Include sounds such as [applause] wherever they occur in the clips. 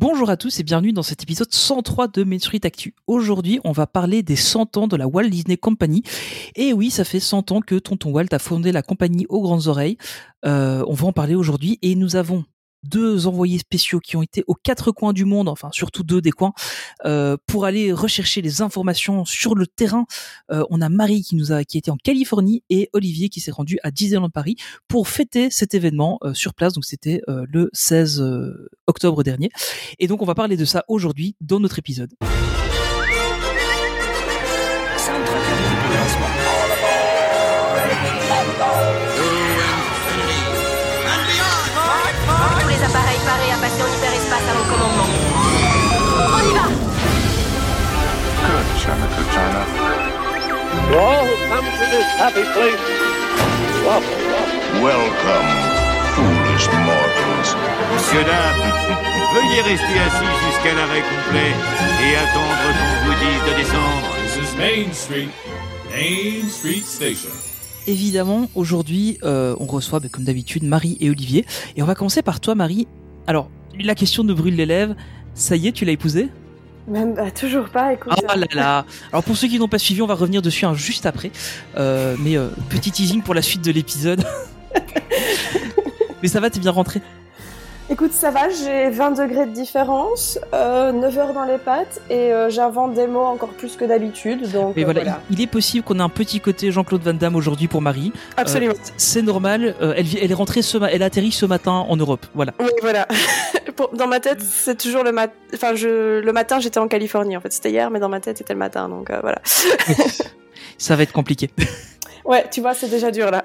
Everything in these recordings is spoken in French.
Bonjour à tous et bienvenue dans cet épisode 103 de Main Street Actu. Aujourd'hui, on va parler des 100 ans de la Walt Disney Company. Et oui, ça fait 100 ans que Tonton Walt a fondé la compagnie aux grandes oreilles. Euh, on va en parler aujourd'hui et nous avons deux envoyés spéciaux qui ont été aux quatre coins du monde, enfin surtout deux des coins, euh, pour aller rechercher les informations sur le terrain. Euh, on a Marie qui nous a qui était en Californie et Olivier qui s'est rendu à Disneyland Paris pour fêter cet événement euh, sur place. Donc c'était euh, le 16 euh, octobre dernier. Et donc on va parler de ça aujourd'hui dans notre épisode. Passer en hyperespace avant le commandement. On y va Good, China, good China. To all who come to this happy place, welcome. Welcome, foolish mortals. Monsieur, dames, veuillez rester assis jusqu'à l'arrêt complet et attendre qu'on vous dise de descendre. This is Main Street, Main Street Station. Évidemment, aujourd'hui, euh, on reçoit, bah, comme d'habitude, Marie et Olivier. Et on va commencer par toi, Marie. Alors, la question ne brûle les lèvres. Ça y est, tu l'as épousé Même bah, toujours pas, écoute. Ah là là Alors pour ceux qui n'ont pas suivi, on va revenir dessus hein, juste après. Euh, mais euh, petit teasing pour la suite de l'épisode. [laughs] mais ça va, t'es bien rentré Écoute, ça va, j'ai 20 degrés de différence, euh, 9 heures dans les pattes et euh, j'invente des mots encore plus que d'habitude. Donc Mais euh, voilà. Il, il est possible qu'on ait un petit côté Jean-Claude Van Damme aujourd'hui pour Marie. Absolument. Euh, c'est normal. euh, elle, est rentrée ce, elle atterrit ce matin en Europe. Voilà. Oui, voilà. [laughs] Dans ma tête, c'est toujours le matin. Enfin, je... le matin, j'étais en Californie. En fait, c'était hier, mais dans ma tête, c'était le matin. Donc euh, voilà. [laughs] ça va être compliqué. Ouais, tu vois, c'est déjà dur là.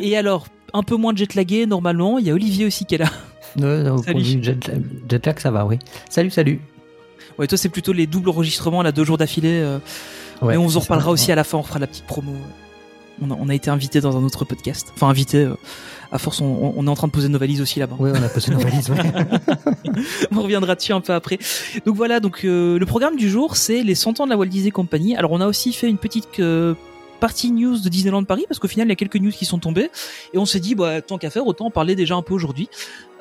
Et alors, un peu moins de jet lagué normalement. Il y a Olivier aussi qui est là. Ouais, au Salut. jet, jet lag, ça va, oui. Salut, salut. Ouais, toi c'est plutôt les doubles enregistrements là deux jours d'affilée. euh, Ouais, mais on vous en reparlera aussi à la fin. On fera la petite promo. On a, on a été invité dans un autre podcast. Enfin invité. euh, à force, on, on est en train de poser nos valises aussi là-bas. Ouais, on a passé nos valises, ouais. [laughs] on reviendra dessus un peu après. Donc voilà, donc euh, le programme du jour, c'est les 100 ans de la Walt Disney Company. Alors on a aussi fait une petite euh, partie news de Disneyland Paris parce qu'au final il y a quelques news qui sont tombées et on s'est dit bah tant qu'à faire autant en parler déjà un peu aujourd'hui.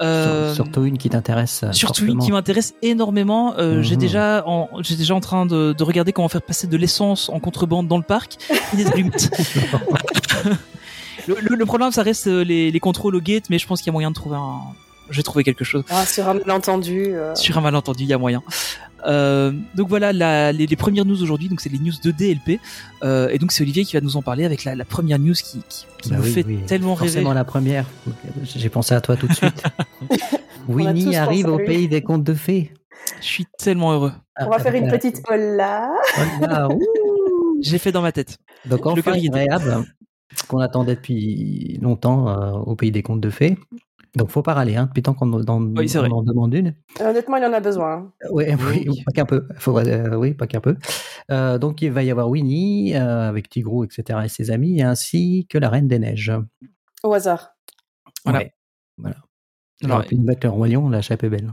Euh, Sur- Surtout une qui t'intéresse. euh, Surtout une qui m'intéresse énormément. Euh, J'ai Mhm. déjà, en, j'ai déjà en train de, de regarder comment faire passer de l'essence en contrebande dans le parc. [laughs] et des allumettes. le, le- le problème, ça reste les, les contrôles au gate, mais je pense qu'il y a moyen de trouver un. Je vais trouver quelque chose. Ah, sur un malentendu. euh, Sur un malentendu, il y a moyen. Euh, donc voilà la- les, les premières news aujourd'hui. Donc c'est les news de DLP. Euh, et donc c'est Olivier qui va nous en parler avec la, la première news qui, qui, qui Bah nous oui, fait oui. tellement rêver. Forcément la première. J'ai pensé à toi tout de suite. [laughs] Winnie arrive au pays des contes de fées. Je suis tellement heureux. On va faire une Avec petite hola. [laughs] J'ai fait dans ma tête. Donc Le enfin agréable qu'on attendait depuis longtemps euh, au pays des contes de fées. Donc faut pas râler, hein, depuis tant qu'on en, Oui, c'est vrai. on en demande une. Euh, honnêtement, il y en a besoin. hein. Ouais, [laughs] oui, Oui. pas qu'un peu. Faut, euh, oui, pas qu'un peu. Euh, donc il va y avoir Winnie euh, avec Tigrou, etc. et ses amis, ainsi que la Reine des Neiges. Au hasard. Voilà. Ouais, voilà. Alors, pu mettre le roi lion, la chape est belle.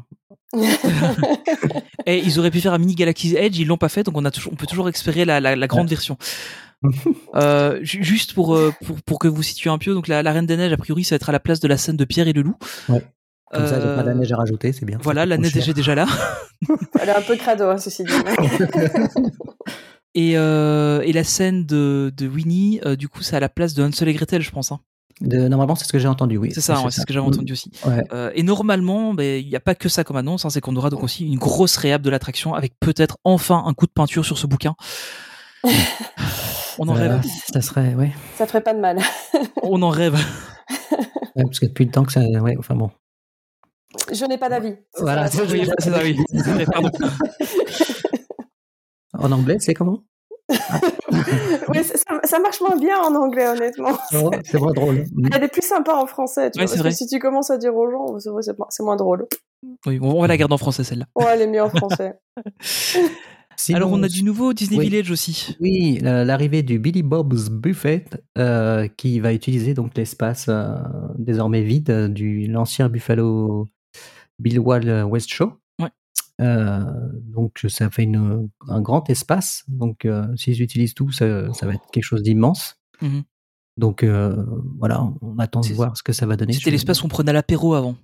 [laughs] Et ils auraient pu faire un mini Galaxy's Edge, ils l'ont pas fait, donc on, a toujours, on peut toujours espérer la, la, la grande version. [laughs] Euh, ju- juste pour, euh, pour, pour que vous situez un peu, donc la, la Reine des Neiges, a priori, ça va être à la place de la scène de Pierre et le Loup. Ouais. Comme ça, il n'y a pas de Euh, neige à rajouter, c'est bien. Voilà, la neige est déjà là. [laughs] Elle est un peu crado, hein, ceci dit. [laughs] Et, euh, et la scène de, de Winnie, euh, du coup, c'est à la place de Hansel et Gretel, je pense. hein. De- normalement, c'est ce que j'ai entendu, oui. C'est ça, ouais, c'est ce que j'avais Mm. entendu aussi. Ouais. Euh, et normalement, ben, il n'y a pas que ça comme annonce, hein, c'est qu'on aura donc aussi une grosse réhab de l'attraction avec peut-être enfin un coup de peinture sur ce bouquin. On en Euh, rêve, ça serait, ouais. Ça ferait pas de mal. [laughs] on en rêve. Ouais, Parce que depuis le temps que ça. Ouais, enfin bon. Je n'ai pas d'avis. Voilà, ça, ça, oui. C'est vrai, pardon. [laughs] En anglais, c'est comment? Oui, ça, marche moins bien en anglais, honnêtement. C'est moins drôle. [laughs] Elle est plus sympa en français, tu Ouais, vois, c'est parce vrai. que si tu commences à dire aux gens, c'est moins drôle. Oui, on va la garder en français celle-là. Ouais, elle est mieux en français. Sinon, Alors on a du nouveau au Disney Oui. Village aussi. Oui, la- l'arrivée du Billy Bob's Buffet euh, qui va utiliser donc l'espace euh, désormais vide du l'ancien Buffalo Bill Wall West Show. Ouais. Euh, donc ça fait une, un grand espace. Donc s'ils utilisent tout, ça, ça va être quelque chose d'immense. Mhm. Donc voilà, on attend de voir ce que ça va donner. C'était l'espace où on prenait l'apéro avant.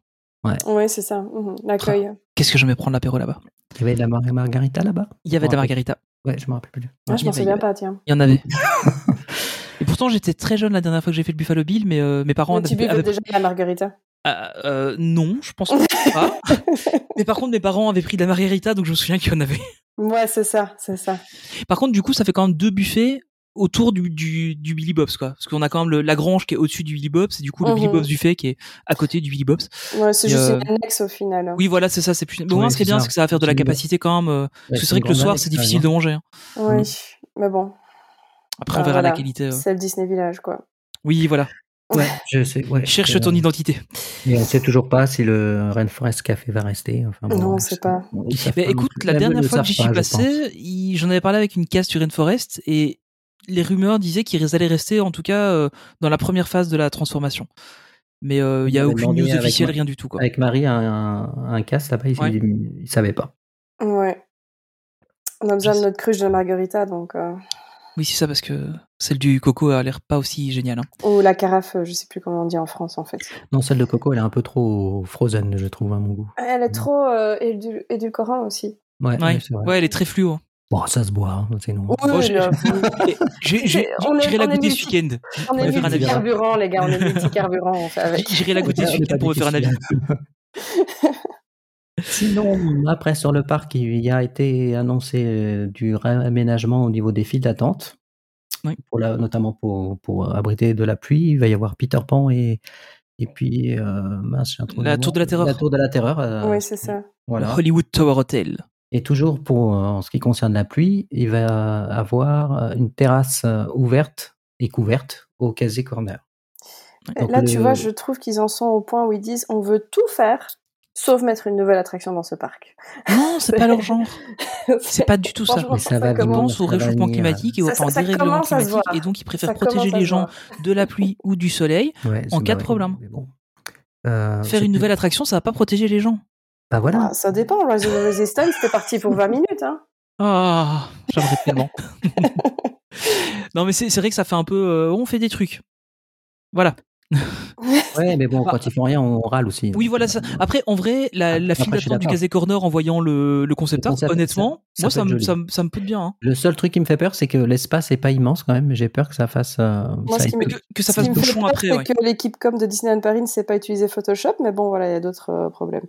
Oui, c'est ça. mhm, L'accueil. Qu'est-ce que je vais prendre l'apéro là-bas? Il y avait de la mar- margarita là-bas? Il y avait de la Ouais. margarita. Ouais, je me rappelle plus. Ah, je m'en avait- souviens pas, tiens. Il y en avait. [laughs] Et pourtant, j'étais très jeune la dernière fois que j'ai fait le Buffalo Bill, mais euh, mes parents Mais tu avaient- déjà de la margarita. Ah, euh, non, je pense pas. [laughs] mais par contre, mes parents avaient pris de la margarita, donc je me souviens qu'il y en avait. Ouais, c'est ça, c'est ça. Par contre, du coup, ça fait quand même deux buffets autour du, du, du Billy Bob's, quoi. Parce qu'on a quand même le, la grange qui est au-dessus du Billy Bob's, et du coup, le Billy Mhm. Bob's buffet qui est à côté du Billy Bob's. Ouais, c'est juste euh, une annexe au final. Oui, voilà, c'est ça. C'est plus. Mais au moins, ce qui est c'est bien, c'est que ça va faire de la C'est capacité quand même. euh, Ouais, parce que c'est c'est vrai que le soir, c'est difficile de manger. hein. Oui, mais bon. Après, on Ah, verra voilà. la qualité. euh. C'est le Disney Village, quoi. Oui, voilà. Ouais, je sais. Ouais, [laughs] Cherche Euh, ton identité. Et on sait toujours pas si le Rainforest Café va rester. Enfin, bon, Non, on bref, sait c'est- pas. Mais écoute, la dernière fois que j'y suis passé, j'en avais parlé avec une casse du Rainforest et les rumeurs disaient qu'ils allaient rester, en tout cas, euh, dans la première phase de la transformation. Mais euh, il y a aucune news officielle, rien du tout. Quoi. Avec Marie, un, un, un casse là-bas, il, Ouais. il, il savait pas. Ouais. On a besoin de notre cruche de margarita, donc. euh, Oui, c'est ça, parce que celle du coco a l'air pas aussi géniale. hein. Ou la carafe, je sais plus comment on dit en France, en fait. Non, celle de Coco, elle est un peu trop frozen, je trouve, à mon goût. Elle est trop euh, édul- édulcorant aussi. Ouais, Ouais, ouais, ouais, elle est très fluo. Hein. Bon, ça se boit, hein, sinon. Oui, Bon, j'ai- là, [laughs] Et J'ai- [laughs] j'ai- On est- J'irai la goûter ce week-end. on va est faire un avis. multi-carburant, les gars, on est multi-carburant. J'irai la goûter ce week-end pour me faire un avis. [laughs] Sinon, après, sur le parc, il y a été annoncé euh, du réaménagement au niveau des files d'attente, Oui. pour la, notamment pour, pour abriter de la pluie. Il va y avoir Peter Pan et, et puis euh, mince, La. Tour de la Terreur. La Tour de la Terreur. euh, Oui, c'est ça. Voilà. Hollywood Tower Hotel. Et toujours pour euh, en ce qui concerne la pluie, il va avoir euh, une terrasse euh, ouverte et couverte au Casey Corner. Donc, Là, tu vois, je trouve qu'ils en sont au point où ils disent on veut tout faire, sauf mettre une nouvelle attraction dans ce parc. Non, c'est pas leur genre. [laughs] C'est pas du tout ça. Mais ça va Ils venir, pensent au réchauffement climatique et au dérèglement climatique et donc ils préfèrent Ça protéger les gens de la pluie ou du soleil. Ouais, En cas de problème. mais bon. Euh, Faire une plus- nouvelle attraction, ça va pas protéger les gens. Bah voilà. Ah, ça dépend. Rise of the Resistance, c'était parti pour 20 minutes. Hein. Ah, j'aimerais tellement. [laughs] non, mais c'est c'est vrai que ça fait un peu. euh, on fait des trucs. Voilà. Ouais, mais bon, quand ils font rien, on râle aussi. Oui, voilà ça. Après, en vrai, la, la file d'attente du. Casé Corner en voyant le, le concept art, honnêtement, ça- ça moi, ça me, ça, me- ça me peut bien. hein. Le seul truc qui me fait peur, c'est que l'espace est pas immense quand même. J'ai peur que ça fasse. euh, Moi, ça ce qui ait- me- Que, que ça Ce fasse qui me fait bouchon peur, après, c'est ouais. que l'équipe com de Disneyland Paris ne sait pas utiliser Photoshop, mais bon, voilà, il y a d'autres euh, problèmes.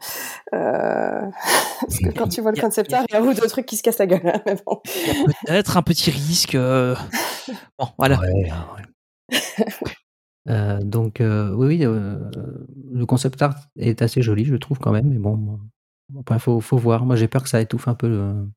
Euh, [laughs] Parce que quand tu vois le concept art, il y a ou deux trucs qui se cassent la gueule. hein, mais bon. Peut-être un petit risque. euh, [laughs] Bon, voilà. Ouais, ouais. [laughs] Euh, donc euh, oui, oui, euh, le concept art est assez joli, je trouve quand même. Mais bon, après faut, faut voir. Moi, j'ai peur que ça étouffe un peu le-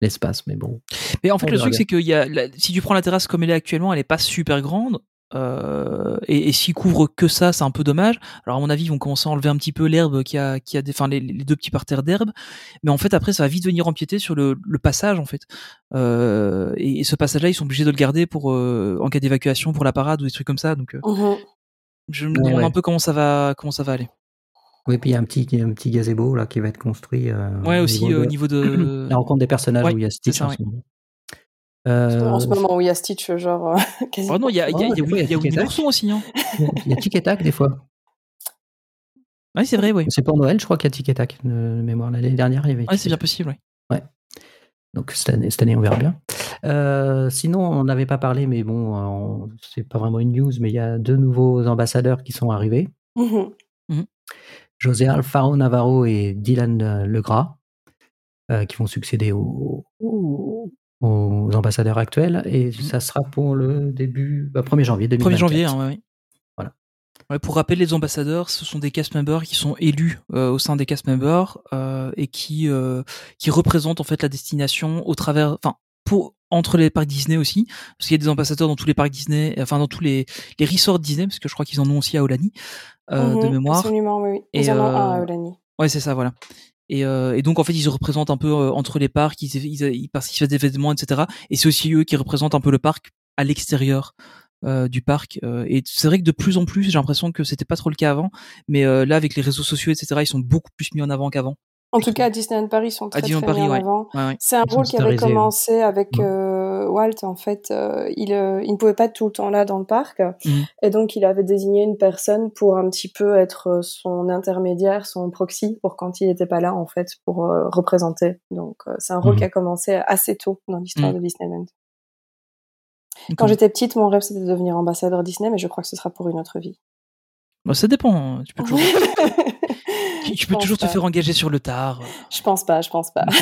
l'espace, mais bon. Mais en fait, le truc, c'est que y a, la- si tu prends la terrasse comme elle est actuellement, elle est pas super grande. Euh, et et s'ils couvrent que ça, c'est un peu dommage. Alors, à mon avis, ils vont commencer à enlever un petit peu l'herbe qui a, qui a des, enfin, les, les deux petits parterres d'herbe. Mais en fait, après, ça va vite venir empiéter sur le, le passage, en fait. Euh, et, et ce passage-là, ils sont obligés de le garder pour, euh, en cas d'évacuation, pour la parade ou des trucs comme ça. Donc, euh, Mhm. je me demande ouais. un peu comment ça va, comment ça va aller. Oui, puis il y a un petit, un petit gazebo là qui va être construit. euh, Ouais, au aussi, niveau euh, au niveau de. [coughs] la rencontre des personnages Ouais, où il y a Stitch c'est ça, en ouais. Moment. Euh, En ce moment où il y a Stitch, genre. euh, [laughs] quasiment. Oh non, il y a, il y a, il y a, Ouais, des fois, il y a il y a Winnie l'ourson aussi. Hein. Il y a Tic et Tac des fois. [laughs] Oui, c'est vrai, oui. C'est pour Noël, je crois qu'il y a Tic et Tac de mémoire. L'année dernière, il y avait. Ouais, Tic c'est bien possible, oui. Donc cette année, cette année, on verra bien. Euh, sinon, on n'avait pas parlé, mais bon, on- c'est pas vraiment une news, mais il y a deux nouveaux ambassadeurs qui sont arrivés. Mhm. José Alfaro Navarro et Dylan Legras, euh, qui vont succéder aux- aux ambassadeurs actuels. Et ça sera pour le début, bah, 1er janvier 2024. 1er janvier, hein, ouais, ouais. Voilà. Ouais, pour rappeler, les ambassadeurs, ce sont des cast members qui sont élus euh, au sein des cast members euh, et qui euh, qui représentent en fait la destination au travers, enfin pour entre les parcs Disney aussi, parce qu'il y a des ambassadeurs dans tous les parcs Disney, enfin dans tous les les resorts Disney, parce que je crois qu'ils en ont aussi à Olani euh, de Mhm, mémoire. Absolument, oui. oui. Et, Ils en ont un euh, à Olani. Ouais, c'est ça, voilà. Et, euh, et donc en fait, ils se représentent un peu euh, entre les parcs, ils, ils, ils participent à des événements, etc. Et c'est aussi eux qui représentent un peu le parc à l'extérieur euh, du parc. Euh, et c'est vrai que de plus en plus, j'ai l'impression que c'était pas trop le cas avant, mais euh, là, avec les réseaux sociaux, etc., ils sont beaucoup plus mis en avant qu'avant. En tout cas, à Disneyland Paris, ils sont très, très Paris, mis en ouais. avant. Ouais, ouais. C'est un Ils rôle qui avait commencé avec Mm. euh, Walt, en fait, euh, il, euh, il ne pouvait pas être tout le temps là dans le parc. Mhm. Et donc, il avait désigné une personne pour un petit peu être son intermédiaire, son proxy, pour quand il n'était pas là, en fait, pour représenter. Donc, c'est un rôle Mhm. qui a commencé assez tôt dans l'histoire Mhm. de Disneyland. Quand j'étais petite, mon rêve, c'était de devenir ambassadeur Disney, mais je crois que ce sera pour une autre vie. bah, ça dépend. hein. Tu peux toujours, [laughs] [laughs] tu, peux toujours te faire engager sur le tard. Je pense pas, je pense pas. Il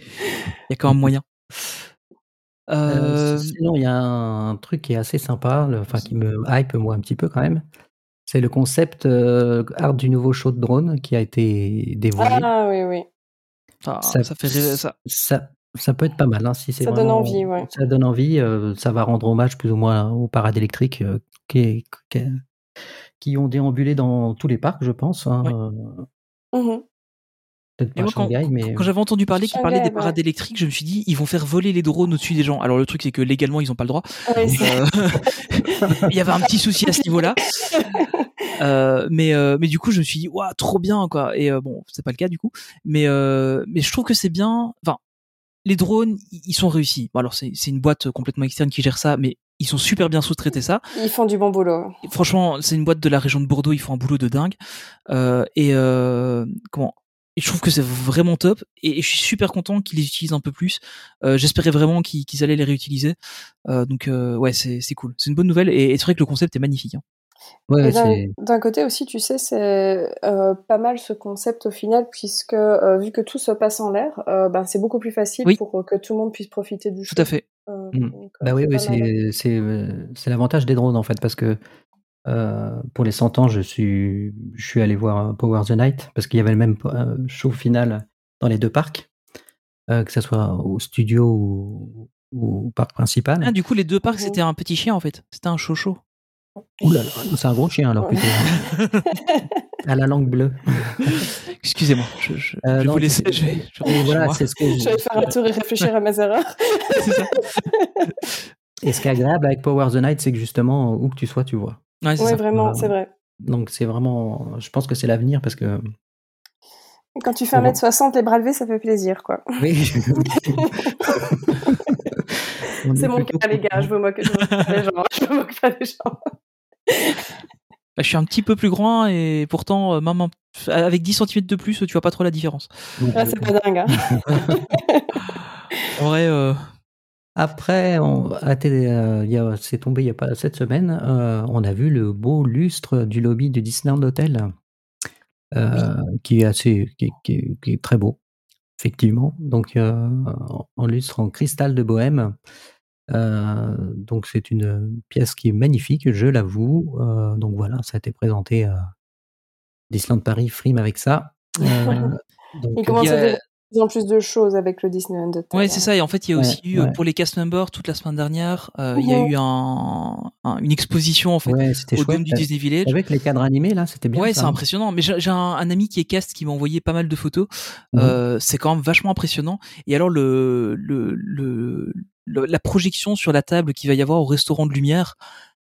[laughs] y a quand même moyen. Euh, Euh, sinon, il y a un truc qui est assez sympa, le- enfin qui me hype moi un petit peu quand même. C'est le concept euh, art du nouveau show de drone qui a été dévoilé. ah oui, oui. ça, ça fait rêver, ça. ça, ça peut être pas mal hein, si c'est Ça donne envie, ouais. Ça donne envie. euh, ça va rendre hommage plus ou moins aux parades électriques euh, qui, qui, qui ont déambulé dans tous les parcs, je pense. hein, Ouais. euh, Mhm. Peut-être pas moi, quand, Shanghai, mais quand j'avais entendu parler qu'ils parlaient des parades ouais. électriques, je me suis dit, ils vont faire voler les drones au-dessus des gens. Alors le truc, c'est que légalement, ils n'ont pas le droit. Ouais, euh, [laughs] il y avait un petit souci à ce niveau-là. [laughs] Euh, mais euh, mais du coup, je me suis dit, waouh, trop bien quoi. Et euh, bon, c'est pas le cas du coup. Mais euh, mais je trouve que c'est bien. Enfin, les drones, ils sont réussis. Bon, alors c'est c'est une boîte complètement externe qui gère ça, mais ils sont super bien sous-traités ça. Ils font du bon boulot. Franchement, c'est une boîte de la région de Bordeaux, ils font un boulot de dingue. Euh, et euh, comment et je trouve que c'est vraiment top et, et je suis super content qu'ils les utilisent un peu plus. Euh, J'espérais vraiment qu'ils allaient les réutiliser. Euh, donc euh, ouais, c'est c'est cool. C'est une bonne nouvelle et, et c'est vrai que le concept est magnifique. hein. ouais, d'un- côté aussi, tu sais, c'est euh, pas mal ce concept au final, puisque euh, vu que tout se passe en l'air, euh, ben, c'est beaucoup plus facile Oui. pour euh, que tout le monde puisse profiter du show. Tout à fait. Euh, Mm. donc, euh, Bah oui, oui, c'est euh, c'est l'avantage des drones en fait parce que euh, pour les 100 ans, je suis je suis allé voir Power the Night parce qu'il y avait le même show final dans les deux parcs, euh, que ce soit au studio ou, ou au parc principal. Ah, du coup, les deux parcs, c'était un petit chien en fait. C'était un chocho. Ouh là là, c'est un gros chien alors plutôt. [laughs] [laughs] à la langue bleue. [laughs] Excusez-moi, je, je, Euh, je vais non, vous laisser. c'est- Je vais, je voilà, c'est ce que Je vais faire un tour et réfléchir à mes erreurs. [laughs] C'est ça. Et ce qui est agréable avec Power the Night, c'est que justement, où que tu sois, tu vois. Ouais, ça. vraiment, Euh, c'est vrai. Donc c'est vraiment, je pense que c'est l'avenir parce que Quand tu fais Bon. 1m60, les bras levés, ça fait plaisir, quoi. [laughs] oui. C'est est mon cas, les gars. Je me moque, je me moque pas des gens. Je me moque pas des gens. Bah, je suis un petit peu plus grand et pourtant, euh, même un- avec 10 cm de plus, tu vois pas trop la différence. Ah, c'est pas dingue. Hein. En vrai, euh, Après, on, à télé- euh, il y a- c'est tombé il y a pas cette semaine. euh, on a vu le beau lustre du lobby du Disneyland Hotel, euh, qui est assez, qui, est- qui est- qui est très beau, effectivement. Donc, euh, en lustre en cristal de Bohème. Euh, donc, c'est une pièce qui est magnifique, je l'avoue. Euh, donc voilà, ça a été présenté à Disneyland Paris frime avec ça. Euh, [laughs] donc, Il commence à en plus de choses avec le Disneyland ouais, c'est ça. Et en fait, il y a Ouais, aussi eu, euh, ouais. pour les cast members, toute la semaine dernière, euh, il y a eu un, un- une exposition en fait ouais, au chouette. dôme du Disney Village. Avec les cadres animés, là, c'était bien. Ouais, c'est hein. impressionnant. Mais j'ai un, un ami qui est cast qui m'a envoyé pas mal de photos. Euh, c'est quand même vachement impressionnant. Et alors le, le, le, le- la projection sur la table qu'il va y avoir au restaurant de lumière,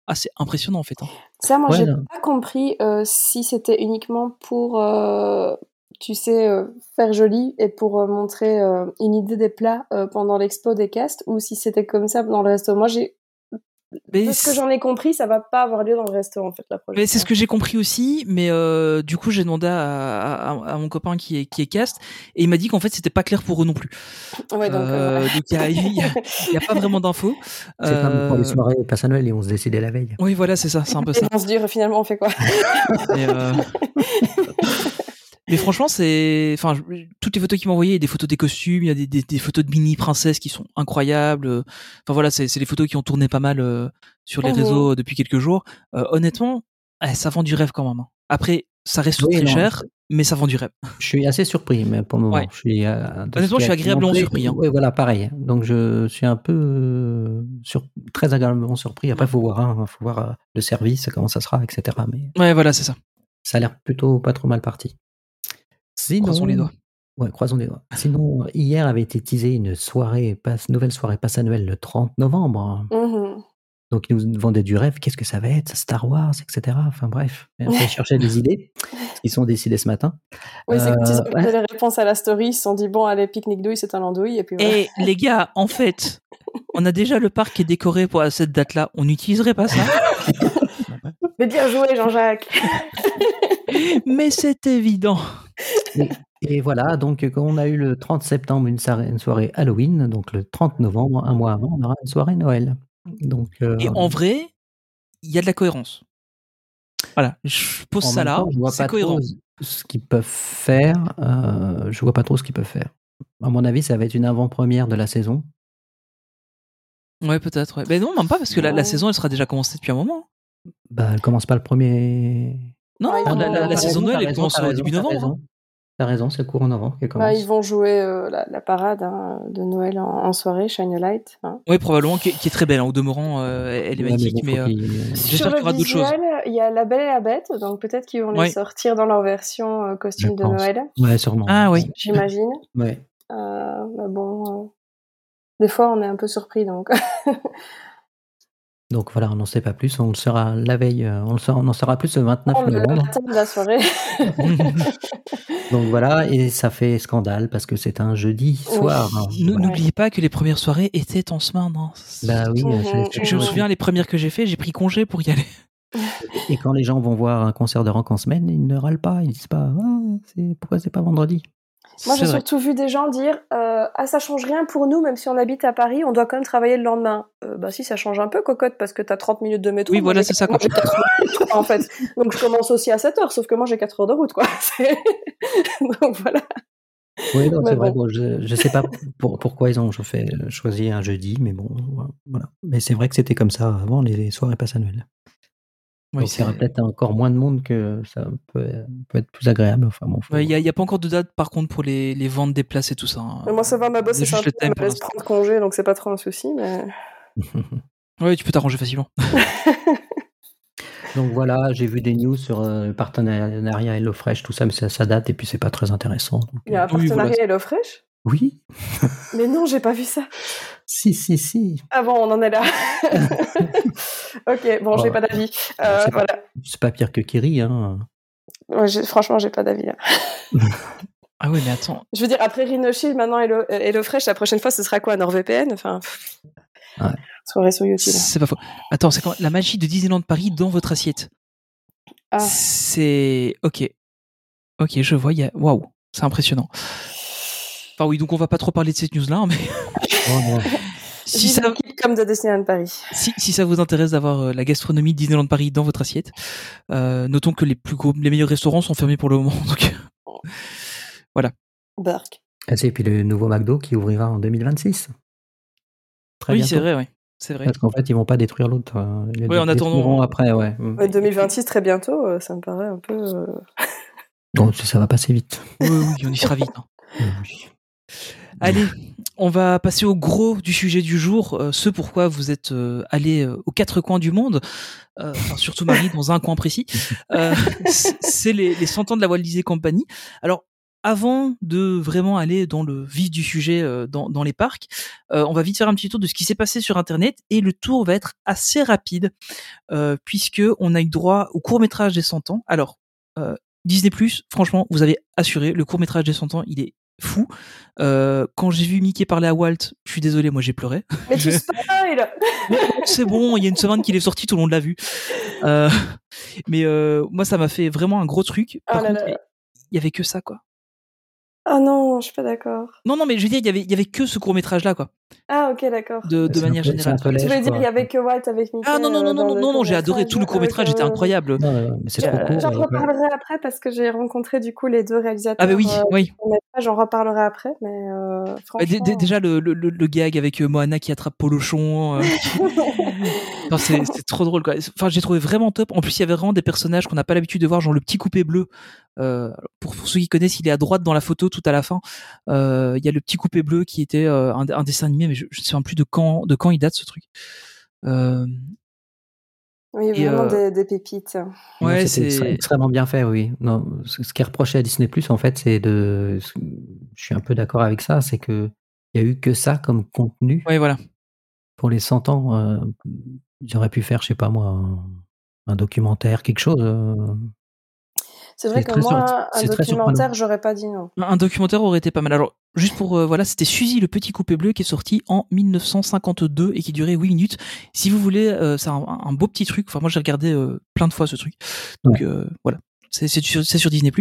ah c'est impressionnant en fait. hein. Ça, moi, Ouais, j'ai pas compris euh, si c'était uniquement pour, euh, tu sais, euh, faire joli et pour euh, montrer euh, une idée des plats euh, pendant l'expo des castes, ou si c'était comme ça dans le resto. Moi, j'ai, Mais de ce que j'en ai compris, ça va pas avoir lieu dans le resto en fait la prochaine. mais c'est ce que j'ai compris aussi, mais euh, du coup j'ai demandé à, à, à mon copain qui est, qui est cast et il m'a dit qu'en fait c'était pas clair pour eux non plus. Ouais, donc, euh, Euh, voilà. donc il y a, il y a- il y a pas vraiment d'infos. C'est comme pour les Euh, soirées passe à Noël et on se décidait la veille. Oui voilà c'est ça, c'est un peu Et ça. on se dit finalement on fait quoi? Euh, [laughs] mais franchement, c'est, enfin, toutes les photos qu'il m'a envoyées, il y a des photos des costumes, il y a des, des, des photos de mini princesses qui sont incroyables. euh, Enfin voilà, c'est c'est les photos qui ont tourné pas mal euh, sur les Mhm. réseaux euh, depuis quelques jours. Euh, honnêtement, eh, ça vend du rêve quand même. hein. Après, ça reste Oui, très non, cher, mais ça vend du rêve. Je suis assez surpris, mais pour le moment, Ouais. je suis. euh, Honnêtement, je suis agréablement surpris, hein. Oui, voilà, pareil. Donc je suis un peu sur, très agréablement surpris. Après, faut voir, hein, faut voir le service, comment ça sera, etc. Mais Ouais, voilà, c'est ça. ça a l'air plutôt pas trop mal parti. Sinon, Croisons les doigts. Ouais, croisons les doigts. Sinon, hier avait été teasé une soirée, passe, nouvelle soirée passe annuelle le 30 novembre. Mhm. Donc ils nous vendaient du rêve. Qu'est-ce que ça va être Star Wars, etc. Enfin bref, [laughs] ils cherchaient des idées. Ils sont décidés ce matin. Oui, c'est quand ils Euh, ont fait les réponses à la story, ils se sont dit bon, allez, pique-nique douille, c'est un andouille, et puis voilà. Et les gars, en fait, on a déjà le parc qui est décoré pour à cette date-là. On n'utiliserait pas ça. [laughs] Mais bien joué, Jean-Jacques. [laughs] Mais c'est évident. Et voilà, donc quand on a eu le 30 septembre une soirée, une soirée Halloween, donc le 30 novembre, un mois avant, on aura une soirée Noël. Donc, euh, Et en vrai, il y a de la cohérence. Voilà, je pose en ça là, c'est cohérent. trop ce qu'ils peuvent faire. euh, je vois pas trop ce qu'ils peuvent faire. À mon avis, ça va être une avant-première de la saison. Ouais, peut-être. Ouais. Mais non, même pas, parce que la, la saison, elle sera déjà commencée depuis un moment. Bah, elle commence pas le premier. Non, Ah, non, la, saison raison, Noël, elle commence au début novembre. hein. raison. T'as raison, c'est court en novembre commence. Bah, ils vont jouer euh, la, la parade hein, de Noël en, en soirée, Shine a Light. hein. Oui, probablement, qui est, qui est très belle. hein. Au demeurant, euh, elle est Ouais, magnifique, bon, mais euh, j'espère qu'il y aura d'autres choses. il y a La Belle et la Bête, donc peut-être qu'ils vont les Ouais. sortir dans leur version euh, costume Je de pense. Noël, Ouais, sûrement. Ah oui. j'imagine. Ouais. Euh, mais bon, euh, des fois on est un peu surpris donc. [laughs] Donc voilà, on n'en sait pas plus. On le saura la veille. euh, On, le saura, on en saura plus le 29 on le novembre. matin de la soirée. [laughs] Donc voilà, et ça fait scandale parce que c'est un jeudi soir. hein. N'oubliez pas que les premières soirées étaient en semaine. hein. Bah oui, Mhm, Je, je me souviens, les premières que j'ai fait, j'ai pris congé pour y aller. Et quand les gens vont voir un concert de rock en semaine, ils ne râlent pas. Ils disent pas ah, c'est- pourquoi c'est pas vendredi? Moi, j'ai surtout vu des gens dire euh, Ah, ça change rien pour nous, même si on habite à Paris, on doit quand même travailler le lendemain. Euh, bah, si, ça change un peu, cocotte, parce que t'as 30 minutes de métro. Oui, voilà, c'est ça, moi, j'ai 4 heures de route, [laughs] en fait. Donc, je commence aussi à 7 heures, sauf que moi, j'ai 4 heures de route, quoi. [laughs] C'est- [laughs] Donc, voilà. Oui, non, c'est vrai. bon. je ne sais pas pour- pourquoi ils ont fait, choisi un jeudi, mais bon, voilà. Mais c'est vrai que c'était comme ça avant les soirées passe à Oui, Donc il y aura c'est- peut-être encore moins de monde que ça peut, peut être plus agréable. Enfin, bon, faut- Ouais, Il n'y a, il y a pas encore de date, par contre, pour les, les ventes des places et tout ça. hein. Mais moi, ça va, ma boss, C'est thème elle me laisse prendre congé, donc c'est pas trop un souci, mais. [laughs] Ouais, tu peux t'arranger facilement. [laughs] Donc voilà, j'ai vu des news sur euh, le partenariat HelloFresh, tout ça, mais ça, ça date et puis c'est pas très intéressant. donc, Il y a un euh, Oui, partenariat voilà. HelloFresh? Oui, Mais non, j'ai pas vu ça. si, si, si. Ah bon, on en est là. [laughs] ok, bon, j'ai pas d'avis. Euh, C'est pas- voilà. C'est pas pire que Kiri. Hein. Ouais, franchement, j'ai pas d'avis. [laughs] Ah ouais, mais attends. Je veux dire, après Rhinoshield, maintenant Hello, HelloFresh, la prochaine fois, ce sera quoi NordVPN Enfin. Ouais. soirée sur YouTube. C'est pas faux. Attends, c'est quand la magie de Disneyland Paris dans votre assiette? Ah. C'est. Ok. Ok, je vois. il y a- Waouh, c'est impressionnant. Enfin, oui, donc on va pas trop parler de cette news-là, mais [laughs] Oh, non. si ça, comme de Disneyland Paris. si, si ça vous intéresse d'avoir euh, la gastronomie de Disneyland Paris dans votre assiette, euh, notons que les plus gros, les meilleurs restaurants sont fermés pour le moment. Donc, [laughs] Burk. Ah, Et puis le nouveau McDo qui ouvrira en 2026. Très oui, c'est vrai, oui. C'est vrai. Parce qu'en fait, ils vont pas détruire l'autre. euh, Ils Ouais, en attendant- après, ouais. Mm. Ouais, 2026, très bientôt, euh, ça me paraît un peu. [laughs] Donc ça va passer vite. Oui, oui, on y sera vite. hein. Oui. Allez, on va passer au gros du sujet du jour, euh, ce pourquoi vous êtes euh, allé euh, aux quatre coins du monde, euh, surtout Marie dans un coin précis. Euh, c'est les, les 100 ans de la Walt Disney Company. Alors, avant de vraiment aller dans le vif du sujet dans, les parcs, on va vite faire un petit tour de ce qui s'est passé sur Internet et le tour va être assez rapide puisque on a eu droit au court métrage des 100 ans. Alors, Disney franchement, vous avez assuré, le court métrage des 100 ans, il est fou. Euh, quand j'ai vu Mickey parler à Walt, je suis désolé, moi j'ai pleuré. Mais Je- tu [laughs] spoil C'est bon, il y a une semaine qu'il est sorti, tout le monde l'a vu. Euh, mais euh, moi, ça m'a fait vraiment un gros truc. Par Ah là contre, là. il y avait que ça, quoi. Ah non, je suis pas d'accord. Non, non, mais je veux dire, il y avait, il y avait que ce court métrage là, quoi. Ah, ok, d'accord. De, manière générale. Tu lèche, voulais dire qu'il y avait que Walt avec Mickey Ah non, non, non, euh, non, non, non, non, j'ai adoré tout le court métrage, était euh, incroyable. Non, non, mais c'est trop Euh. J'en il pas- reparlerai après parce que j'ai rencontré du coup les deux réalisateurs. Ah bah oui, euh, oui. J'en reparlerai après, mais euh, Bah, franchement. déjà le, le, le- le gag avec euh, Moana qui attrape Polochon. euh, [laughs] [laughs] c'est trop drôle. Quoi. Enfin, j'ai trouvé vraiment top. En plus, il y avait vraiment des personnages qu'on n'a pas l'habitude de voir, genre le petit coupé bleu. Euh, pour, pour ceux qui connaissent, il est à droite dans la photo tout à la fin. Euh, Il y a le petit coupé bleu qui était euh, un, un dessin animé, mais je ne sais même plus de quand, de quand il date ce truc. Euh, oui, vraiment euh, des, des pépites. Ouais, c'est. extrêmement bien fait, oui. Non, ce ce qui est reproché à Disney Plus, en fait, c'est de. Je suis un peu d'accord avec ça, c'est que il y a eu que ça comme contenu Ouais, voilà. pour les 100 ans. euh, ils auraient pu faire, je sais pas moi, un, un documentaire, quelque chose. C'est vrai que moi, un documentaire, j'aurais pas dit non. Un documentaire aurait été pas mal. Alors, juste pour euh, voilà, c'était Suzy le petit coupé bleu qui est sorti en 1952 et qui durait 8 minutes. Si vous voulez, euh, c'est un, un beau petit truc. Enfin, moi, j'ai regardé euh, plein de fois ce truc. Donc euh, voilà. C'est sur, sur Disney+.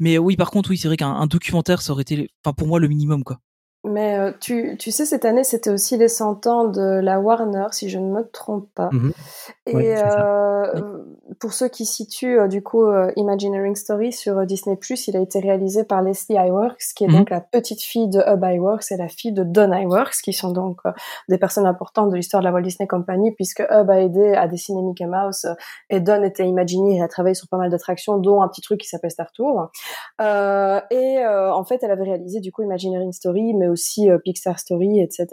Mais oui, par contre, oui, c'est vrai qu'un un documentaire, ça aurait été, enfin, pour moi, le minimum, quoi. Mais euh, tu, tu sais, cette année, c'était aussi les 100 ans de la Warner, si je ne me trompe pas. Mhm. Et euh, pour ceux qui situent euh, du coup Imagineering Story sur Disney+, il a été réalisé par Leslie Iwerks, qui est Mhm. donc la petite fille de Hub Iwerks et la fille de Don Iwerks, qui sont donc des personnes importantes de l'histoire de la Walt Disney Company, puisque Hub a aidé à dessiner Mickey Mouse et Don était Imagineer et a travaillé sur pas mal d'attractions, dont un petit truc qui s'appelle Star Tour. Et en fait, elle avait réalisé du coup Imagineering Story, mais aussi euh, Pixar Story, etc.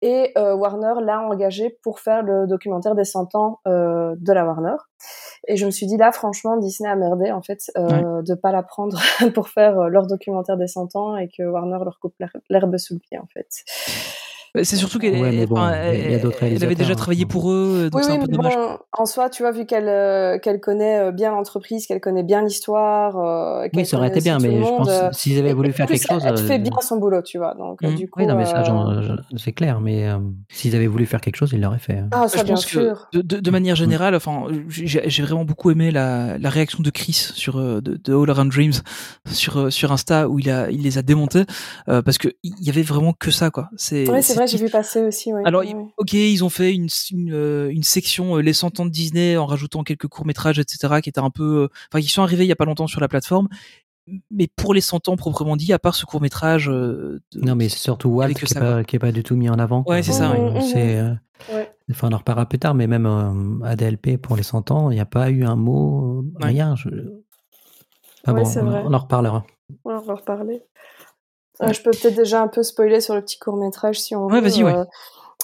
Et euh, Warner l'a engagé pour faire le documentaire des 100 ans euh, de la Warner. Et je me suis dit là, franchement, Disney a merdé en fait de pas la prendre [laughs] pour faire leur documentaire des 100 ans et que Warner leur coupe l'her- l'herbe sous le pied en fait. Euh, C'est surtout qu'elle Ouais, bon, avait déjà réalisateurs, travaillé hein. pour eux, donc oui, c'est oui, un peu mais dommage. bon, en soi, tu vois, vu qu'elle euh, qu'elle connaît euh, bien l'entreprise, qu'elle connaît bien l'histoire, euh, Oui, ça aurait été bien, mais je pense euh, s'ils avaient voulu faire plus, quelque chose. Elle, fait euh, bien son boulot, tu vois. Donc, euh, du coup, Oui, non, mais ça, euh, j'en- je- c'est clair, mais euh, s'ils avaient voulu faire quelque chose, ils l'auraient fait. hein. Ah, ça, je bien pense que sûr. de, de, de manière générale, enfin, j'ai vraiment beaucoup aimé la, la réaction de Chris sur euh, de, de All Around Dreams sur euh, sur Insta où il a il les a démontés euh, parce que il y avait vraiment que ça quoi. C'est c'est vrai, j'ai vu passer aussi. Oui. Alors, oui, ok, ils ont fait une, une, euh, une section euh, les 100 ans de Disney en rajoutant quelques courts métrages, etc., qui étaient un peu, euh, enfin, qui sont arrivés il y a pas longtemps sur la plateforme. Mais pour les 100 ans proprement dit, à part ce court métrage, euh, de- Non, mais c'est surtout Walt qui est, ça, pas, du tout mis en avant. Ouais, c'est ça, ouais. Euh, Mhm, c'est, euh, Ouais. Enfin, on en reparlera plus tard, mais même euh, ADLP pour les 100 ans, il n'y a pas eu un mot, euh, Ouais. rien. Je... Ah Ouais, bon, on, vrai. on en reparlera. On va en reparler. Euh, je peux peut-être déjà un peu spoiler sur le petit court métrage si on Ouais, veut. vas-y, ouais. Euh,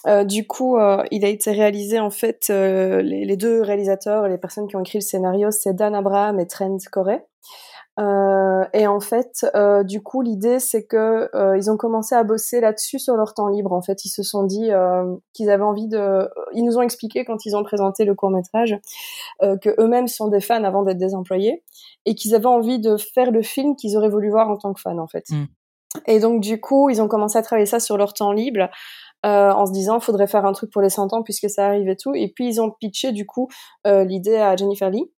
euh, du coup, euh, il a été réalisé en fait. euh, les, les deux réalisateurs, les personnes qui ont écrit le scénario, c'est Dan Abraham et Trent Corey. Euh, et en fait, euh, du coup, l'idée c'est que euh, ils ont commencé à bosser là-dessus sur leur temps libre. En fait, ils se sont dit euh, qu'ils avaient envie de. Ils nous ont expliqué quand ils ont présenté le court métrage euh, que eux-mêmes sont des fans avant d'être des employés et qu'ils avaient envie de faire le film qu'ils auraient voulu voir en tant que fans en fait. Mm. Et donc du coup, ils ont commencé à travailler ça sur leur temps libre. euh, en se disant faudrait faire un truc pour les 100 ans puisque ça arrive et tout et puis ils ont pitché du coup euh, l'idée à Jennifer Lee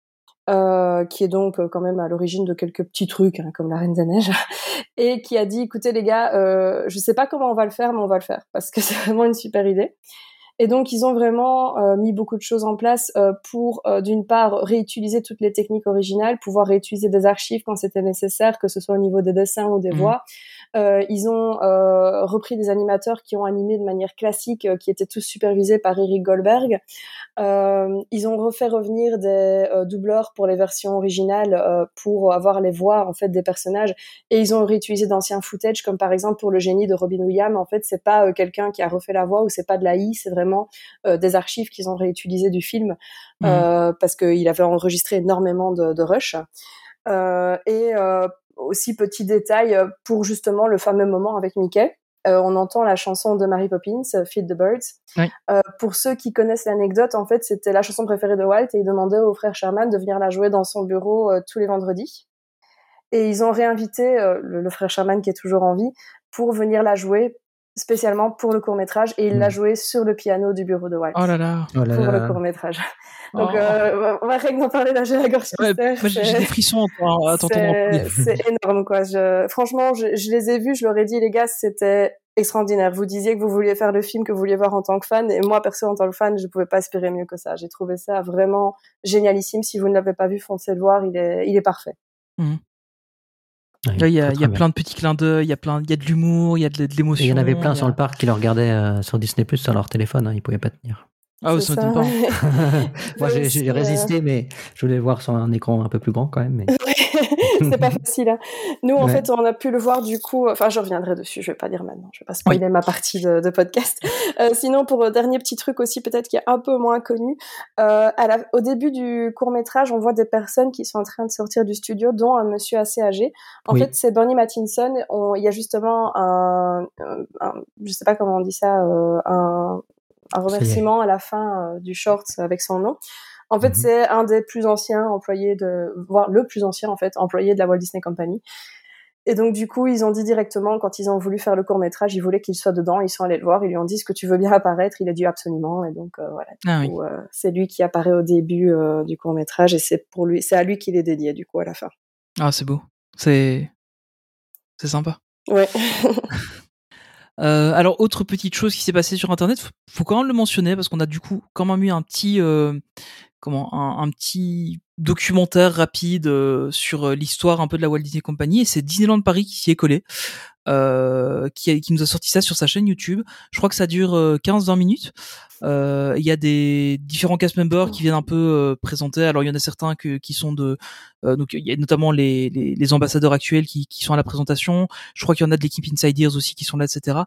euh, qui est donc quand même à l'origine de quelques petits trucs hein, comme la Reine des Neiges [laughs] et qui a dit écoutez les gars euh, je sais pas comment on va le faire mais on va le faire parce que [laughs] c'est vraiment une super idée et donc ils ont vraiment euh, mis beaucoup de choses en place euh, pour euh, d'une part réutiliser toutes les techniques originales pouvoir réutiliser des archives quand c'était nécessaire que ce soit au niveau des dessins ou des Mhm. voix euh, ils ont euh, repris des animateurs qui ont animé de manière classique, euh, qui étaient tous supervisés par Eric Goldberg. Euh, ils ont refait revenir des euh, doubleurs pour les versions originales euh, pour avoir les voix en fait des personnages et ils ont réutilisé d'anciens footage comme par exemple pour le génie de Robin Williams en fait c'est pas quelqu'un qui a refait la voix ou c'est pas de l'AI c'est vraiment euh, des archives qu'ils ont réutilisées du film Mhm. euh, parce qu'il avait enregistré énormément de, de rush euh, et aussi petit détail pour justement le fameux moment avec Mickey euh, on entend la chanson de Mary Poppins, Feed the Birds. Oui. Euh, pour ceux qui connaissent l'anecdote, en fait, c'était la chanson préférée de Walt et il demandait au frère Sherman de venir la jouer dans son bureau euh, tous les vendredis. Et ils ont réinvité le, le frère Sherman qui est toujours en vie pour venir la jouer spécialement pour le court métrage et il Mm. l'a joué sur le piano du bureau de Walt Oh là là. Oh là pour là. le court métrage. Donc, Oh. euh, on va rien que d'en parler là, j'ai la gorge Ouais, j'ai des frissons en c'est énorme, quoi. Je, franchement, je, je les ai vus, je leur ai dit, les gars, c'était extraordinaire. Vous disiez que vous vouliez faire le film que vous vouliez voir en tant que fan, et moi, perso, en tant que fan, je pouvais pas espérer mieux que ça. J'ai trouvé ça vraiment génialissime. Si vous ne l'avez pas vu, foncez le voir, il est, il est parfait. Ouais, Là, il y a, y plein de petits clins d'œil, il y a plein, il y a de l'humour, il y a de, de l'émotion. Il y en avait plein sur le parc qui le regardaient euh, sur Disney Plus sur leur téléphone, hein, ils pouvaient pas tenir. Ah, C'est ça m'étonne pas. [laughs] [laughs] Moi j'ai j'ai euh, résisté, mais je voulais le voir sur un écran un peu plus grand quand même. Mais... [laughs] c'est pas facile. Hein. Nous, en Ouais. fait, on a pu le voir du coup. Enfin, je reviendrai dessus. Je vais pas dire maintenant. Je vais pas spoiler ma partie de, de podcast. Euh, sinon, pour euh, dernier petit truc aussi, peut-être qui est un peu moins connu. Euh, à la- au début du court métrage, on voit des personnes qui sont en train de sortir du studio, dont un monsieur assez âgé. En Oui. fait, c'est Bernie Mattinson. On- Il y a justement un, un, un- je sais pas comment on dit ça, euh, un un remerciement à la fin euh, du short avec son nom. En fait, Mhm. c'est un des plus anciens employés de, voire le plus ancien en fait, employé de la Walt Disney Company. Et donc du coup, ils ont dit directement quand ils ont voulu faire le court métrage, ils voulaient qu'il soit dedans. Ils sont allés le voir, ils lui ont dit ce que tu veux bien apparaître. Il a dit absolument. Et donc euh, voilà. Ah oui. euh, c'est lui qui apparaît au début euh, du court métrage et c'est pour lui, c'est à lui qu'il est dédié du coup à la fin. Ah, c'est beau. C'est c'est sympa. Ouais. [laughs] [laughs] Euh, alors, autre petite chose qui s'est passée sur Internet, faut, faut quand même le mentionner parce qu'on a du coup quand même eu un petit, euh, comment, un, petit documentaire rapide euh, sur euh, l'histoire un peu de la Walt Disney Company et c'est Disneyland Paris qui s'y est collé, euh, qui, qui nous a sorti ça sur sa chaîne YouTube. Je crois que ça dure euh, 15-20 minutes. Il y a des différents cast members qui viennent un peu présenter. Alors il y en a certains que, qui sont de, donc il y a notamment les, les, ambassadeurs actuels qui, qui sont à la présentation. Je crois qu'il y en a de l'équipe Inside Ears aussi qui sont là, etc.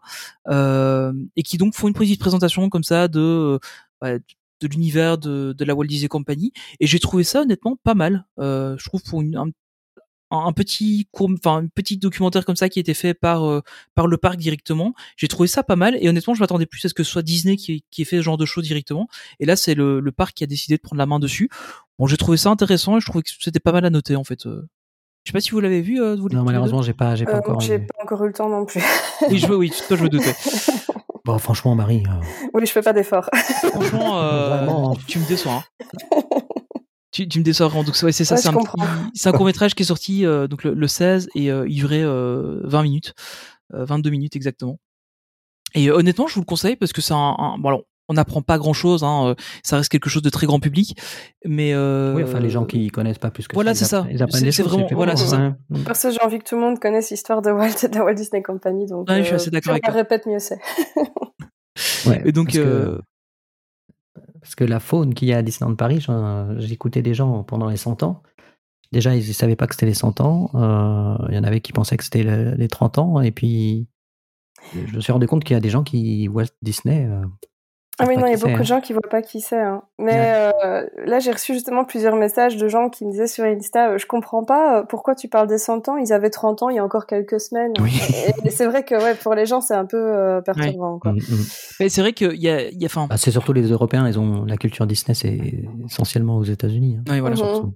Et qui donc font une petite présentation comme ça de ouais, de l'univers de, de la Walt Disney Company. Et j'ai trouvé ça honnêtement pas mal. Euh, je trouve pour une, un, un petit court, enfin un petit documentaire comme ça qui a été fait par euh, par le parc directement. J'ai trouvé ça pas mal et honnêtement je m'attendais plus à ce que ce soit Disney qui, qui ait fait ce genre de show directement. Et là c'est le, le parc qui a décidé de prendre la main dessus. Bon j'ai trouvé ça intéressant et je trouvais que c'était pas mal à noter en fait. Euh, Je sais pas si vous l'avez vu. Euh, vous Non, malheureusement, j'ai pas, j'ai pas Euh, encore. j'ai pas encore eu le temps non plus. Oui je veux oui toi je me doutais. [laughs] Bon, franchement, Marie, euh, oui, je fais pas d'efforts. Franchement [laughs] euh, Vraiment. tu me déçois. hein. Tu, tu me déçois vraiment. Donc ouais, c'est ça, Ouais, c'est un, court métrage qui est sorti euh, donc le, le 16 et euh, il durait euh, 20 minutes, euh, 22 minutes exactement. Et honnêtement, je vous le conseille parce que c'est un, un- bon alors on n'apprend pas grand chose, hein, euh, ça reste quelque chose de très grand public, mais euh, oui, enfin, les gens qui connaissent pas plus que voilà, c'est ça. Ils apprennent C'est- des c'est choses. vraiment- voilà, c'est ça. Parce que j'ai envie que tout le monde connaisse l'histoire de Walt de la Walt Disney Company, donc Ouais, je suis euh, assez d'accord avec répète, mieux c'est. Ouais, Et donc, parce, que, parce que la faune qu'il y a à Disneyland Paris, j'écoutais des gens pendant les 100 ans. Déjà, ils ne savaient pas que c'était les 100 ans. Euh, Il y en avait qui pensaient que c'était le- les 30 ans. Et puis, je me suis rendu compte qu'il y a des gens qui, Walt Disney, euh, Ah oui, non, il y a beaucoup de hein. gens qui voient pas qui c'est. Hein. Mais Ouais. euh, là, j'ai reçu justement plusieurs messages de gens qui me disaient sur Insta, euh, je comprends pas euh, pourquoi tu parles des 100 ans? Ils avaient 30 ans il y a encore quelques semaines. Oui. Et, et [laughs] c'est vrai que ouais, pour les gens, c'est un peu euh, perturbant. Quoi. Mm, mm. mais c'est vrai qu'il y a, il y a, Bah, c'est surtout les Européens, ils ont la culture Disney, c'est essentiellement aux États-Unis. hein. ouais, voilà. Mhm. Surtout.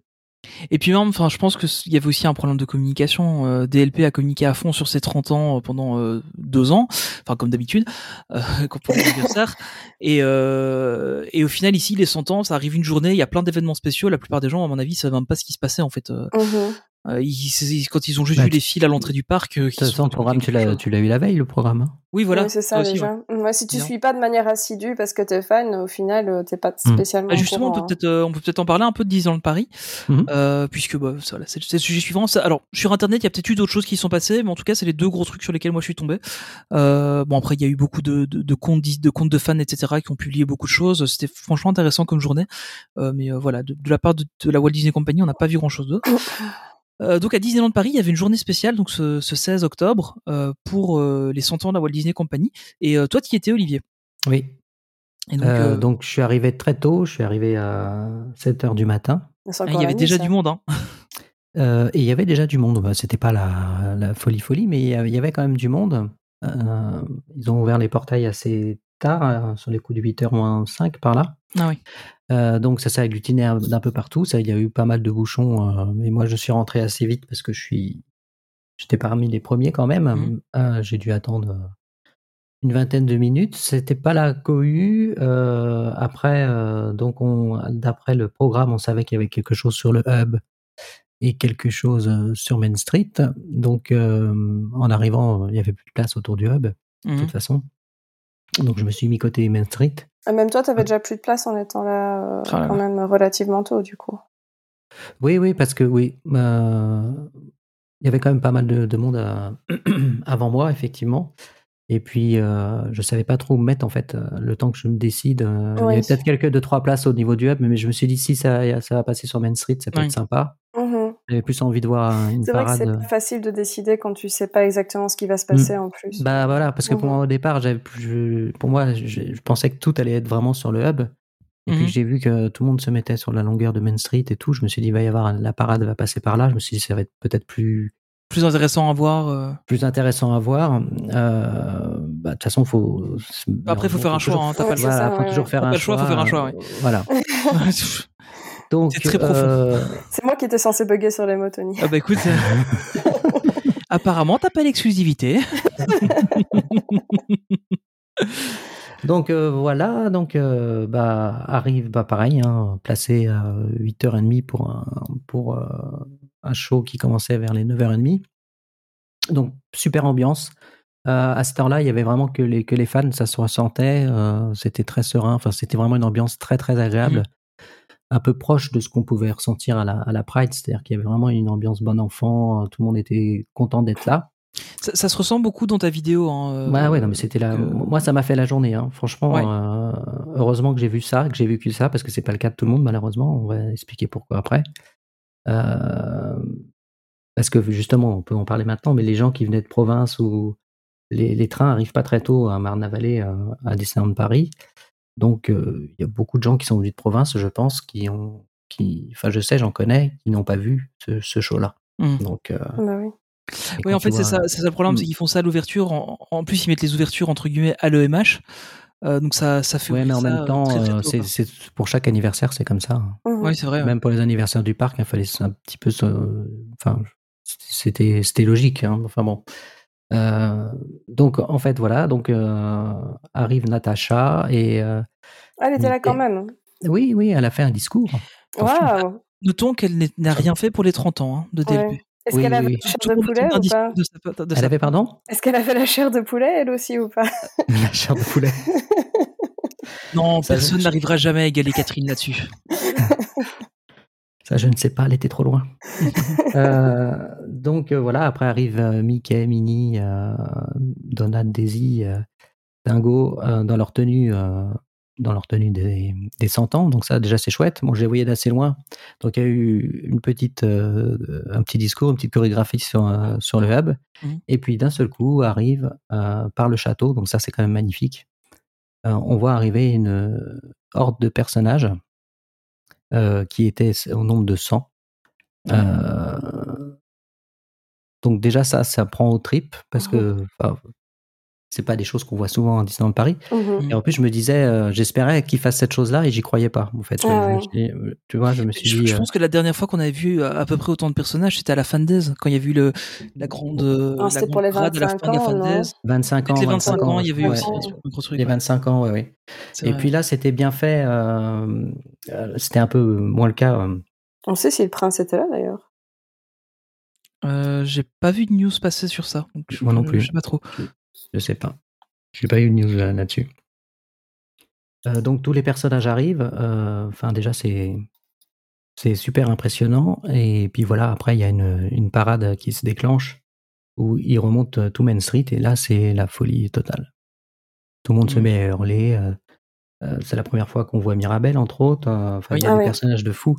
Et puis même, enfin, je pense que s- il y avait aussi un problème de communication. Euh, DLP a communiqué à fond sur ses 30 ans euh, pendant euh, deux ans, enfin comme d'habitude, euh, [laughs] pour l'anniversaire. Et, euh, et au final, ici, les 100 ans, ça arrive une journée, il y a plein d'événements spéciaux. La plupart des gens, à mon avis, savent même pas ce qui se passait en fait. Mhm. Euh, ils- ils- quand ils ont juste Bah, vu tu- les fils à l'entrée du parc, euh, qui sont le programme, tu l'as, tu l'as eu la veille, le programme. hein? Oui, voilà. Oui, c'est ça, aussi, déjà. ouais. Ouais, si tu Bien. suis pas de manière assidue parce que t'es fan, au final, euh, t'es pas Mm. spécialement. Bah, justement, on courant, peut hein. peut-être euh, on peut peut-être en parler un peu de Disneyland Paris, Mhm. euh, puisque bah, ça, voilà, c'est c'est le sujet suivant. Ça- alors sur Internet, il y a peut-être eu d'autres choses qui sont passées, mais en tout cas, c'est les deux gros trucs sur lesquels moi je suis tombé. Euh, bon après, il y a eu beaucoup de, de, de comptes de comptes de fans, etc., qui ont publié beaucoup de choses. C'était franchement intéressant comme journée, Euh, mais euh, voilà, de, de la part de, de la Walt Disney Company, on n'a pas vu grand chose d'autre. [coughs] Euh, donc à Disneyland Paris, il y avait une journée spéciale, donc ce, ce 16 octobre, euh, pour euh, les 100 ans de la Walt Disney Company. Et euh, toi, tu y étais, Olivier? Oui. Et donc, Euh, euh, donc, je suis arrivé très tôt, je suis arrivé à 7 heures du matin. Ah, encore il y avait nuit, déjà ça. du monde. Hein. [laughs] Euh, et il y avait déjà du monde. Bah, C'était pas la, la folie folie, mais il y avait- il y avait quand même du monde. Euh, ils ont ouvert les portails assez tard, euh, sur les coups de 8h moins 5 par là. Ah oui. Euh, donc ça s'est agglutiné un- d'un peu partout. Ça, il y a eu pas mal de bouchons. euh, mais moi, je suis rentré assez vite parce que je suis, j'étais parmi les premiers quand même. Euh, J'ai dû attendre euh, une vingtaine de minutes. C'était pas la cohue. Euh, après, euh, donc on, d'après le programme, on savait qu'il y avait quelque chose sur le hub et quelque chose euh, sur Main Street. Donc, euh, en arrivant, il y avait plus de place autour du hub, de toute façon. Donc, je me suis mis côté Main Street. Ah, Même toi, t'avais déjà plus de place en étant là, euh, Ah là quand là. même relativement tôt, du coup. Oui, oui, parce que oui, euh, il y avait quand même pas mal de, de monde à- [clears throat] avant moi, effectivement. Et puis, euh, je savais pas trop où me mettre, en fait, euh, le temps que je me décide. euh, Il y avait peut-être quelques deux, trois places au niveau du hub, mais je me suis dit, si ça, ça va passer sur Main Street, ça peut Oui. être sympa. Mhm. J'avais plus envie de voir une C'est vrai que c'est pas facile de décider quand tu sais pas exactement ce qui va se passer en plus. Bah voilà, parce que pour Mhm. moi au départ, j'avais plus- je- pour moi, je, je pensais que tout allait être vraiment sur le hub. Et Mhm. puis j'ai vu que tout le monde se mettait sur la longueur de Main Street et tout. Je me suis dit, va y avoir la parade va passer par là. Je me suis dit, ça va être peut-être plus Plus intéressant à voir. euh. plus intéressant à voir. Euh, bah, de toute façon, faut. Après, il faut faire un choix. Hein, t'as Ouais, pas le c'est choix. Voilà, ça, faut toujours faire un choix, faut faire un choix, euh, Voilà. [laughs] [laughs] Donc, C'est très profond. euh, C'est moi qui étais censé bugger sur les mots, Tony. Ah bah écoute, euh, [laughs] apparemment t'as pas l'exclusivité. [laughs] Donc euh, voilà, donc euh, bah arrive bah pareil, hein, placé à 8h30 pour un pour euh, un show qui commençait vers les 9h30. Donc super ambiance. Euh, à cette heure-là, il y avait vraiment que les que les fans, ça se ressentait, euh, c'était très serein, enfin c'était vraiment une ambiance très très agréable, un peu proche de ce qu'on pouvait ressentir à la à la Pride, c'est-à-dire qu'il y avait vraiment une ambiance bon enfant, euh, tout le monde était content d'être là. Ça, ça se ressent beaucoup dans ta vidéo. Hein, euh, Ouais, ouais, non, mais c'était là. Moi, ça m'a fait la journée. Hein. Franchement, Ouais. euh, heureusement que j'ai vu ça, que j'ai vécu ça, parce que c'est pas le cas de tout le monde, malheureusement. On va expliquer pourquoi après. Euh, parce que justement, on peut en parler maintenant, mais les gens qui venaient de province ou les, les trains arrivent pas très tôt à Marne-la-Vallée, à Disneyland Paris. Donc, euh, il y a beaucoup de gens qui sont venus de province, je pense, qui ont, qui, enfin, je sais, j'en connais, qui n'ont pas vu ce, ce show-là. Mm. Donc, euh, Bah oui. Oui, en fait, c'est ça, c'est ça le problème, Mm. c'est qu'ils font ça à l'ouverture. En, en plus, ils mettent les ouvertures entre guillemets à l'EMH. Euh, donc ça, ça fait Ouais, mais en même temps, très, très tôt, c'est pour chaque anniversaire, c'est comme ça. hein. Mhm. Ouais, c'est vrai. ouais. Même pour les anniversaires du parc, il fallait un petit peu. Enfin, c'était c'était logique. hein. Enfin bon. Euh, donc en fait voilà. Donc euh, arrive Natacha et euh, Ah, elle était là quand Et- même. oui oui, elle a fait un discours. Waouh. Notons qu'elle n'a rien fait pour les 30 ans hein, de DLP. Ouais. Est-ce Oui, qu'elle avait oui. la chair de poulet ou pas de sa- de Elle sa- avait pardon? Est-ce qu'elle avait la chair de poulet elle aussi ou pas? [laughs] La chair de poulet. Non, Ça, personne n'arrivera jamais à égaler Catherine là-dessus. [laughs] Ça, je ne sais pas, elle était trop loin. [laughs] Euh, donc euh, voilà, après arrive euh, Mickey, Minnie, Donald, Daisy, Dingo dans leur tenue, dans leur tenue des, des 100 ans. Donc ça, déjà, c'est chouette. Bon, je les voyais d'assez loin. Donc il y a eu une petite, un petit discours, une petite chorégraphie sur, sur le hub. Mhm. Et puis d'un seul coup arrive par le château. Donc ça, c'est quand même magnifique. On voit arriver une horde de personnages euh, qui étaient au nombre de 100. Euh, donc déjà ça, ça prend aux tripes parce que c'est pas des choses qu'on voit souvent en Disneyland Paris. Mhm. Et en plus je me disais, euh, j'espérais qu'ils fassent cette chose-là et j'y croyais pas. En fait, Je- Ah ouais. dit, euh, tu vois, je me suis Je, dit, je euh, pense que la dernière fois qu'on avait vu à, peu près autant de personnages, c'était à la Fan Days, quand il y a eu le, la grande, euh, Non, la grande pour les parade à la 25 fin de la ans, Days. 25 ans, les 25 ans, il y avait eu ouais. aussi un gros truc. Les ouais. 25 ans. C'est Et vrai. puis là, c'était bien fait. euh, euh, c'était un peu moins le cas. euh, On sait si le prince était là d'ailleurs. Euh, j'ai pas vu de news passer sur ça. Donc je, Moi non plus. Je sais pas trop. Je sais pas. J'ai pas eu de news euh, là-dessus. Euh, donc tous les personnages arrivent. euh, Enfin déjà c'est c'est super impressionnant. Et puis voilà après il y a une, une parade qui se déclenche où ils remontent tout Main Street et là c'est la folie totale. Tout le monde se Mhm. met à hurler. euh, c'est la première fois qu'on voit Mirabelle entre autres. Enfin il y a Ah des ouais. personnages de fous.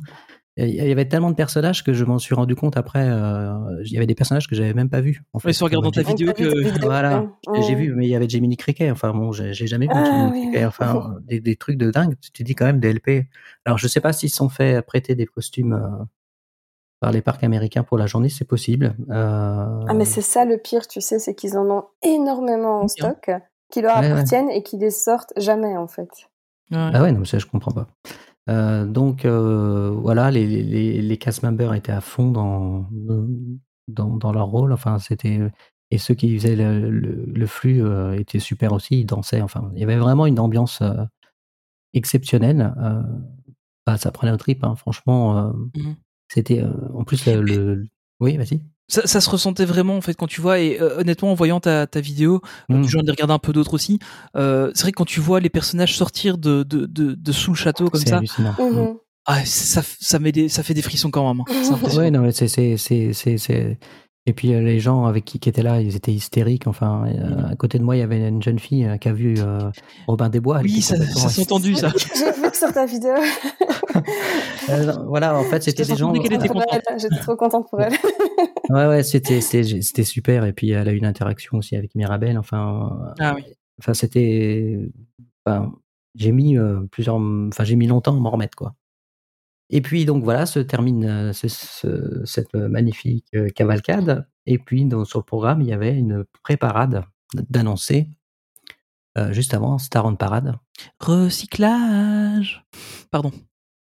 Il y avait tellement de personnages que je m'en suis rendu compte après. euh, il y avait des personnages que j'avais même pas vus. En fait. C'est en regardant ta vidéo que- [laughs] Voilà. ouais. j'ai vu, mais il y avait Jiminy Cricket. Enfin bon, j'ai jamais vu Ah, Jiminy oui, Cricket. oui. Enfin, [laughs] des, des trucs de dingue. Tu te dis quand même DLP. Alors je sais pas s'ils se sont fait prêter des costumes euh, par les parcs américains pour la journée, c'est possible. Euh, Ah mais c'est ça le pire, tu sais, c'est qu'ils en ont énormément en stock, qui leur Ouais, ouais. appartiennent et qui les sortent jamais en fait. Ouais. Ah ouais, non, mais ça je comprends pas. Euh, donc euh, voilà, les, les, les, cast members étaient à fond dans, dans, dans leur rôle. Enfin, c'était et ceux qui faisaient le, le, le flux euh, étaient super aussi. Ils dansaient. Enfin, il y avait vraiment une ambiance exceptionnelle. Bah, ça prenait au trip, hein, franchement. Mhm. C'était en plus le, le- oui, vas-y. Ça, ça se ressentait vraiment en fait quand tu vois et euh, honnêtement en voyant ta, ta vidéo, euh, Mm. j'en ai regardé un peu d'autres aussi. euh, c'est vrai que quand tu vois les personnages sortir de, de, de, de sous le château comme ça, hallucinant. Mhm. ah, ça, ça, met des, ça fait des frissons quand même. hein. [laughs] Ouais, non, mais c'est, c'est, c'est, c'est, c'est- Et puis les gens avec qui, qui étaient là, ils étaient hystériques. Enfin, euh, à côté de moi, il y avait une jeune fille qui a vu euh, Robin des Bois. Oui, ça, s'est entendu ça. [laughs] J'ai vu sur ta vidéo. Euh, voilà, en fait, c'était t'ai des gens. elle, J'étais trop contente pour elle. [laughs] Ouais, ouais, c'était, super. Et puis elle a eu une interaction aussi avec Mirabelle. Enfin, euh, Ah oui. enfin, c'était. Enfin, j'ai mis euh, plusieurs. Enfin, j'ai mis longtemps à m'en remettre, quoi. Et puis donc voilà, se termine euh, ce- ce- cette magnifique euh, cavalcade. Et puis dans, sur le programme, il y avait une préparade d'annoncer euh, juste avant Star on Parade. Recyclage. Pardon.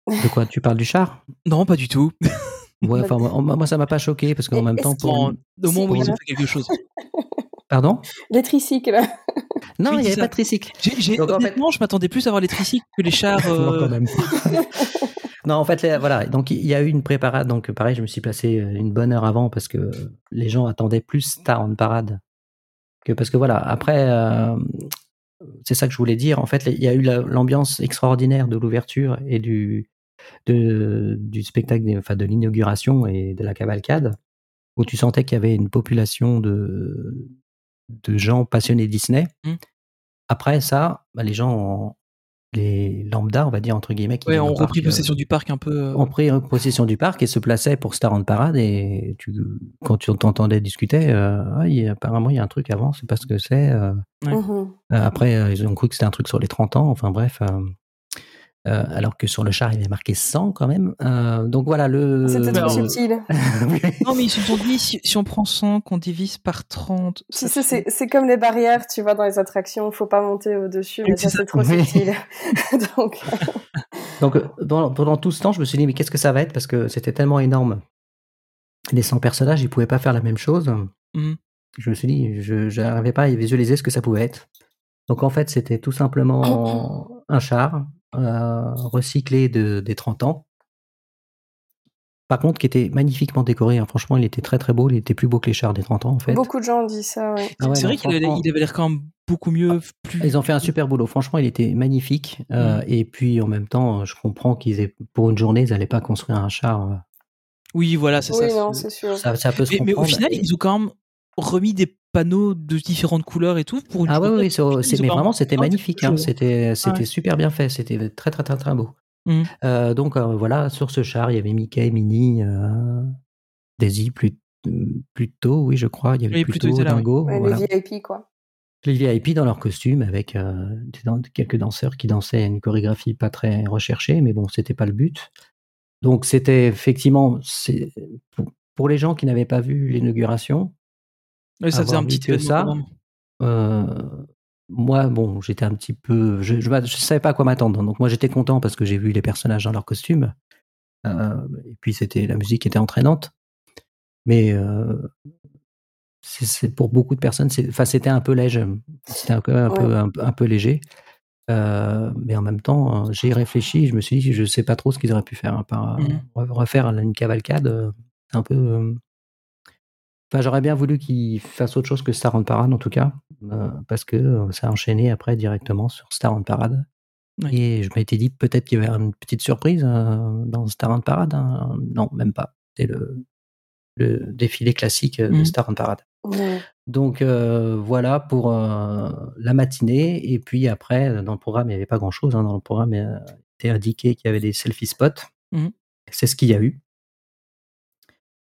De quoi tu parles du char? Non, pas du tout. Ouais, enfin, moi, moi, ça m'a pas choqué parce qu'en [laughs] même temps, pour... au moins, oui, ils ont fait quelque chose. [laughs] pardon? Les tricycles. Non, il n'y avait ça. pas de tricycle. J'ai, en fait- honnêtement, je m'attendais plus à voir les tricycles que les chars. [laughs] Non, euh, quand même pas. non, en fait, les- voilà. Donc, il y a eu une préparade. Donc, pareil, je me suis placé euh, une bonne heure avant parce que les gens attendaient plus Star en parade que parce que voilà. Après, euh, c'est ça que je voulais dire. En fait, il y a eu la- l'ambiance extraordinaire de l'ouverture et du de, du spectacle, des- enfin de l'inauguration et de la cavalcade, où tu sentais qu'il y avait une population de de gens passionnés Disney. Mm. Après ça, bah, les gens, ont- les lambda, on va dire entre guillemets, qui ouais, viennent au on repris parc, euh, possession du parc un peu. euh, ont pris possession du parc et se plaçaient pour Star on Parade. Et tu, quand tu t'entendais discuter, euh, Ah, il y a- apparemment il y a un truc avant, c'est pas ce que c'est. euh. Ouais. Euh, après, ils ont cru que c'était un truc sur les 30 ans. Enfin bref. Euh, alors que sur le char, il est marqué 100 quand même. Euh, donc voilà, le. C'était trop subtil. [laughs] Non, mais ils se sont dit, si, si on prend 100, qu'on divise par 30. Tu ça sais, fait- c'est c'est comme les barrières, tu vois, dans les attractions, faut pas monter au-dessus, mais ça, ça. c'est trop Oui. subtil. [laughs] [laughs] Donc, Donc euh, pendant, pendant tout ce temps, je me suis dit, mais qu'est-ce que ça va être? Parce que c'était tellement énorme. Les 100 personnages, ils pouvaient pas faire la même chose. Mhm. Je me suis dit, je n'arrivais pas à visualiser ce que ça pouvait être. Donc en fait, c'était tout simplement [clears throat] un char euh, recyclé de, des 30 ans. Par contre, qui était magnifiquement décoré. hein. Franchement, il était très très beau. Il était plus beau que les chars des 30 ans, en fait. beaucoup de gens disent ça, ouais. Ah ouais, c'est vrai qu'il avait, franchement- il avait l'air quand même beaucoup mieux. Plus... Ils ont fait un super boulot. Franchement, il était magnifique. Euh, Mm. Et puis, en même temps, je comprends qu'ils aient, pour une journée, ils n'allaient pas construire un char. euh, Oui, voilà, c'est Oui, ça. non, c'est- c'est sûr. Ça, ça peut se Mais, mais au final, ils ont quand même remis des panneaux de différentes couleurs et tout pour une Ah oui, oui, mais vraiment, c'était Ah, magnifique. hein. C'était c'était Ouais. super bien fait. C'était très, très, très, très beau. Mhm. Euh, donc, euh, voilà, sur ce char, il y avait Mickey, Minnie, euh, Daisy, plus, plutôt, oui, je crois. Il y avait Oui, plutôt. Dingo. Ouais, voilà. Les VIP, quoi. Les VIP dans leur costume avec euh, quelques danseurs qui dansaient une chorégraphie pas très recherchée, mais bon, c'était pas le but. Donc c'était effectivement pour les gens qui n'avaient pas vu l'inauguration, Ouais, ça faisait un petit événement ça. euh, moi bon, j'étais un petit peu, je, je savais pas à quoi m'attendre. Donc moi j'étais content parce que j'ai vu les personnages dans leur costume. Euh, et puis c'était la musique était entraînante. Mais euh, c'est pour beaucoup de personnes, c'était un peu léger, c'était un, peu- un, peu, Ouais. un, peu- un peu léger. Mais en même temps, j'ai réfléchi, je me suis dit, je sais pas trop ce qu'ils auraient pu faire. hein, par, re- refaire une cavalcade, c'est un peu. Enfin, j'aurais bien voulu qu'ils fassent autre chose que Star on Parade, en tout cas, euh, parce que euh, ça a enchaîné après directement sur Star on Parade. Oui. Et je m'étais dit peut-être qu'il y avait une petite surprise euh, dans Star on Parade. hein. Non, même pas. C'était le, le défilé classique de Mhm. Star on Parade. Ouais. Donc euh, voilà pour euh, la matinée. Et puis après, dans le programme, il n'y avait pas grand-chose. hein. Dans le programme, il était indiqué qu'il y avait des selfie spots. Mhm. C'est ce qu'il y a eu.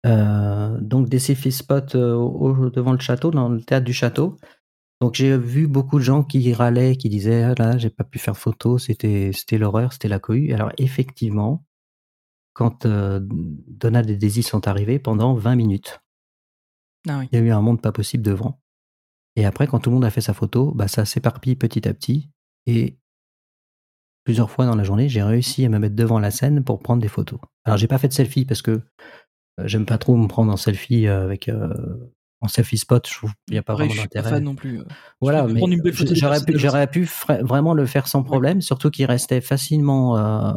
Euh, donc des selfie spots euh, au- devant le château, dans le théâtre du château. Donc j'ai vu beaucoup de gens qui râlaient, qui disaient ah là j'ai pas pu faire photo, c'était c'était l'horreur, c'était la cohue. Alors effectivement, quand euh, Donald et Daisy sont arrivés pendant 20 minutes, Ah oui. il y a eu un monde pas possible devant. Et après, quand tout le monde a fait sa photo, bah, ça s'éparpille petit à petit. Et plusieurs fois dans la journée, j'ai réussi à me mettre devant la scène pour prendre des photos. Alors, j'ai pas fait de selfie parce que j'aime pas trop me prendre en selfie euh, avec euh, en selfie spot. Je trouve qu'il n'y a pas Après, vraiment pas d'intérêt. non plus. euh. Voilà, préfère mais prendre une belle photo des j'aurais pu, j'aurais vraiment le faire sans problème, surtout qu'il restait facilement euh,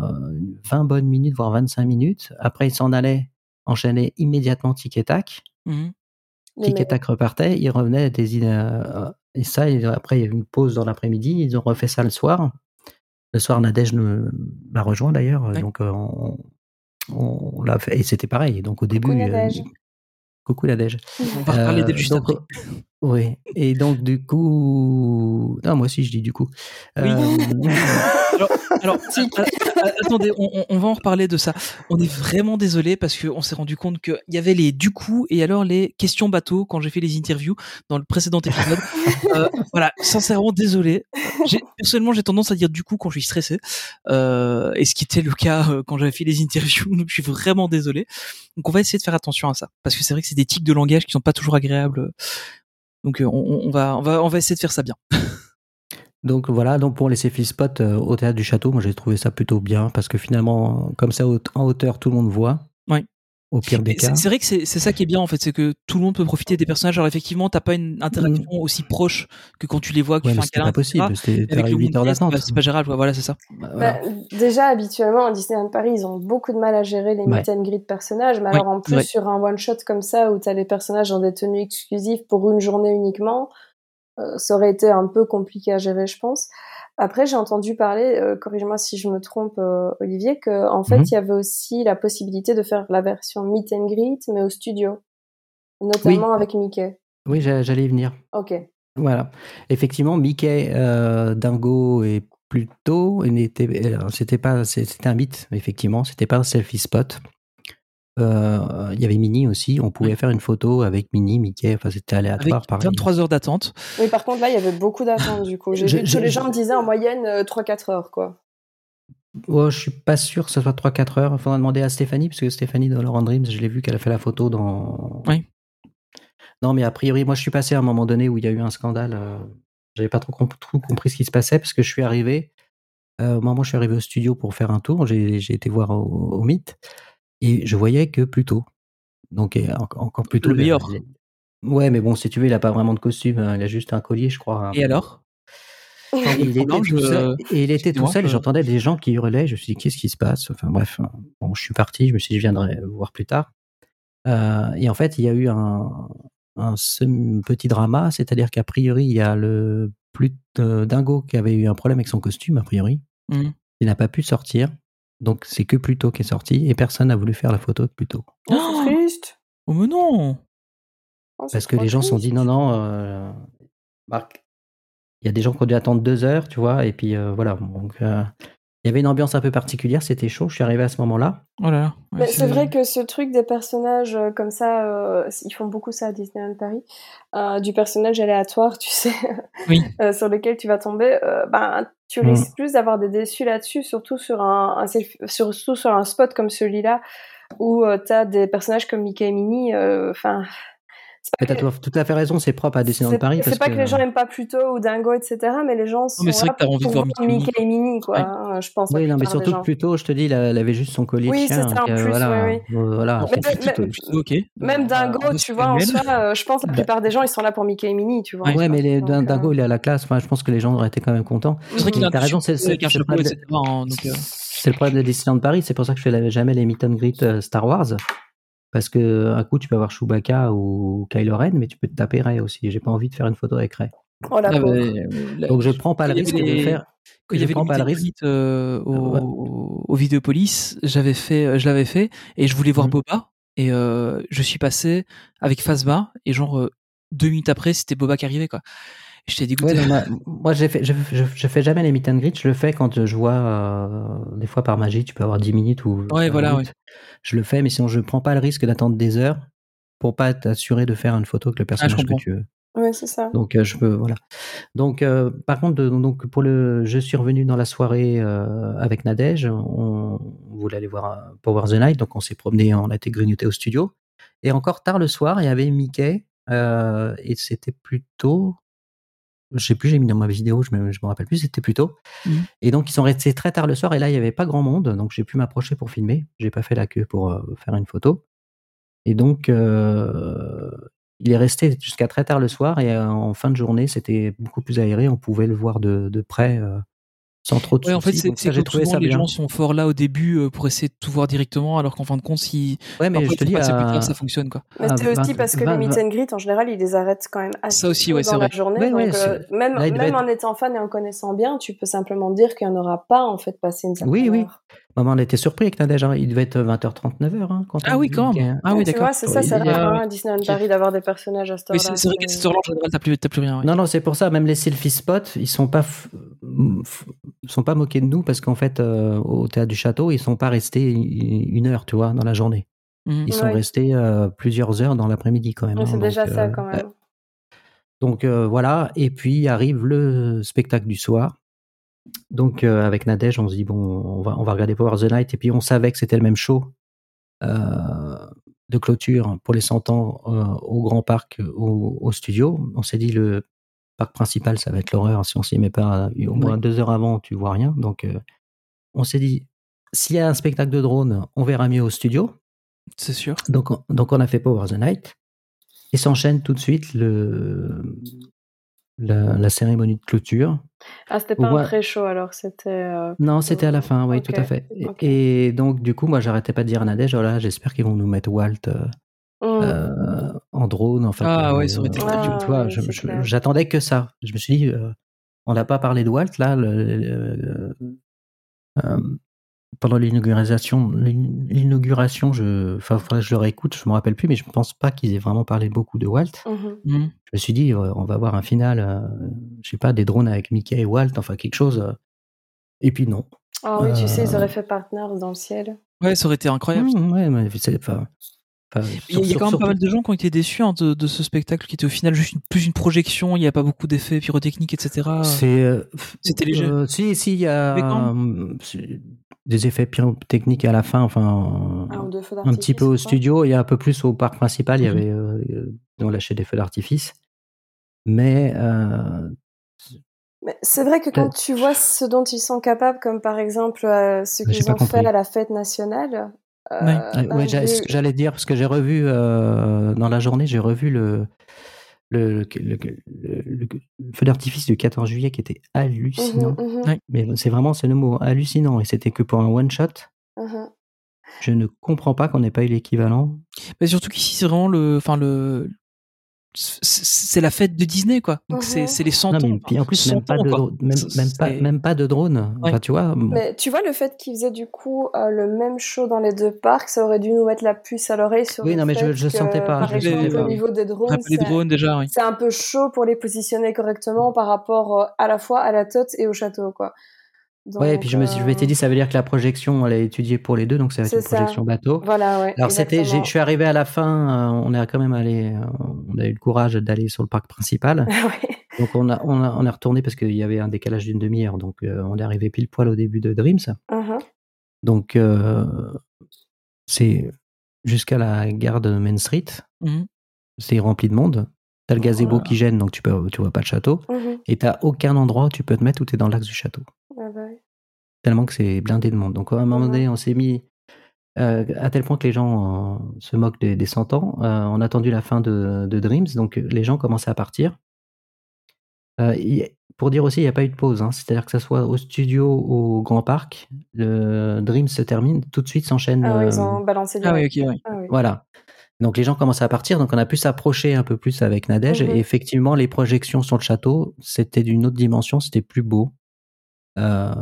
20 bonnes minutes, voire 25 minutes. Après, il s'en allait enchaîner immédiatement tic et tac. Les Tic et tac repartait, ils revenaient des euh, et ça, et après il y a eu une pause dans l'après-midi, ils ont refait ça le soir. Le soir, Nadège m'a rejoint d'ailleurs, Ouais. donc euh, on, on l'a fait, et c'était pareil. Donc au début, Coucou, euh, coucou Nadège. On va reparler Euh, d'elle juste donc, après. Oui, et donc du coup, non, moi aussi je dis du coup. Oui. Euh, [laughs] Alors, attendez, on, on- va en reparler de ça. On est vraiment désolé parce qu'on s'est rendu compte qu'il y avait les du coup et alors les questions bateau quand j'ai fait les interviews dans le précédent épisode. [laughs] Euh, voilà, sincèrement désolé. Personnellement, j'ai tendance à dire du coup quand je suis stressé, euh, et ce qui était le cas euh, quand j'avais fait les interviews. [laughs] Donc, je suis vraiment désolé. Donc, on va essayer de faire attention à ça parce que c'est vrai que c'est des tics de langage qui sont pas toujours agréables. Donc, euh, on, on va, on va, on va essayer de faire ça bien. [laughs] Donc voilà, donc pour les selfie spots euh, au théâtre du château, moi j'ai trouvé ça plutôt bien parce que finalement, comme ça en hauteur, tout le monde voit. Ouais. Au pire des C'est cas. c'est vrai que c'est c'est ça qui est bien en fait, c'est que tout le monde peut profiter des personnages. Alors effectivement, t'as pas une interaction aussi proche que quand tu les vois, que tu Ouais, fais un câlin, pas etc. possible. C'était Avec t'aurais le 8 heures d'attente. c'est pas gérable. quoi. Voilà, c'est ça. Bah, voilà. Bah, déjà, habituellement, à Disneyland Paris, ils ont beaucoup de mal à gérer les Ouais. meet and greet personnages. Mais alors, en plus, ouais. sur un one-shot comme ça, où tu as les personnages dans des tenues exclusives pour une journée uniquement, euh, ça aurait été un peu compliqué à gérer, je pense. Après, j'ai entendu parler, euh, corrige-moi si je me trompe, euh, Olivier, que en fait, Mhm. il y avait aussi la possibilité de faire la version meet and greet, mais au studio, notamment avec Mickey. Oui, j'a- j'allais y venir. Ok. Voilà. Effectivement, Mickey, euh, Dingo et c'était pas, c'est- c'était un mythe. Effectivement, c'était pas un selfie spot. Euh, Il y avait Minnie aussi. On pouvait faire une photo avec Minnie, Mickey. Enfin, c'était Avec aléatoire. pareil. 23 heures d'attente. Oui, par contre, là, il y avait beaucoup d'attentes, du coup. J'ai vu que les gens me disaient en moyenne euh, 3-4 heures, quoi. Oh, je suis pas sûr que ce soit 3-4 heures. Il faudra demander à Stéphanie, parce que Stéphanie dans Laurent Dreams, je l'ai vu qu'elle a fait la photo dans. Oui. Non, mais a priori, moi, je suis passé à un moment donné où il y a eu un scandale. euh, J'avais pas trop, comp- trop compris ce qui se passait, parce que je suis arrivé. euh, au moment où je suis arrivé au studio pour faire un tour, j'ai j'ai été voir au, au Mythe, et je voyais que Pluto. Donc, encore plus tôt. Le meilleur. Ouais, mais bon, si tu veux, il a pas vraiment de costume. hein, Il a juste un collier, je crois. un Et alors? Et il était Non, tout je- seul, et il était tout excusez-moi, seul et je- j'entendais des gens qui hurlaient. Je me suis dit, qu'est-ce qui se passe? Enfin bref, euh, bon, je suis parti. Je me suis dit, je viendrai voir plus tard. Euh, et en fait, il y a eu un, petit drama, c'est-à-dire qu'a priori, il y a le plus euh, Dingo qui avait eu un problème avec son costume, a priori. Mhm. Il n'a pas pu sortir. Donc c'est que Pluto qui est sorti et personne n'a voulu faire la photo de Pluto. Oh, c'est triste. Oh mais non Oh, Parce que les gens se sont dit, non, non, euh, Marc, il y a des gens qui ont dû attendre deux heures, tu vois, et puis euh, voilà. Donc, euh, il y avait une ambiance un peu particulière, c'était chaud. Je suis arrivé à ce moment-là. Oh là là. Ouais, Mais c'est vrai que ce truc des personnages euh, comme ça, euh, ils font beaucoup ça à Disneyland Paris, euh, du personnage aléatoire, tu sais, [laughs] Oui. euh, sur lequel tu vas tomber. euh, ben, tu Mm. risques plus d'avoir des déçus là-dessus, surtout sur un, surtout sur un spot comme celui-là où tu as des personnages comme Mickey et Minnie. euh, Enfin, Mais pas t'as que- tout à fait raison, c'est propre à Disneyland Paris. c'est pas que... les gens aiment pas Pluto ou Dingo, etc., mais les gens sont mais c'est vrai là que t'as pour envie de voir Mickey Mickey et Minnie, quoi. Ouais. hein, je pense. Oui, non, mais surtout que Pluto, je te dis, il avait juste son collier Oui, de chien. c'est ça, en euh, plus, voilà, oui, Euh, voilà. Mais- mais-. Même Dingo, Euh, tu vois, en soi, euh, je pense que la plupart des gens, ils sont là pour Mickey et Minnie, tu vois. Ouais. mais les, Donc, euh, Dingo, il est à la classe. Enfin, je pense que les gens auraient été quand même contents. C'est vrai qu'il a raison, c'est le problème etc. donc, C'est le problème de Disneyland Paris, c'est pour ça que je fais jamais les meet and greet Star Wars. Parce que un coup, tu peux avoir Chewbacca ou Kylo Ren, mais tu peux te taper Rey aussi. J'ai pas envie de faire une photo avec Rey. Oh ah, bah, Donc je prends pas le risque avait de faire. Quand il y avait prends pas le risque. euh, au, Ouais. au Vidéopolis, j'avais fait, je l'avais fait et je voulais voir Mhm. Boba et euh, je suis passé avec Phasma et genre euh, deux minutes après c'était Boba qui arrivait quoi. J'étais dégoûté. Ouais, non, moi, [laughs] moi, j'ai fait, je, je, je fais jamais les meet and greet. Je le fais quand je vois euh, des fois par magie, tu peux avoir 10 minutes ou Ouais, 20 voilà, minutes. Je le fais, mais sinon je prends pas le risque d'attendre des heures pour pas t'assurer de faire une photo avec le personnage que tu veux. Ouais, c'est ça. Donc euh, je peux voilà. Donc euh, par contre de- donc pour le je suis revenu dans la soirée euh, avec Nadège, on, on voulait aller voir euh, Power the Night donc on s'est promené, on a été grignoté au studio et encore tard le soir, il y avait Mickey euh, et c'était plutôt je sais plus, j'ai mis dans ma vidéo, je me, je me rappelle plus, c'était plus tôt. Mhm. Et donc ils sont restés très tard le soir et là il y avait pas grand monde donc j'ai pu m'approcher pour filmer, j'ai pas fait la queue pour euh, faire une photo. Et donc euh, il est resté jusqu'à très tard le soir et euh, en fin de journée, c'était beaucoup plus aéré. On pouvait le voir de, de près euh, sans trop de Ouais, en fait, c'est j'ai que trouvé souvent ça les bien. gens sont forts là au début euh, pour essayer de tout voir directement, alors qu'en fin de compte, si Ouais, mais parfois je te dis, passer plus à- ça fonctionne quoi. Mais à c'est aussi 20, parce que 20, les meet and greet, en général, ils les arrêtent quand même assez Ça aussi, ouais, la vrai. journée. Ouais, donc, euh, même, là, il devait même être- en étant fan et en connaissant bien, tu peux simplement dire qu'il n'y en aura pas, en fait, passé une certaine Oui, oui. Maman, on était surpris avec Nadège. hein. Il devait être 20h30, 9h. Hein, quand Ah on- oui, quand même. Ah oui, d'accord. vois, c'est ça, Oui, c'est il y a- rare hein, à Disneyland Paris d'avoir des personnages à cette heure-là. c'est c'est vrai qu'à cette heure-là, en général, t'as plus, t'as plus rien. ouais. Non, non, c'est pour ça. Même les selfie spots, ils sont pas, f- f- sont pas moqués de nous parce qu'en fait, euh, au théâtre du château, ils sont pas restés une heure, tu vois, dans la journée. Mhm. Ils sont Ouais. restés euh, plusieurs heures dans l'après-midi quand même. Ouais, hein. c'est déjà Donc, ça, euh, quand même. Donc euh, voilà, et puis arrive le spectacle du soir. Donc euh, avec Nadège, on se dit bon, on va on va regarder Power the Night, et puis on savait que c'était le même show euh, de clôture pour les 100 ans euh, au Grand Parc, au, au studio. On s'est dit le parc principal, ça va être l'horreur. Si on s'y met pas au moins deux heures avant, tu vois rien. Donc, on s'est dit, s'il y a un spectacle de drone, on verra mieux au studio. C'est sûr. Donc, on- donc on a fait Power the Night. Et s'enchaîne tout de suite le, la, la cérémonie de clôture. Ah, c'était pas un voit- pré-show alors, c'était. euh, Non, c'était à la fin, oui, tout à fait. Et, ok. et donc, du coup, moi, j'arrêtais pas de dire à Nadège, oh là, j'espère qu'ils vont nous mettre Walt euh, hmm. euh, en drone. Enfin, Ah ouais, ça aurait été euh, Ah, oui, j'attendais que ça. Je me suis dit, euh, on n'a pas parlé de Walt, là, le- le- le- euh, pendant l'inauguration. L'inauguration, je, enfin, je le réécoute, je me rappelle plus, mais je ne pense pas qu'ils aient vraiment parlé beaucoup de Walt. Mhm. Mhm. Je me suis dit, on va avoir un final, euh, je sais pas, des drones avec Mickey et Walt, enfin quelque chose. euh. Et puis non. Ah oui, tu sais, ils Euh, auraient fait Partners dans le ciel. Ouais, ça aurait été incroyable. Mmh, ouais, mais c'est- enfin, enfin, Il y a, il y a sur- quand même sur- pas mal de gens qui ont été déçus hein, de, de ce spectacle qui était au final juste une- plus une projection, il n'y a pas beaucoup d'effets pyrotechniques, etc. C'est. euh, C'était léger. euh, si, si, il y a Euh, des effets pyrotechniques à la fin, enfin. Un petit peu au studio, il y a un peu plus au parc principal, il y Mhm. avait. Euh, euh, ont lâché des feux d'artifice. Mais. euh, Mais c'est vrai que quand tu vois ce dont ils sont capables, comme par exemple euh, ce qu'ils ont fait à la fête nationale. euh, Ouais. Ah, bah, ce que j'allais dire, parce que j'ai revu euh, dans la journée, j'ai revu le, le, le, le- le- le feu d'artifice du 14 juillet qui était hallucinant. Mhm, mhm, Ouais. Mais c'est vraiment, c'est le mot, hallucinant. Et c'était que pour un one-shot. mhm. Je ne comprends pas qu'on n'ait pas eu l'équivalent. Mais surtout qu'ici, c'est vraiment le. Enfin, le. C'est- la fête de Disney, quoi. Donc, Mhm. c'est les 100 Non, ans. mais puis en plus, 100 même pas, ans, de, même, C'est- même pas, c'est- même pas de drone. Ouais. Enfin, tu vois, Mais tu vois, le fait qu'ils faisaient du coup euh, le même show dans les deux parcs, ça aurait dû nous mettre la puce à l'oreille sur Oui, le non, mais je- fait je que, sentais pas, Par je sentais exemple, pas. au niveau des drones, Après les c'est- drones, déjà, oui. c'est un peu chaud pour les positionner correctement par rapport euh, à la fois à la tote et au château, quoi. Ouais, et puis je me, suis- je m'étais euh, dit, ça veut dire que la projection, elle est étudiée pour les deux, donc ça va être une ça. projection bateau. Voilà, ouais. Alors c'était, je suis arrivé à la fin, euh, on est quand même allé, euh, on a eu le courage d'aller sur le parc principal. [laughs] Ouais. Donc on a, on a, on est retourné parce qu'il y avait un décalage d'une demi-heure, donc euh, on est arrivé pile poil au début de Dreams. Mhm. Donc euh, c'est jusqu'à la gare de Main Street, Mhm. c'est rempli de monde. T'as le gazebo Voilà. qui gêne, donc tu peux, tu vois pas le château. Mhm. Et t'as aucun endroit où tu peux te mettre où t'es dans l'axe du château. Ah bah ouais. Tellement que c'est blindé de monde. Donc à un moment donné, on s'est mis euh, à tel point que les gens euh, se moquent des, des 100 ans. Euh, on a attendu la fin de, de Dreams, donc les gens commençaient à partir. Euh, il- pour dire aussi, il n'y a pas eu de pause. hein. C'est-à-dire que ce soit au studio, au Grand Parc, le Dreams se termine, tout de suite s'enchaîne. Ah oui, euh, ils ont balancé Ah oui. Ah oui. Voilà. Donc les gens commencent à partir, donc on a pu s'approcher un peu plus avec Nadège. Mhm. Et effectivement, les projections sur le château, c'était d'une autre dimension, c'était plus beau. Euh,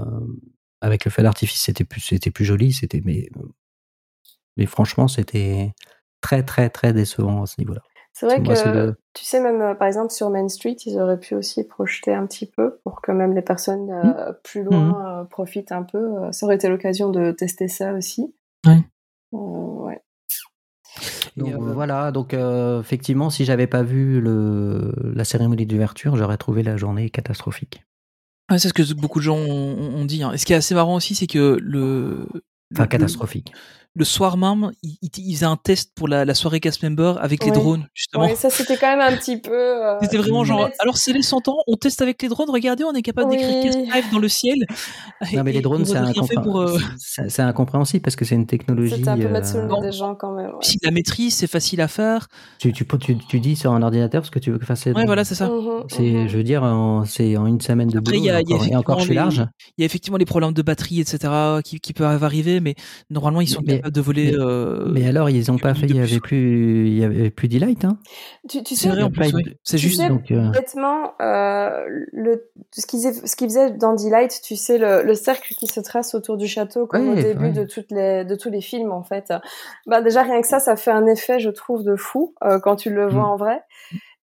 avec le feu d'artifice, c'était plus, c'était plus joli, c'était mais, mais franchement, c'était très très très décevant à ce niveau-là. C'est vrai Moi, que, tu sais, même euh, par exemple sur Main Street, ils auraient pu aussi projeter un petit peu pour que même les personnes Mmh. euh, plus loin euh, profitent un peu. Ça aurait été l'occasion de tester ça aussi. Ouais. Ouais. Et, Donc, euh, voilà, donc euh, effectivement, si j'avais pas vu le, la cérémonie d'ouverture, j'aurais trouvé la journée catastrophique. Ouais, c'est ce que beaucoup de gens ont, ont dit. hein. Et ce qui est assez marrant aussi, c'est que le. Enfin, le- catastrophique. Le soir même, il, il- il faisait un test pour la, la soirée cast member avec les drones, justement. Ouais, ça c'était quand même un petit peu. euh, C'était vraiment genre, alors c'est les 100 ans, on teste avec les drones, regardez, on est capable d'écrire Oui. Cast Live dans le ciel. [laughs] Non, mais Et- les drones, on c'est aurait rien fait incompré- pour. euh, c'est- c'est incompréhensible parce que c'est une technologie. C'était un peu mettre sous le euh, des gens quand même. ouais. Si la maîtrise, c'est facile à faire. tu, tu, tu, tu dis sur un ordinateur ce que tu veux que fasse. Ouais, voilà, c'est ça. C'est, mhm. je veux dire, c'est en une semaine de Après, boulot. il y a- et il y a encore, et encore, je suis large. Il y a effectivement les problèmes de batterie, etc., qui, qui peuvent arriver, mais normalement, ils sont Mais- de voler. mais- euh, Mais alors, ils ont pas fait, il y plus, avait plus, il y avait plus d'Elight, hein. Tu, sais. C'est juste. sais, Donc, euh, euh, le, ce qu'ils faisaient dans Delight, tu sais, le, le cercle qui se trace autour du château, comme au début ouais. de, toutes les, de tous les films, en fait. Bah, déjà, rien que ça, ça fait un effet, je trouve, de fou euh, quand tu le vois Mm. en vrai.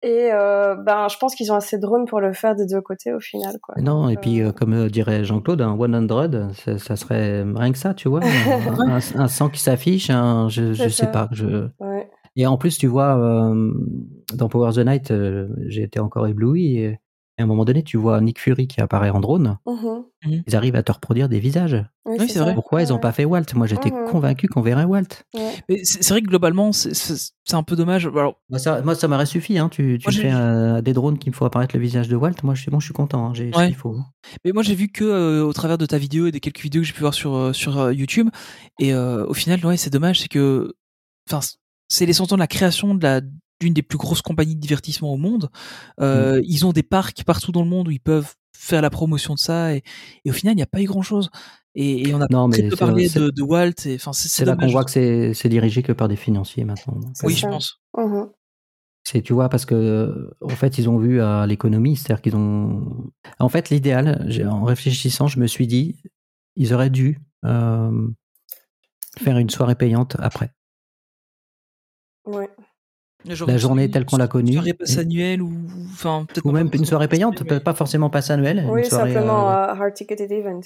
Et euh, ben, je pense qu'ils ont assez de drones pour le faire des deux côtés, au final. Quoi. non, et puis, euh, euh, comme dirait Jean-Claude, un 100, ça, ça serait rien que ça, tu vois. [laughs] un, un, un 100 qui s'affiche, un, je, je sais pas. Je... ouais. Et en plus, tu vois, euh, dans Power the Night, j'ai été encore ébloui. Et Et à un moment donné, tu vois Nick Fury qui apparaît en drone. Mhm. Ils arrivent à te reproduire des visages. Oui, Oui, c'est vrai. Pourquoi ils n'ont pas fait Walt? Moi, j'étais Mhm. convaincu qu'on verrait Walt. Ouais. Mais c'est vrai que globalement, c'est- un peu dommage. Alors, Moi, ça, moi, ça m'aurait suffi. Hein. Tu, tu Moi, j'ai- fais euh, des drones qui me font apparaître le visage de Walt. Moi, je, suis- bon, je suis content. hein. J'ai ce Ouais. qu'il faut. Mais moi j'ai vu que euh, au travers de ta vidéo et des quelques vidéos que j'ai pu voir sur euh, sur euh, YouTube et euh, au final ouais c'est dommage c'est que enfin c'est les 100 ans de la création de la d'une des plus grosses compagnies de divertissement au monde. Euh, Mm. Ils ont des parcs partout dans le monde où ils peuvent faire la promotion de ça et, et au final il n'y a pas eu grand chose. Et, et on a Non, mais peu parlé de, de Walt c'est là qu'on voit que c'est c'est dirigé que par des financiers maintenant. Oui je pense. Mhm. C'est, tu vois, parce que en fait, ils ont vu à l'économie, c'est-à-dire qu'ils ont. En fait, l'idéal, en réfléchissant, je me suis dit, ils auraient dû euh, faire une soirée payante après. Ouais. La une journée telle qu'on l'a connue. Soirée passe annuelle ou enfin peut-être Ou pas même une soirée payante, peut-être pas forcément passe annuelle. Oui, une soirée, simplement euh, euh, hard ticketed event.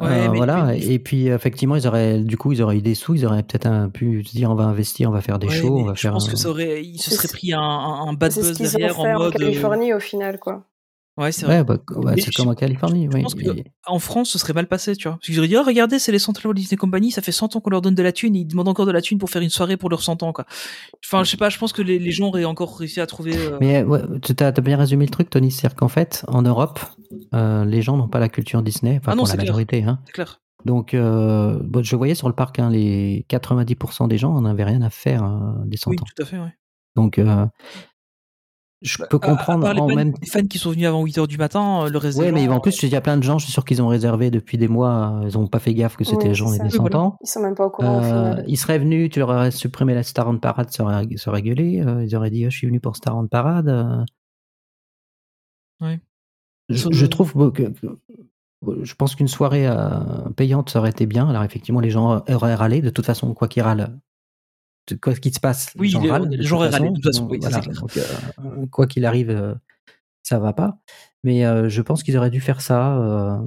Ouais, euh, mais- voilà. mais- Et puis effectivement, ils auraient, du coup, ils auraient eu des sous, ils auraient peut-être pu se dire, on va investir, on va faire des Ouais, shows, mais on va je faire. pense un- que ça aurait, il se ce- pris un, un, bad C'est ce buzz qu'ils ont derrière fait en en mode. euh, Californie au final, quoi. Ouais, c'est vrai. Ouais, bah, c'est comme en Californie, Je oui. pense que Et- en France, ce serait mal passé, tu vois. Parce qu'ils auraient dit, oh, regardez, c'est les 100 ans de Walt Disney Company, ça fait 100 ans qu'on leur donne de la thune, et ils demandent encore de la thune pour faire une soirée pour leurs 100 ans, quoi. Enfin, je sais pas, je pense que les, les gens auraient encore réussi à trouver. euh, Mais ouais, tu as, bien résumé le truc, Tony. C'est-à-dire qu'en fait, en Europe, euh, les gens n'ont pas la culture Disney, enfin Ah non, pour c'est la clair. majorité. Hein. C'est clair. Donc, euh, bon, je voyais sur le parc, hein, les 90% des gens n'en avaient rien à faire des 100 Oui, ans. tout à fait, ouais. Donc, euh, je peux À- à comprendre part les, en fans, même les fans qui sont venus avant 8 heures du matin, euh, le reste Ouais, des mais gens, en plus, il y a plein de gens, je suis sûr qu'ils ont réservé depuis des mois, euh, ils n'ont pas fait gaffe que c'était Oui, les gens c'est des ça. Oui, 100 voilà. ans. Ils sont même pas au courant au Euh, final. ils seraient venus, tu leur aurais supprimé la Star on Parade, ça aurait, ça aurait gueulé. euh, ils auraient dit, Ah, je suis venu pour Star on Parade. Ouais. Je, trouve que, je pense qu'une soirée payante, ça aurait été bien. Alors effectivement, les gens auraient râlé. De toute façon, quoi qu'il râle, de- quoi qu'il se passe, Oui, les gens les- râlent. les de gens toute auraient râlé, de façon. toute façon, Donc, oui, ça, voilà. c'est clair. Donc, euh, quoi qu'il arrive, euh, ça va pas. Mais euh, je pense qu'ils auraient dû faire ça. euh,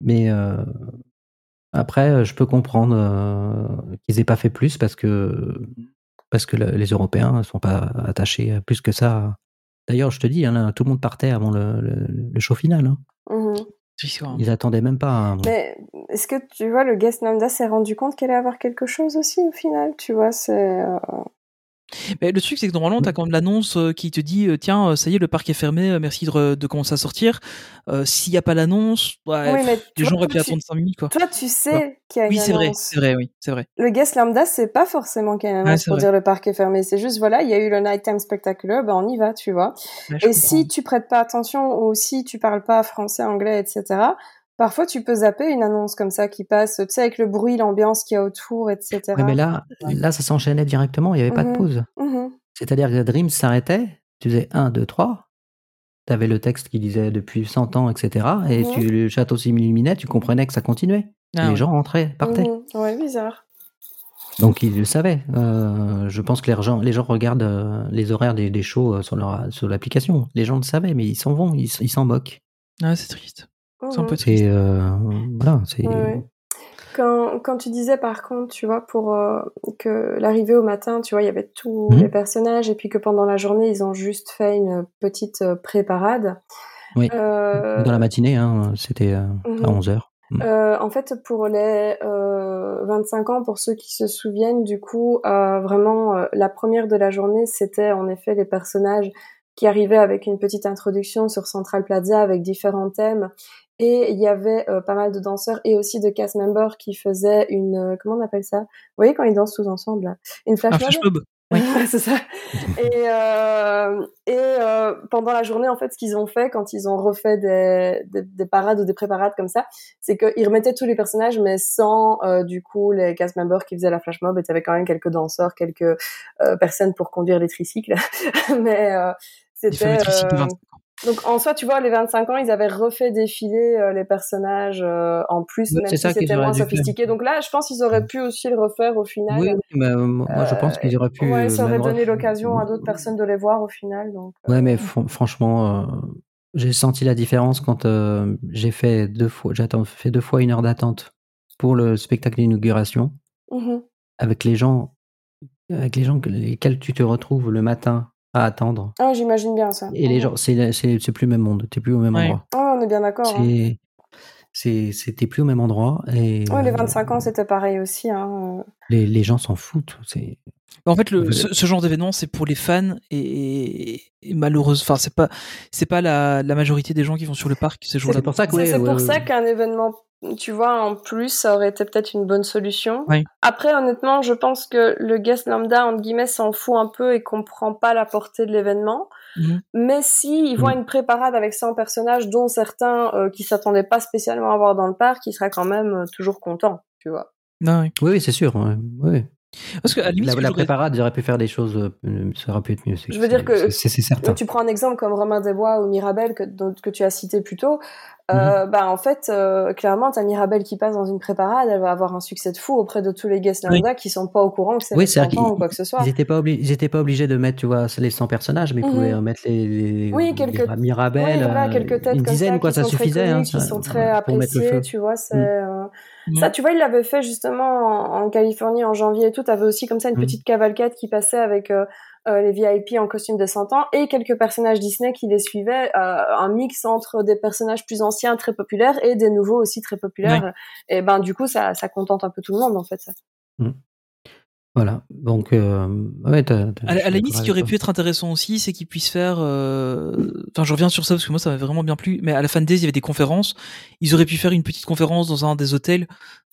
mais euh, après, je peux comprendre euh, qu'ils aient pas fait plus parce que parce que le- les Européens ne sont pas attachés à plus que ça. D'ailleurs, je te dis, hein, là, tout le monde partait avant le, le- le show final. hein. Mhm. Sûr. Ils attendaient même pas. hein. Mais est-ce que tu vois, le guest lambda s'est rendu compte qu'elle allait avoir quelque chose aussi au final? Tu vois, c'est. euh, Mais le truc, c'est que normalement, t'as quand même l'annonce euh, qui te dit, euh, tiens, euh, ça y est, le parc est fermé, merci de, commencer à sortir. Euh, S'il n'y a pas l'annonce, ouais, Oui, tu les gens auraient pu tu- attendre 5 minutes, quoi. Toi, tu sais qu'il y a Oui, une vrai, annonce. c'est vrai, oui, c'est vrai. Le guest lambda, c'est pas forcément qu'il y a une annonce pour vrai. dire le parc est fermé. C'est juste, voilà, il y a eu le Nighttime Spectacular, ben on y va, tu vois. Et comprends. si tu prêtes pas attention ou si tu parles pas français, anglais, etc., parfois tu peux zapper une annonce comme ça qui passe, tu sais, avec le bruit, l'ambiance qu'il y a autour, etc. Ouais, mais là, là, ça s'enchaînait directement. Il n'y avait pas de Mhm. pause. Mhm. C'est-à-dire que Dream s'arrêtait. Tu faisais 1, 2, 3. Tu avais le texte qui disait depuis 100 ans, etc. Et tu, le château s'illuminait, tu comprenais que ça continuait. Ah, les ouais. gens rentraient, partaient. Ouais, bizarre. Donc ils le savaient. Euh, je pense que les gens, les gens regardent euh, les horaires des, des shows euh, sur leur sur l'application. Les gens le savaient, mais ils s'en vont, ils ils s'en moquent. Ouais, c'est triste. C'est un Mhm. peu triste. Et euh, voilà, c'est. Ouais. Quand, quand tu disais par contre, tu vois, pour euh, que l'arrivée au matin, tu vois, il y avait tous Mhm. les personnages et puis que pendant la journée, ils ont juste fait une petite euh, pré-parade. Oui. Euh, Dans la matinée, hein, c'était euh, Mhm. à 11 h Euh, en fait, pour les euh, 25 ans, pour ceux qui se souviennent, du coup, vraiment, la première de la journée, c'était en effet les personnages qui arrivaient avec une petite introduction sur Central Plaza avec différents thèmes. Et il y avait euh, pas mal de danseurs et aussi de cast members qui faisaient une... euh, comment on appelle ça? Vous voyez quand ils dansent tous ensemble là? Une flash Un mob? flash mob. Oui. [laughs] C'est ça. Et, euh, et euh, pendant la journée, en fait, ce qu'ils ont fait quand ils ont refait des, des, des parades ou des pré-parades comme ça, c'est qu'ils remettaient tous les personnages, mais sans euh, du coup les cast members qui faisaient la flash mob. Et t'avais quand même quelques danseurs, quelques euh, personnes pour conduire les tricycles. [laughs] mais euh, c'était. Le tricycle de 25 ans. donc en soi, tu vois, les 25 ans, ils avaient refait défiler euh, les personnages euh, en plus, même si c'était moins sophistiqué. Donc là, je pense qu'ils auraient pu aussi le refaire au final. Oui, euh, moi je pense qu'ils auraient pu. Ouais, ça aurait donné l'occasion à d'autres personnes de les voir au final. Donc, Ouais, mais fran- franchement, j'ai senti la différence quand j'ai fait deux fois, fait deux fois une heure d'attente pour le spectacle d'inauguration mhm. avec les gens, avec les gens que- lesquels tu te retrouves le matin à attendre. Ah, j'imagine bien ça. Et les gens, c'est c'est c'est plus le même monde. T'es plus au même Ouais. endroit. Ah, on est bien d'accord. hein. C'est c'est c'était plus au même endroit et Ouais, les euh, 25 ans, c'était pareil aussi. Hein. les, les gens s'en foutent. C'est En fait, le, ce, ce genre d'événement, c'est pour les fans et, et malheureuse. Enfin, c'est pas, c'est pas la, la majorité des gens qui vont sur le parc ce jour-là. c'est pour ça que ouais, c'est ouais, pour ouais. ça qu'un événement, tu vois, en plus, ça aurait été peut-être une bonne solution. Oui. Après, honnêtement, je pense que le guest lambda, entre guillemets, s'en fout un peu et comprend pas la portée de l'événement. Mhm. Mais si il voit Mhm. une préparade avec 100 personnages, dont certains euh, qui s'attendaient pas spécialement à voir dans le parc, il sera quand même euh, toujours content, tu vois. Non, oui. Oui, c'est sûr. ouais. Parce que à la limite, La, préparade, j'aurais pu faire des choses. euh, ça aurait pu être mieux. Je veux dire que- c'est- certain. Tu prends un exemple comme Romain Desbois ou Mirabel que, que tu as cité plus tôt. Euh, bah en fait, euh, clairement, t'as Mirabel qui passe dans une préparade, elle va avoir un succès de fou auprès de tous les guests lambda qui sont pas au courant que c'est Oui, les c'est vrai 100 ans qu'ils- ou quoi que ce soit. Ils étaient pas obligés, ils étaient pas obligés de mettre, tu vois, les 100 personnages, mais ils Mhm. pouvaient euh, mettre les, les Oui, les quelques- Mira- Mirabel, Oui, voilà, euh, quelques têtes une comme dizaine, ça, quoi, ça suffisait, hein, qui ça, sont très appréciées, tu vois. C'est, Mm. euh, Mm. Ça, tu vois, il l'avait fait justement en, en Californie en janvier et tout. T'avais aussi comme ça une Mm. petite cavalcade qui passait avec euh, les VIP en costume de 100 ans et quelques personnages Disney qui les suivaient. euh, un mix entre des personnages plus anciens, très populaires, et des nouveaux aussi très populaires. Et ben du coup, ça, ça contente un peu tout le monde en fait. Ça. Voilà. Donc, euh, ouais, À, la- à limite, ce qui aurait pu être intéressant aussi, c'est qu'ils puissent faire. euh, Enfin, je reviens sur ça parce que moi, ça m'a vraiment bien plu. Mais à la Fan Days, il y avait des conférences. Ils auraient pu faire une petite conférence dans un des hôtels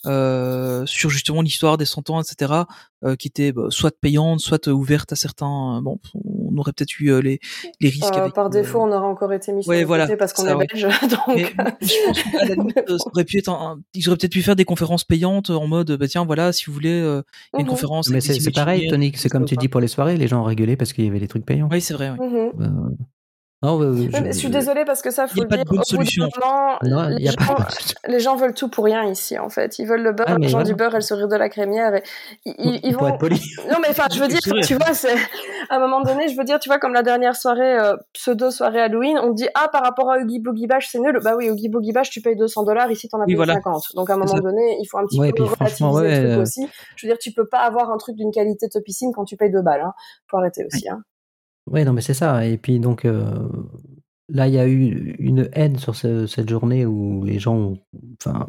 euh, sur justement l'histoire des 100 ans, etc. euh, qui était bah, soit payante, soit euh, ouverte à certains. euh, Bon, on aurait peut-être eu euh, les, les risques. Euh, avec, par euh, défaut, on aurait encore été mis sur ouais, le voilà, parce qu'on est ouais. belge. [laughs] Donc, Mais je pense qu'à la limite, [laughs] ça aurait pu être un, un- ils auraient peut-être pu faire des conférences payantes en mode, bah tiens, voilà, si vous voulez, euh, il y a une Mhm. conférence. Mais c'est, pareil, Tony, c'est comme tu dis pour les soirées, les gens ont régulé parce qu'il y avait des trucs payants. Oui, c'est vrai. ouais. Mhm. Euh, non, mais je suis désolée parce que ça, Il faut a le pas de dire. bonne au bout d'un solution. moment, Non, il y les, a pas gens, de- [laughs] les gens veulent tout pour rien ici, en fait. Ils veulent le beurre, Ah, l'argent voilà. du beurre et le sourire de la crémière. Et ils, ils- vont. être poli. Non, mais enfin, [laughs] je veux dire, tu vois, c'est à un moment donné, je veux dire, tu vois, comme la dernière soirée euh, pseudo soirée Halloween, on dit ah par rapport à Huggy Boogie Bash, c'est nul. Bah oui, Huggy Boogie Bash, tu payes 200 dollars, ici t'en as Oui, payé voilà. 50. Donc à un moment ça. donné, il faut un petit Ouais, peu relativiser ouais, le truc euh, aussi. Je veux dire, tu peux pas avoir un truc d'une qualité topissime quand tu payes deux balles. Hein. Faut arrêter aussi. Hein. Oui, non, mais c'est ça. Et puis donc euh, là, il y a eu une haine sur ce- cette journée où les gens, ont, enfin,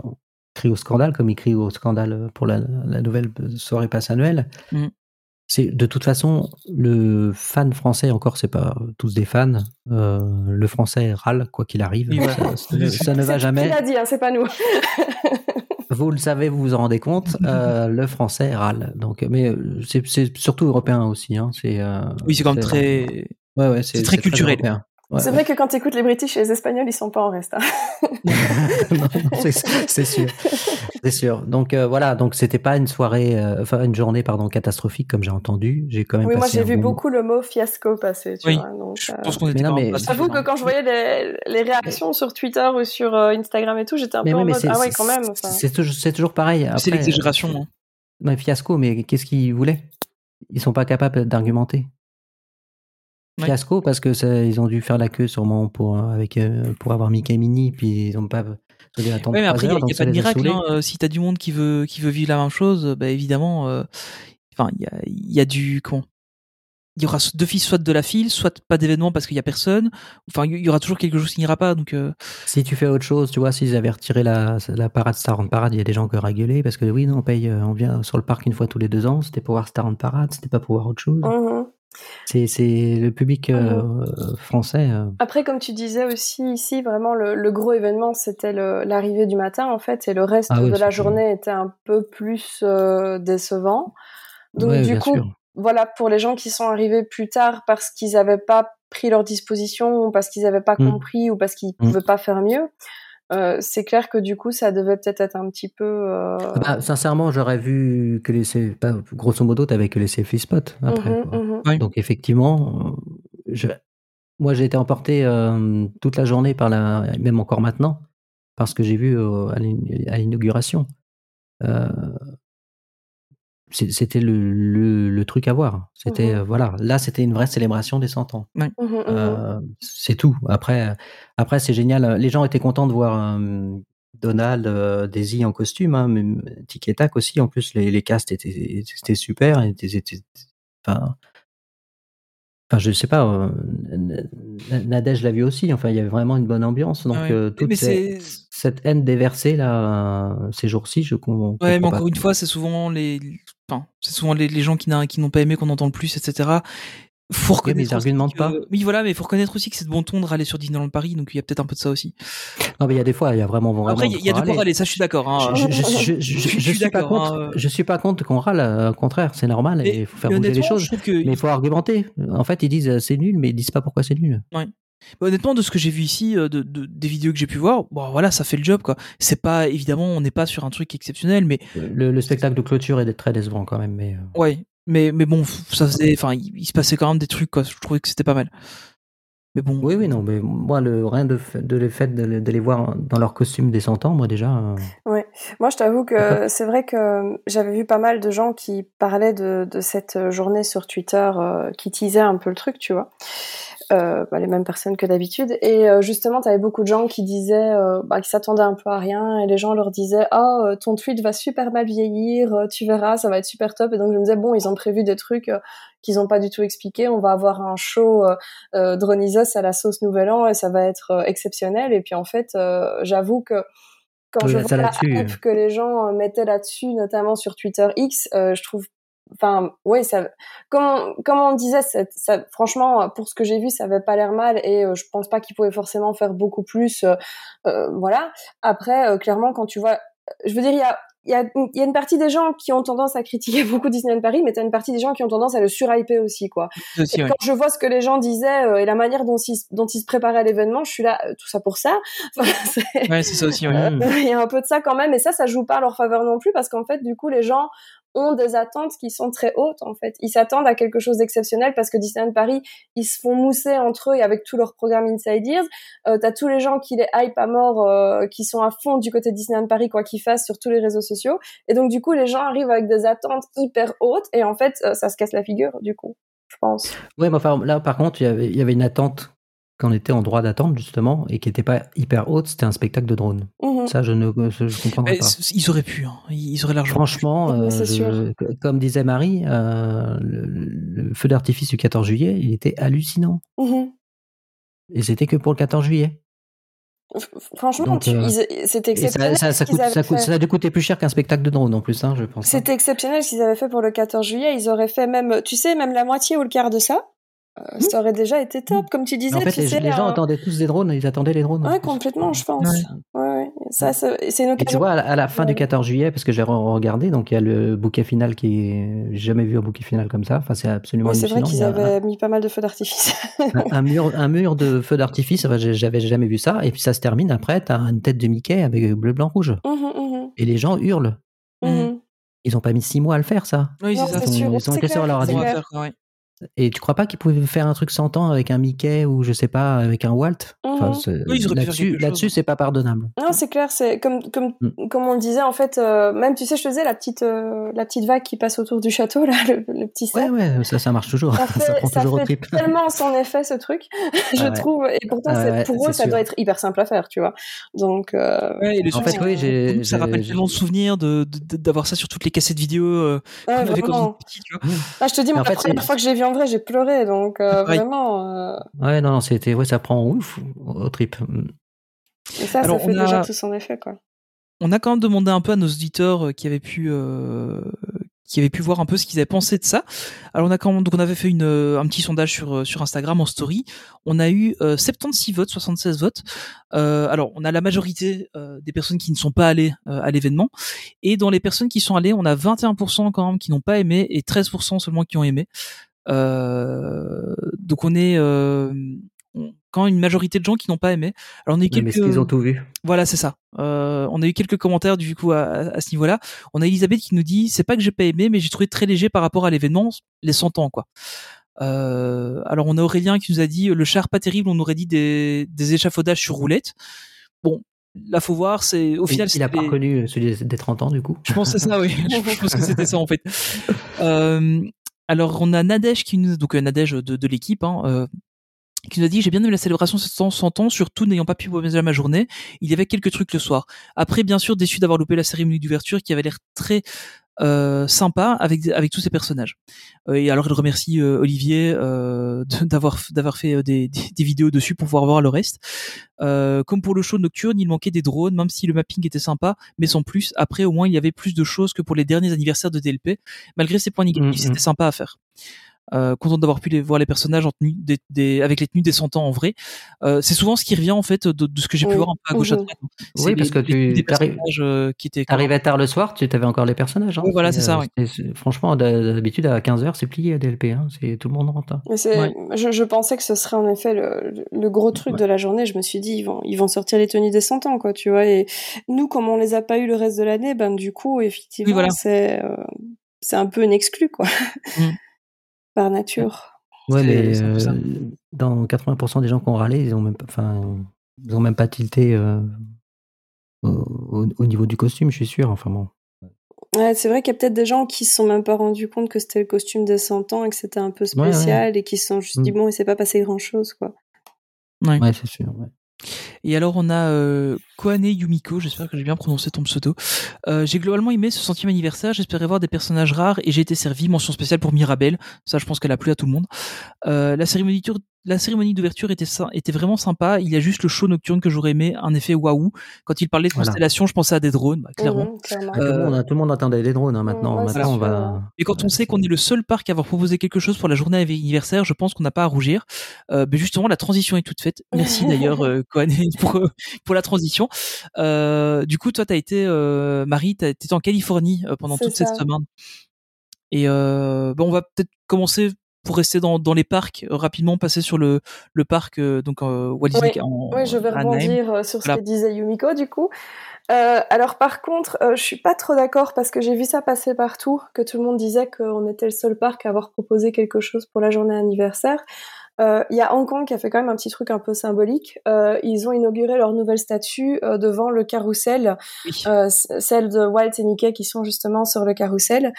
crient au scandale, comme ils crient au scandale pour la, la nouvelle soirée passe annuelle. Mm. C'est de toute façon le fan français. Encore, c'est pas tous des fans. euh, le français râle quoi qu'il arrive. Ça, ça ne- ça ne va C'est jamais. Il a dit, hein, c'est pas nous. [laughs] Vous le savez, vous vous en rendez compte. [laughs] euh, le français râle. Donc, mais euh, c'est surtout européen aussi. Hein, c'est. euh, Oui, c'est quand même très. Ouais, ouais, c'est très culturel. Ouais, c'est ouais. vrai que quand tu écoutes les British et les Espagnols, ils sont pas en reste. hein. [laughs] non, non, c'est sûr, c'est sûr. Donc euh, voilà, donc c'était pas une soirée, euh, enfin une journée pardon catastrophique comme j'ai entendu. J'ai quand même. Oui, moi j'ai vu bon- beaucoup le mot fiasco passer. Tu Oui. vois, donc, Je euh, pense qu'on était J'avoue que quand je voyais les, les réactions sur Twitter ou sur euh, Instagram et tout, j'étais un Mais peu oui, en mais mode c'est ah ouais c'est- quand même. enfin. c'est toujours, pareil. C'est l'exagération. euh, hein. Un fiasco, mais qu'est-ce qu'ils voulaient? Ils sont pas capables d'argumenter. Ouais. Fiasco parce que ça- ils ont dû faire la queue sûrement pour euh, avec euh, pour avoir Mickey et Minnie puis ils ont pas dû attendre Ouais, mais trois après, il n'y a, y a pas de miracle. Hein. Euh, si t'as du monde qui veut, qui veut vivre la même chose, bah, évidemment, euh, enfin, il y a, il y a du. Comment Il y aura d'office soit de la file, soit pas d'événement parce qu'il y a personne. Enfin, il y aura toujours quelque chose qui n'ira pas. Donc, euh, Si tu fais autre chose, tu vois, s'ils avaient retiré la, la parade Star en parade, il y a des gens qui auraient gueulé parce que oui, non, on paye, on vient sur le parc une fois tous les deux ans, c'était pour voir Star en parade, c'était pas pour voir autre chose. C'est, c'est le public euh, français. euh, Après, comme tu disais aussi ici, vraiment le, le gros événement, c'était l'arrivée du matin en fait, et le reste Ah oui, de la journée était un peu plus euh, décevant. Donc ouais, du coup, sûr. voilà, pour les gens qui sont arrivés plus tard parce qu'ils n'avaient pas pris leur disposition, ou parce qu'ils n'avaient pas Mm. compris, ou parce qu'ils Mm. pouvaient pas faire mieux, euh, c'est clair que du coup, ça devait peut-être être un petit peu. euh, Ah bah, sincèrement, j'aurais vu que les, pas, grosso modo, t'avais que les selfie spots après. mhm, quoi. mhm. Oui. Donc effectivement, euh, je, moi j'ai été emporté euh, toute la journée par la, même encore maintenant, parce que j'ai vu euh, à l'inauguration. Euh, c'était le, le, le truc à voir. C'était Mhm. euh, voilà, là c'était une vraie célébration des 100 ans. Mhm, mhm. Euh, c'est tout. Après, après c'est génial. Les gens étaient contents de voir euh, Donald, euh, Daisy en costume, hein, même Tic et Tac aussi. En plus, les, les castes étaient, étaient super. Étaient, étaient- enfin, Enfin, je sais pas, euh, Nadège l'a vu aussi. Enfin, il y avait vraiment une bonne ambiance. Donc, Ouais. euh, toute Mais cette haine déversée là, euh, ces jours-ci, je comprends. Ouais, mais encore pas. une fois, c'est souvent les, enfin, c'est souvent les, les gens qui, n'ont pas aimé qu'on entend le plus, etc. Faut mais ils argumentent que- pas. Oui, voilà, mais il faut reconnaître aussi que c'est de bon ton de râler sur Disneyland Paris, donc il y a peut-être un peu de ça aussi. Non, mais il y a des fois, il y a vraiment, vraiment. Après, il y a- il y a de quoi râler. ça, je suis d'accord. Hein. Je, suis pas contre. hein. Je suis pas contre qu'on râle. euh, Au contraire, c'est normal et il faut faire bouger les choses. que- Mais il faut argumenter. En fait, ils disent euh, c'est nul, mais ils disent pas pourquoi c'est nul. Ouais. Honnêtement, de ce que j'ai vu ici, euh, de, de- des vidéos que j'ai pu voir, bon, voilà, ça fait le job, quoi. C'est pas, évidemment, on n'est pas sur un truc exceptionnel, mais Le, le spectacle de clôture est très décevant quand même. Mais euh, ouais. Mais, mais bon, ça faisait, enfin, il, il se passait quand même des trucs, quoi. Je trouvais que c'était pas mal. Mais bon. oui, oui, non, mais moi, le rien de, le fait de, de les voir dans leur costume des cent ans, moi déjà. euh, Ouais. Moi, je t'avoue que c'est vrai que j'avais vu pas mal de gens qui parlaient de, de cette journée sur Twitter, euh, qui teasaient un peu le truc, tu vois. Euh, bah, les mêmes personnes que d'habitude. Et euh, justement, tu avais beaucoup de gens qui disaient, euh, bah, qui s'attendaient un peu à rien, et les gens leur disaient, oh, ton tweet va super mal vieillir, euh, tu verras, ça va être super top. Et donc je me disais, bon, ils ont prévu des trucs euh, qu'ils n'ont pas du tout expliqué. On va avoir un show euh, Dronisos à la sauce Nouvel An, et ça va être exceptionnel. Et puis en fait, euh, j'avoue que quand Oui, je vois la hype que les gens mettaient là-dessus, notamment sur Twitter X, euh, je trouve, enfin, ouais, ça, comme on, comme on disait, ça, ça- franchement, pour ce que j'ai vu, ça avait pas l'air mal et euh, je pense pas qu'ils pouvaient forcément faire beaucoup plus, euh, euh, voilà. Après, euh, clairement, quand tu vois, je veux dire, il y a il y, a, y a une partie des gens qui ont tendance à critiquer [laughs] beaucoup Disneyland Paris, mais t'as une partie des gens qui ont tendance à le surhyper aussi, quoi. Aussi, Et ouais. quand je vois ce que les gens disaient euh, et la manière dont ils, dont ils se préparaient à l'événement, je suis là, euh, tout ça pour ça. [laughs] Enfin, c'est- Ouais, c'est ça aussi, [laughs] il y a un peu de ça quand même, et ça, ça joue pas à leur faveur non plus, parce qu'en fait, du coup, les gens ont des attentes qui sont très hautes, en fait. Ils s'attendent à quelque chose d'exceptionnel parce que Disneyland Paris, ils se font mousser entre eux et avec tout leur programme Inside Ears. Euh, t'as tous les gens qui les hype à mort, euh, qui sont à fond du côté Disneyland Paris, quoi qu'ils fassent sur tous les réseaux sociaux. Et donc, du coup, les gens arrivent avec des attentes hyper hautes, et en fait, euh, ça se casse la figure, du coup, je pense. Ouais, mais enfin, là, par contre, il y avait, il y avait une attente qu'on était en droit d'attente, justement, et qui n'était pas hyper haute, c'était un spectacle de drone. Mhm. Ça, je ne je, je comprendrais Mais pas. ils auraient pu, hein. ils auraient largement. Franchement, euh, je- comme disait Marie, euh, le, le feu d'artifice du 14 juillet, il était hallucinant. Mhm. Et c'était que pour le 14 juillet. Franchement, euh, c'était ça, exceptionnel. ça, ça, coûte, ça, avaient coûte- fait. ça a dû coûter plus cher qu'un spectacle de drone en plus, hein, je pense. hein. C'était exceptionnel ce qu'ils avaient fait pour le 14 juillet. Ils auraient fait même, tu sais, même la moitié ou le quart de ça. Euh, Ça aurait déjà été top, comme tu disais. en fait, tu les, sais, les gens un- attendaient tous des drones, ils attendaient les drones. Ouais, complètement, je pense. Ouais. Ouais, ouais. Ça, c'est c'est une Et tu vois, à la, à la fin Ouais. du 14 juillet, parce que j'ai re- regardé, donc il y a le bouquet final qui est. J'ai jamais vu un bouquet final comme ça. Enfin, c'est absolument c'est vrai qu'ils un- avaient mis pas mal de feux d'artifice. [laughs] un, un mur, un mur de feux d'artifice, enfin, j'avais jamais vu ça. Et puis ça se termine après, t'as une tête de Mickey avec bleu, blanc, rouge. Mhm, mhm, Et les gens hurlent. Ils ont pas mis six mois à le faire, ça. Oui, c'est ça. Ils ont été sur leur c'est Et tu crois pas qu'ils pouvaient faire un truc 100 ans avec un Mickey ou je sais pas, avec un Walt? Enfin, Mhm. Oui, Là-dessus, chose. c'est pas pardonnable. Non, c'est clair, c'est comme comme Mm. comme on le disait en fait. euh, même tu sais, je te disais la petite euh, la petite vague qui passe autour du château là, [laughs] le, le petit. Ouais, ouais, ça, ça marche toujours. Ça, [laughs] Ça, fait, prend ça toujours au fait trip. tellement son effet ce truc, [laughs] je Ah ouais. trouve. Et pourtant, Ah ouais, pour eux, ça sûr. doit être hyper simple à faire, tu vois. Donc, euh, Ouais, et le En fait, oui, j'ai- ça rappelle tellement de souvenirs de, de- d'avoir ça sur toutes les cassettes vidéo vraiment. tu vois. Ah, je te dis, Mais moi, la première fois que j'ai vu en vrai, j'ai pleuré. Donc, euh, vraiment. euh, Ouais, non, non, c'était, ouais, ça prend ouf au trip. et ça, Alors, ça fait a- déjà tout son effet, quoi. On a quand même demandé un peu à nos auditeurs euh, qui avaient pu euh, qui avaient pu voir un peu ce qu'ils avaient pensé de ça. Alors on a quand même, donc on avait fait une, un petit sondage sur sur Instagram en story. On a eu euh, 76 votes, 76 votes. Alors on a la majorité des personnes qui ne sont pas allées à l'événement et dans les personnes qui sont allées, on a 21% quand même qui n'ont pas aimé et 13% seulement qui ont aimé. Euh, donc on est euh, quand une majorité de gens qui n'ont pas aimé. Alors on a eu quelques mais qu'ils ont tout vu voilà, c'est ça. Euh, on a eu quelques commentaires du coup à, à ce niveau-là. On a Elisabeth qui nous dit c'est pas que j'ai pas aimé, mais j'ai trouvé très léger par rapport à l'événement, les 100 ans quoi. Euh, alors on a Aurélien qui nous a dit le char pas terrible, on aurait dit des, des échafaudages sur roulette. Bon, là faut voir, c'est au final Il, il a pas reconnu celui des 30 ans, du coup. je pense que c'est ça, oui. [laughs] je pense que c'était ça en fait. [laughs] Euh, alors on a Nadège qui nous, donc euh, Nadège de, de l'équipe, hein, euh, qui nous a dit j'ai bien aimé la célébration 700 100 ans, surtout n'ayant pas pu organiser ma journée. Il y avait quelques trucs le soir. Après, bien sûr, déçu d'avoir loupé la cérémonie d'ouverture qui avait l'air très euh, sympa avec avec tous ces personnages. Euh, et alors, il remercie euh, Olivier euh, d'avoir d'avoir fait euh, des, des, des vidéos dessus pour pouvoir voir le reste. Euh, comme pour le show nocturne, il manquait des drones, même si le mapping était sympa, mais sans plus. Après, au moins, il y avait plus de choses que pour les derniers anniversaires de DLP. Malgré ces points négatifs, Mm, mm. c'était sympa à faire. Euh, content d'avoir pu les, voir les personnages en tenue, des, des- avec les tenues des 100 ans en vrai. Euh, c'est souvent ce qui revient en fait de, de ce que j'ai pu Oui. voir un peu à gauche à Mhm. droite. C'est Oui, parce les- que tu- des personnages euh, qui étaient. T'arrivais tard le soir, tu avais encore les personnages. Hein. Oui, voilà, c'est ça, euh, franchement, d'ha- d'habitude, à 15h, c'est plié à DLP. Hein. C'est, tout le monde rentre. hein. Mais c'est, Ouais. je, je pensais que ce serait en effet le, le gros truc Ouais. de la journée. Je me suis dit, ils vont, ils vont sortir les tenues des 100 ans, quoi, tu vois. Et nous, comme on les a pas eu le reste de l'année, ben, du coup, effectivement, Oui, voilà. c'est, euh, c'est un peu une exclu, quoi. Mm. Par nature. Ouais, euh, dans 80% des gens qui ont râlé, ils ont même pas, enfin, ils ont même pas tilté euh, au, au- au niveau du costume, je suis sûr. Enfin bon. Ouais, c'est vrai qu'il y a peut-être des gens qui se sont même pas rendus compte que c'était le costume des 100 ans et que c'était un peu Ouais, ouais. spécial et qui se sont juste dit, Mm. bon, il s'est pas passé grand chose, quoi. Ouais. Ouais, c'est sûr. Et alors on a euh, Koane Yumiko, j'espère que j'ai bien prononcé ton pseudo. Euh, j'ai globalement aimé ce centième anniversaire, j'espérais voir des personnages rares et j'ai été servi, mention spéciale pour Mirabelle, ça je pense qu'elle a plu à tout le monde. Euh, la cérémonie la cérémonie d'ouverture était, était vraiment sympa, il y a juste le show nocturne que j'aurais aimé, un effet waouh. Quand il parlait de Voilà. constellation, je pensais à des drones, bah, clairement. Mhm, clairement. Tout, le monde, tout le monde attendait des drones. hein, maintenant, ouais, c'est maintenant on sûr, va. Et quand on sait qu'on est le seul parc à avoir proposé quelque chose pour la journée anniversaire, je pense qu'on n'a pas à rougir. Euh, mais justement, la transition est toute faite. Merci [laughs] d'ailleurs, euh, [laughs] pour, euh, pour la transition. Euh, du coup, toi, tu as été, euh, Marie, tu étais en Californie euh, pendant toute cette semaine. Et euh, bon, on va peut-être commencer pour rester dans, dans les parcs, euh, rapidement passer sur le, le parc euh, donc euh, Walt Disney Oui, en Oui, je vais rebondir sur ce Voilà. que disait Yumiko, du coup. Euh, alors, par contre, euh, je suis pas trop d'accord parce que j'ai vu ça passer partout, que tout le monde disait qu'on était le seul parc à avoir proposé quelque chose pour la journée anniversaire. Euh, Il y a Hong Kong qui a fait quand même un petit truc un peu symbolique. Euh, ils ont inauguré leur nouvelle statue euh, devant le carrousel, Oui. celle de Walt et Mickey qui sont justement sur le carrousel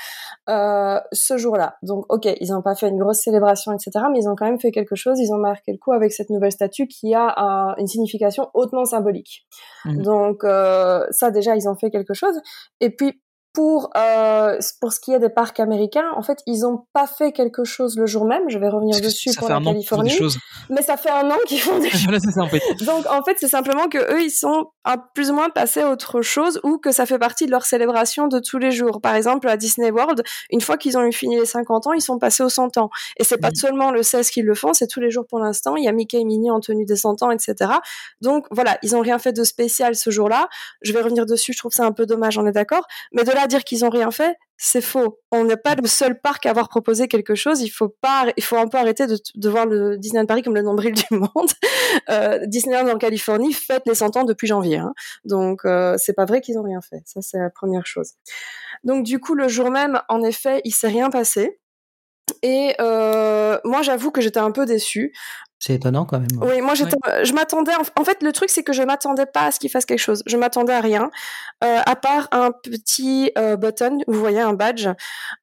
ce jour-là. Donc, ok, ils n'ont pas fait une grosse célébration, etc., mais ils ont quand même fait quelque chose. Ils ont marqué le coup avec cette nouvelle statue qui a un- une signification hautement symbolique. Mhm. Donc, euh, ça déjà, ils ont fait quelque chose. Et puis, pour euh, pour ce qui est des parcs américains, en fait, ils ont pas fait quelque chose le jour même. Je vais revenir dessus pour la font des Californie, choses. mais ça fait un an qu'ils font des [laughs] voilà, c'est ça en fait. donc en fait, c'est simplement que eux, ils sont un, plus ou moins passés à autre chose ou que ça fait partie de leur célébration de tous les jours. Par exemple, à Disney World, une fois qu'ils ont eu fini les 50 ans, ils sont passés aux 100 ans. Et c'est pas Mhm. seulement le 16 qu'ils le font, c'est tous les jours pour l'instant. Il y a Mickey et Minnie en tenue des 100 ans, etc. Donc voilà, ils ont rien fait de spécial ce jour-là. Je vais revenir dessus, je trouve ça un peu dommage, on est d'accord. Mais de là dire qu'ils ont rien fait, c'est faux. On n'est pas le seul parc à avoir proposé quelque chose. Il faut pas, il faut un peu arrêter de, de voir le Disneyland Paris comme le nombril [laughs] du monde. Euh, Disneyland en Californie fête les 100 ans depuis janvier. Hein. Donc euh, c'est pas vrai qu'ils ont rien fait. Ça c'est la première chose. Donc du coup le jour même, en effet, il s'est rien passé. Et euh, moi j'avoue que j'étais un peu déçue. C'est étonnant quand même. Oui, moi j'étais, je m'attendais. En fait, le truc c'est que je m'attendais pas à ce qu'il fasse quelque chose. Je m'attendais à rien, euh, à part un petit euh, button, vous voyez un badge,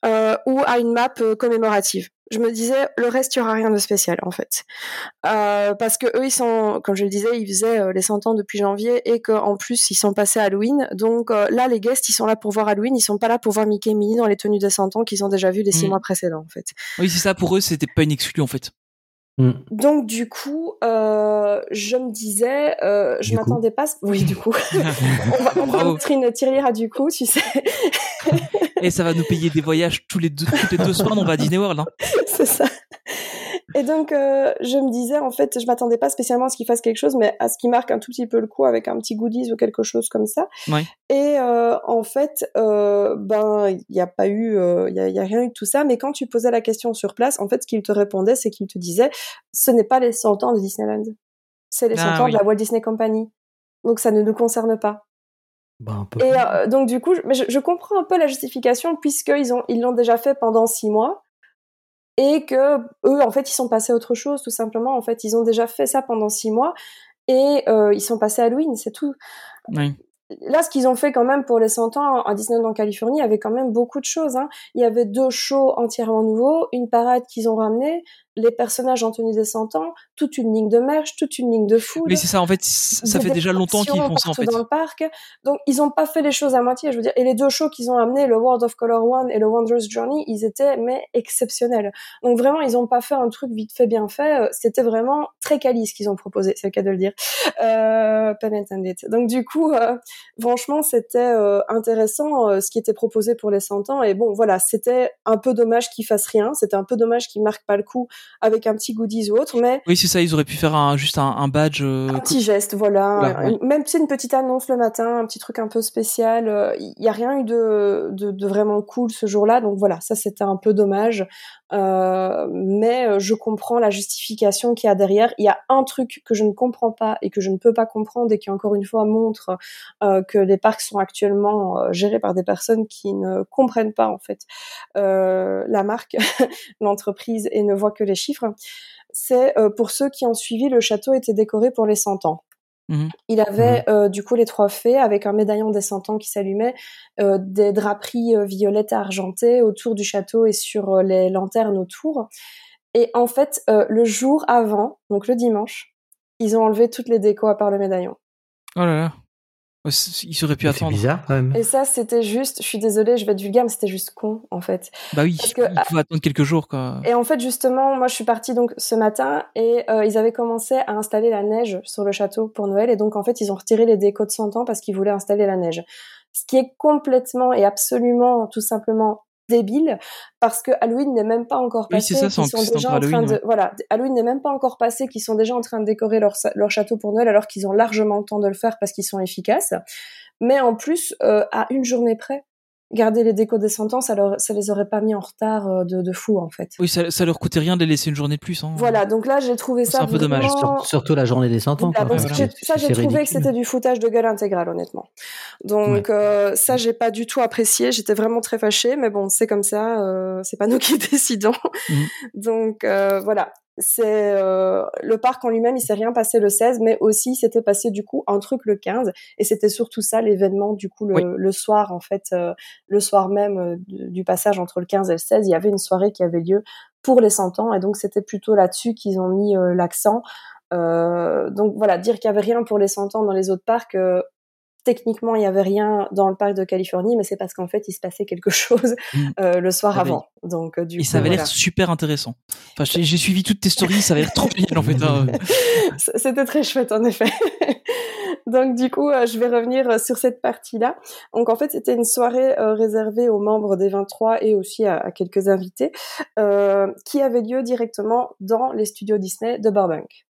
euh, ou à une map euh, commémorative. Je me disais, le reste, il y aura rien de spécial en fait, euh, parce que eux, ils sont, comme je le disais, ils faisaient euh, les 100 ans depuis janvier et qu'en plus ils sont passés à Halloween. Donc euh, là, les guests, ils sont là pour voir Halloween, ils sont pas là pour voir Mickey et Minnie dans les tenues des 100 ans qu'ils ont déjà vu les six Mm. mois précédents en fait. Oui, c'est ça. Pour eux, c'était pas une exclue en fait. Mm. Donc du coup, euh, je me disais, euh, je m'attendais pas. Oui, du coup, [laughs] on va, on va Bravo. mettre une tirelire à du coup, tu sais, Et ça va nous payer des voyages tous les deux, toutes les deux semaines. On va à Disney World. Hein. [laughs] c'est ça. Et donc, euh, je me disais, en fait, je m'attendais pas spécialement à ce qu'il fasse quelque chose, mais à ce qu'il marque un tout petit peu le coup avec un petit goodies ou quelque chose comme ça. Ouais. Et euh, en fait, euh, ben, il n'y a pas eu, euh, il y, a, y a rien eu de tout ça. Mais quand tu posais la question sur place, en fait, ce qu'il te répondait, c'est qu'il te disait, ce n'est pas les 100 ans de Disneyland, c'est les 100 Ah, ans oui. de la Walt Disney Company. Donc, ça ne nous concerne pas. Un peu. Et euh, donc du coup, je, mais je, je comprends un peu la justification puisqu'ils ont ils l'ont déjà fait pendant six mois et que eux en fait ils sont passés à autre chose tout simplement. En fait, ils ont déjà fait ça pendant six mois et euh, ils sont passés à Halloween, c'est tout. Oui. Là, ce qu'ils ont fait quand même pour les 100 ans à Disneyland en Californie, il y avait quand même beaucoup de choses. Hein. Il y avait deux shows entièrement nouveaux, une parade qu'ils ont ramenée, les personnages en tenue des 100 ans, toute une ligne de merch, toute une ligne de food. Mais c'est ça, en fait, ça fait déjà longtemps qu'ils font ça, en fait. dans le parc. Donc, ils ont pas fait les choses à moitié, je veux dire. Et les deux shows qu'ils ont amenés, le World of Color One et le Wondrous Journey, ils étaient, mais, exceptionnels. Donc, vraiment, ils ont pas fait un truc vite fait, bien fait. Euh, C'était vraiment très quali ce qu'ils ont proposé, c'est le cas de le dire. Euh, pun intended. Donc, du coup, euh, franchement, c'était euh, intéressant euh, ce qui était proposé pour les 100 ans. Et bon, voilà, c'était un peu dommage qu'ils fassent rien. C'était un peu dommage qu'ils marquent pas le coup avec un petit goodies ou autre, mais Oui, c'est ça, ils auraient pu faire un, juste un, un badge. euh, un petit geste, voilà. Voilà, ouais. Une- Même si c'est une petite annonce le matin, un petit truc un peu spécial. euh, Il n'y a rien eu de, de, de vraiment cool ce jour-là. Donc voilà, ça c'était un peu dommage. Euh, mais euh, je comprends la justification qu'il y a derrière. Il y a un truc que je ne comprends pas et que je ne peux pas comprendre et qui encore une fois montre euh, que les parcs sont actuellement euh, gérés par des personnes qui ne comprennent pas en fait euh, la marque, [laughs] l'entreprise et ne voient que les chiffres. C'est euh, pour ceux qui ont suivi, le château était décoré pour les 100 ans. Mhm. Il avait euh, du coup les trois fées avec un médaillon des 100 ans qui s'allumait, euh, des draperies euh, violettes et argentées autour du château et sur les lanternes autour. Et en fait, le jour avant, donc le dimanche, ils ont enlevé toutes les décos à part le médaillon. Oh là là. Ils auraient pu C'est attendre. bizarre quand même. Et ça, c'était juste, je suis désolée, je vais être vulgaire, mais c'était juste con, en fait. Bah oui, Parce que- il faut attendre quelques jours, quoi. Et en fait, justement, moi, je suis partie donc ce matin et euh, ils avaient commencé à installer la neige sur le château pour Noël. Et donc, en fait, ils ont retiré les décos de 100 ans parce qu'ils voulaient installer la neige. Ce qui est complètement et absolument, tout simplement débile parce que Halloween n'est même pas encore Oui, passé ça, en- sont déjà en train de voilà Halloween n'est même pas encore passé qu'ils sont déjà en train de décorer leur château pour Noël alors qu'ils ont largement le temps de le faire parce qu'ils sont efficaces. Mais en plus euh, à une journée près garder les décos des 100 ans ça leur ça les aurait pas mis en retard euh, de, de fou en fait Oui, ça, ça leur coûtait rien de les laisser une journée de plus. Hein. voilà, donc là j'ai trouvé C'est ça un peu dommage. surtout la journée des 100 ans. Voilà, voilà. ça C'est j'ai trouvé que c'était du foutage de gueule intégral honnêtement. Donc euh, ça j'ai pas du tout apprécié, j'étais vraiment très fâchée, mais bon c'est comme ça, euh, c'est pas nous [laughs] qui décidons. Mhm. Donc euh, voilà, c'est euh, le parc en lui-même il s'est rien passé le 16, mais aussi s'était passé du coup un truc le 15, et c'était surtout ça l'événement du coup le, Oui. le soir en fait, euh, le soir même euh, du passage entre le 15 et le 16, il y avait une soirée qui avait lieu pour les 100 ans, et donc c'était plutôt là-dessus qu'ils ont mis euh, l'accent. Euh, donc voilà, dire qu'il y avait rien pour les 100 ans dans les autres parcs, euh, techniquement il y avait rien dans le parc de Californie, mais c'est parce qu'en fait il se passait quelque [laughs] chose Mm. euh, le soir Ah avant. Donc euh, du Et coup, ça avait voilà. l'air super intéressant. Enfin, j'ai suivi toutes tes stories, ça avait l'air trop génial en fait. hein. [laughs] C'était très chouette en effet. [laughs] Donc du coup, euh, je vais revenir euh, sur cette partie-là. Donc en fait, c'était une soirée euh, réservée aux membres des 23 et aussi à, à quelques invités, euh, qui avait lieu directement dans les studios Disney de Burbank.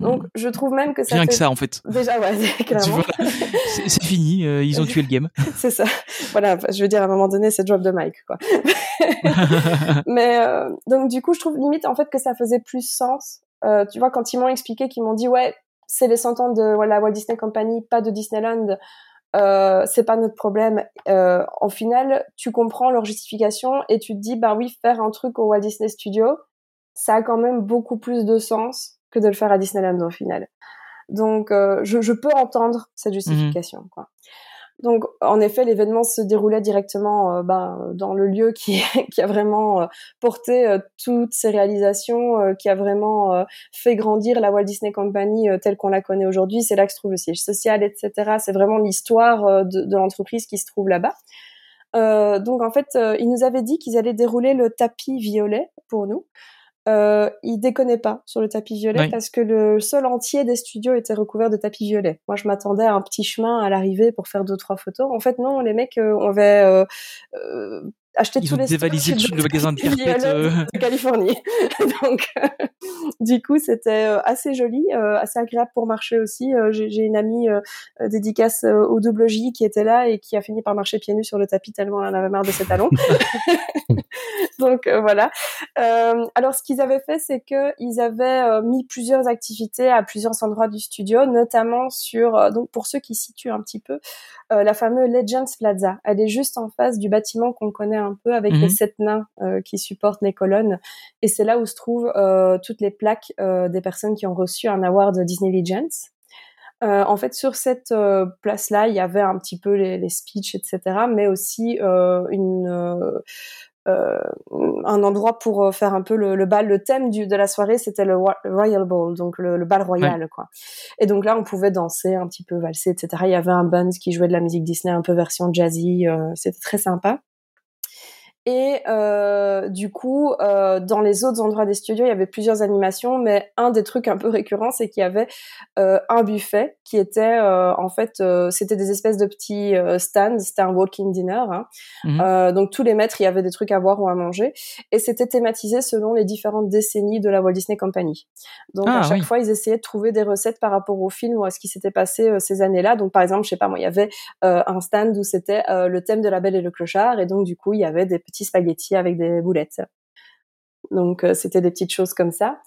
Donc je trouve même que ça Rien fait que ça en fait. déjà ouais, [laughs] clairement. [laughs] c'est fini, euh, ils ont tué le game. [laughs] c'est ça. Voilà, je veux dire à un moment donné, c'est drop the mic quoi. Mais euh, donc du coup, je trouve limite en fait que ça faisait plus sens. Euh, tu vois, quand ils m'ont expliqué, qu'ils m'ont dit ouais, c'est les 100 ans de la Walt Disney Company, pas de Disneyland. Euh, c'est pas notre problème. Euh, en final, tu comprends leur justification et tu te dis bah oui, faire un truc au Walt Disney Studio, ça a quand même beaucoup plus de sens que de le faire à Disneyland au final. Donc, euh, je, je peux entendre cette justification. Quoi. Donc, en effet, l'événement se déroulait directement euh, ben, dans le lieu qui, [laughs] qui a vraiment euh, porté euh, toutes ces réalisations, qui a vraiment fait grandir la Walt Disney Company telle qu'on la connaît aujourd'hui. C'est là que se trouve le siège social, etc. C'est vraiment l'histoire de, de l'entreprise qui se trouve là-bas. Donc, en fait, ils nous avaient dit qu'ils allaient dérouler le tapis violet pour nous. Euh, ils déconnaient pas sur le tapis violet Oui. parce que le sol entier des studios était recouvert de tapis violet. Moi, je m'attendais à un petit chemin à l'arrivée pour faire deux trois photos. En fait, non, les mecs euh, on avait euh, acheté Ils tous ont les dévalisé tout le magasin de carpettes. euh. de Californie. [laughs] Donc, euh, du coup, c'était euh, assez joli, assez agréable pour marcher aussi. J'ai une amie dédicace au double J qui était là et qui a fini par marcher pieds nus sur le tapis tellement elle en avait marre de ses talons. [laughs] [laughs] Donc voilà. Alors ce qu'ils avaient fait, c'est que ils avaient mis plusieurs activités à plusieurs endroits du studio, notamment sur donc pour ceux qui situent un petit peu la fameuse Legends Plaza. Elle est juste en face du bâtiment qu'on connaît un peu avec Mhm. les sept nains euh, qui supportent les colonnes, et c'est là où se trouvent euh, toutes les plaques euh, des personnes qui ont reçu un award Disney Legends. Euh, en fait, sur cette euh, place-là, il y avait un petit peu les, les speeches, etc., mais aussi euh, une, un endroit pour faire un peu le, le bal. Le thème du, de la soirée, c'était le Royal Ball, donc le, le bal royal, quoi. Et donc là, on pouvait danser un petit peu, valser, etc. Il y avait un band qui jouait de la musique Disney, un peu version jazzy. c'était très sympa. Et euh, du coup, euh, dans les autres endroits des studios, il y avait plusieurs animations, mais un des trucs un peu récurrents, c'est qu'il y avait euh, un buffet qui était, euh, en fait, euh, c'était des espèces de petits euh, stands, c'était un walking dinner. Hein. Euh, donc tous les maîtres, il y avait des trucs à boire ou à manger, et c'était thématisé selon les différentes décennies de la Walt Disney Company. Donc Ah, à chaque oui. fois, ils essayaient de trouver des recettes par rapport au film ou à ce qui s'était passé ces années-là. Donc par exemple, je sais pas moi, il y avait euh, un stand où c'était euh, le thème de la Belle et le Clochard, et donc du coup, il y avait des petits spaghettis avec des boulettes. Donc euh, c'était des petites choses comme ça.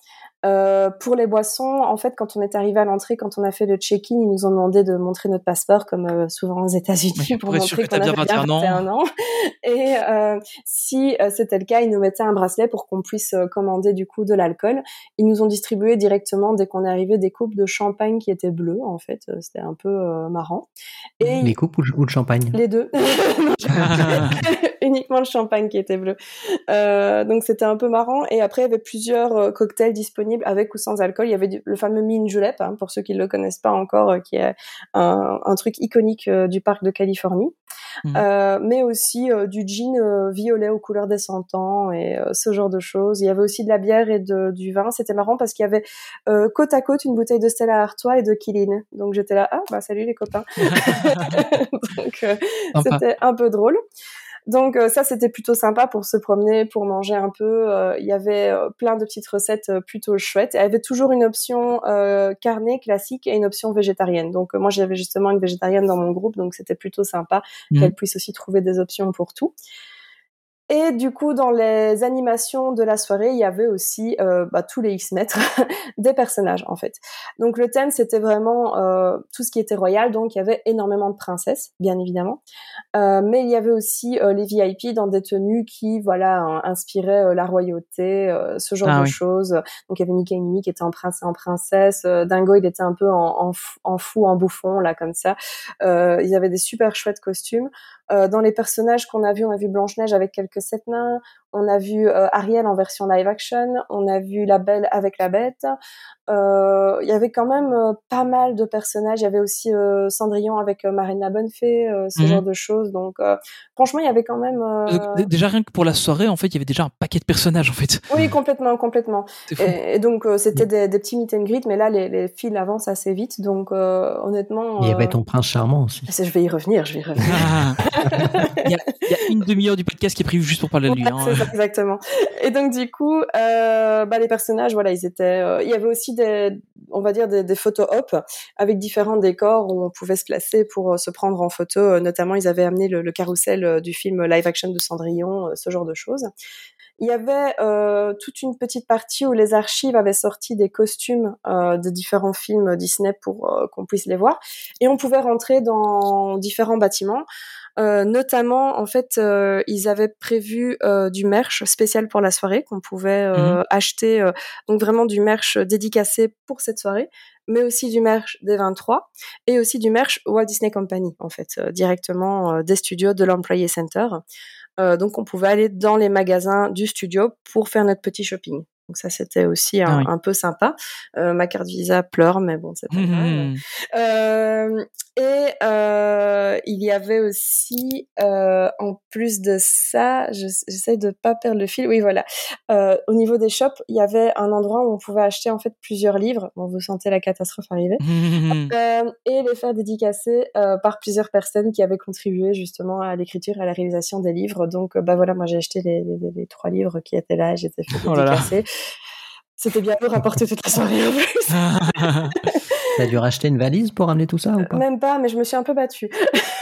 Euh, pour les boissons, en fait, quand on est arrivé à l'entrée, quand on a fait le check-in, ils nous ont demandé de montrer notre passeport, comme euh, souvent aux États-Unis, Oui, pour pour montrer qu'on bien avait 21 ans. 21 ans. [laughs] Et euh, si euh, c'était le cas, ils nous mettaient un bracelet pour qu'on puisse euh, commander du coup de l'alcool. Ils nous ont distribué directement dès qu'on est arrivé des coupes de champagne qui étaient bleues, en fait. C'était un peu euh, marrant. Et Les coupes ou le, ou le champagne? Les deux. [laughs] Uniquement le champagne qui était bleu. Euh, donc c'était un peu marrant. Et après, il y avait plusieurs cocktails disponibles avec ou sans alcool. Il y avait du- le fameux Mean Julep, hein, pour ceux qui ne le connaissent pas encore, euh, qui est un, un truc iconique euh, du parc de Californie. Euh, mais aussi euh, du gin euh, violet aux couleurs des cent ans et euh, ce genre de choses. Il y avait aussi de la bière et de, du vin. C'était marrant parce qu'il y avait euh, côte à côte une bouteille de Stella Artois et de Killeen. Donc j'étais là, ah bah salut les copains. [laughs] [laughs] Donc euh, c'était un peu drôle. Donc euh, ça c'était plutôt sympa pour se promener, pour manger un peu. Euh, Il y avait euh, plein de petites recettes plutôt chouettes. Et il y avait toujours une option euh, carnée classique et une option végétarienne. Donc moi j'avais justement une végétarienne dans mon groupe, donc c'était plutôt sympa Mhm. qu'elle puisse aussi trouver des options pour tout. Et du coup, dans les animations de la soirée, il y avait aussi euh, bah, tous les X mètres [laughs] des personnages en fait. Donc le thème c'était vraiment euh, tout ce qui était royal, donc il y avait énormément de princesses, bien évidemment, Euh, mais il y avait aussi euh, les VIP dans des tenues qui voilà in- inspiraient euh, la royauté, euh, ce genre Ah de oui. choses. Donc il y avait Mickey et Minnie qui étaient en prince et en princesse, euh, Dingo il était un peu en, en, fou, en fou, en bouffon là comme ça. Euh, ils avaient des super chouettes costumes. Euh, dans les personnages qu'on a vus, on a vu Blanche-Neige avec quelques sept nains, on a vu euh, Ariel en version live action, on a vu La Belle avec la Bête. Euh, Il y avait quand même euh, pas mal de personnages. Il y avait aussi euh, Cendrillon avec euh, Marine la Bonne Fée, euh, ce Mhm. genre de choses. Donc euh, franchement, il y avait quand même... euh, Euh, Déjà rien que pour la soirée, en fait, il y avait déjà un paquet de personnages, en fait. Oui, complètement, complètement. [laughs] Et, et donc euh, c'était des, des petits meet and greet, mais là les, les fils avancent assez vite, donc euh, honnêtement. Il y avait euh, ton prince charmant aussi. Je vais y revenir, je vais y revenir. Ah. il, y a, il y a une demi-heure du podcast qui est prévue juste pour parler de lui. Ouais, hein. [laughs] exactement. Et donc du coup, euh, bah, les personnages, voilà, ils étaient. euh, il y avait aussi des, on va dire des, des photo op avec différents décors où on pouvait se placer pour euh, se prendre en photo. Euh, Notamment, ils avaient amené le, le carrousel euh, du film live action de Cendrillon, ce genre de choses. Il y avait euh, toute une petite partie où les archives avaient sorti des costumes euh, de différents films Disney pour qu'on puisse les voir, et on pouvait rentrer dans différents bâtiments. Euh, notamment, en fait, euh, ils avaient prévu euh, du merch spécial pour la soirée qu'on pouvait euh, Mhm. acheter, euh, donc vraiment du merch dédicacé pour cette soirée, mais aussi du merch des 23 et aussi du merch Walt Disney Company, en fait, euh, directement des studios de l'Employee Center. Euh, donc, on pouvait aller dans les magasins du studio pour faire notre petit shopping. Donc ça, c'était aussi un, Ah oui. un peu sympa. Euh, ma carte Visa pleure, mais bon, c'est pas grave. Mhm. Euh, et euh, il y avait aussi, euh, en plus de ça, je- j'essaie de pas perdre le fil. Oui, voilà. Euh, au niveau des shops, il y avait un endroit où on pouvait acheter en fait plusieurs livres. Bon, vous sentez la catastrophe arriver. [laughs] Euh, et les faire dédicacer euh, par plusieurs personnes qui avaient contribué justement à l'écriture et à la réalisation des livres. Donc, euh, bah voilà, moi j'ai acheté les, les, les- trois livres qui étaient là, j'étais fait Oh dédicacer. C'était bien lourd à porter toute la soirée en plus. [laughs] T'as dû racheter une valise pour ramener tout ça ou pas? Même pas, mais je me suis un peu battue.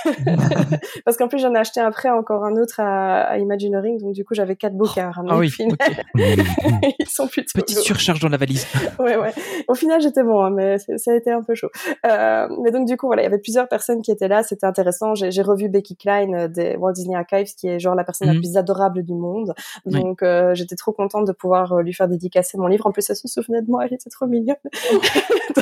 [laughs] Parce qu'en plus, j'en ai acheté après encore un autre à, à Imagineering, donc du coup, j'avais quatre bouquins à ramener. Ah oui, au final. ok. [laughs] Ils sont plutôt Petite surcharge dans la valise. [laughs] ouais, ouais. Au final, j'étais bon, hein, mais ça a été un peu chaud. Euh, mais donc, du coup, voilà, il y avait plusieurs personnes qui étaient là. C'était intéressant. J'ai revu Becky Klein euh, des Walt Disney Archives, qui est genre la personne la Mhm. plus adorable du monde. Oui. Donc, euh, j'étais trop contente de pouvoir euh, lui faire dédicacer mon livre. En plus, elle se souvenait de moi. Elle était trop mignonne.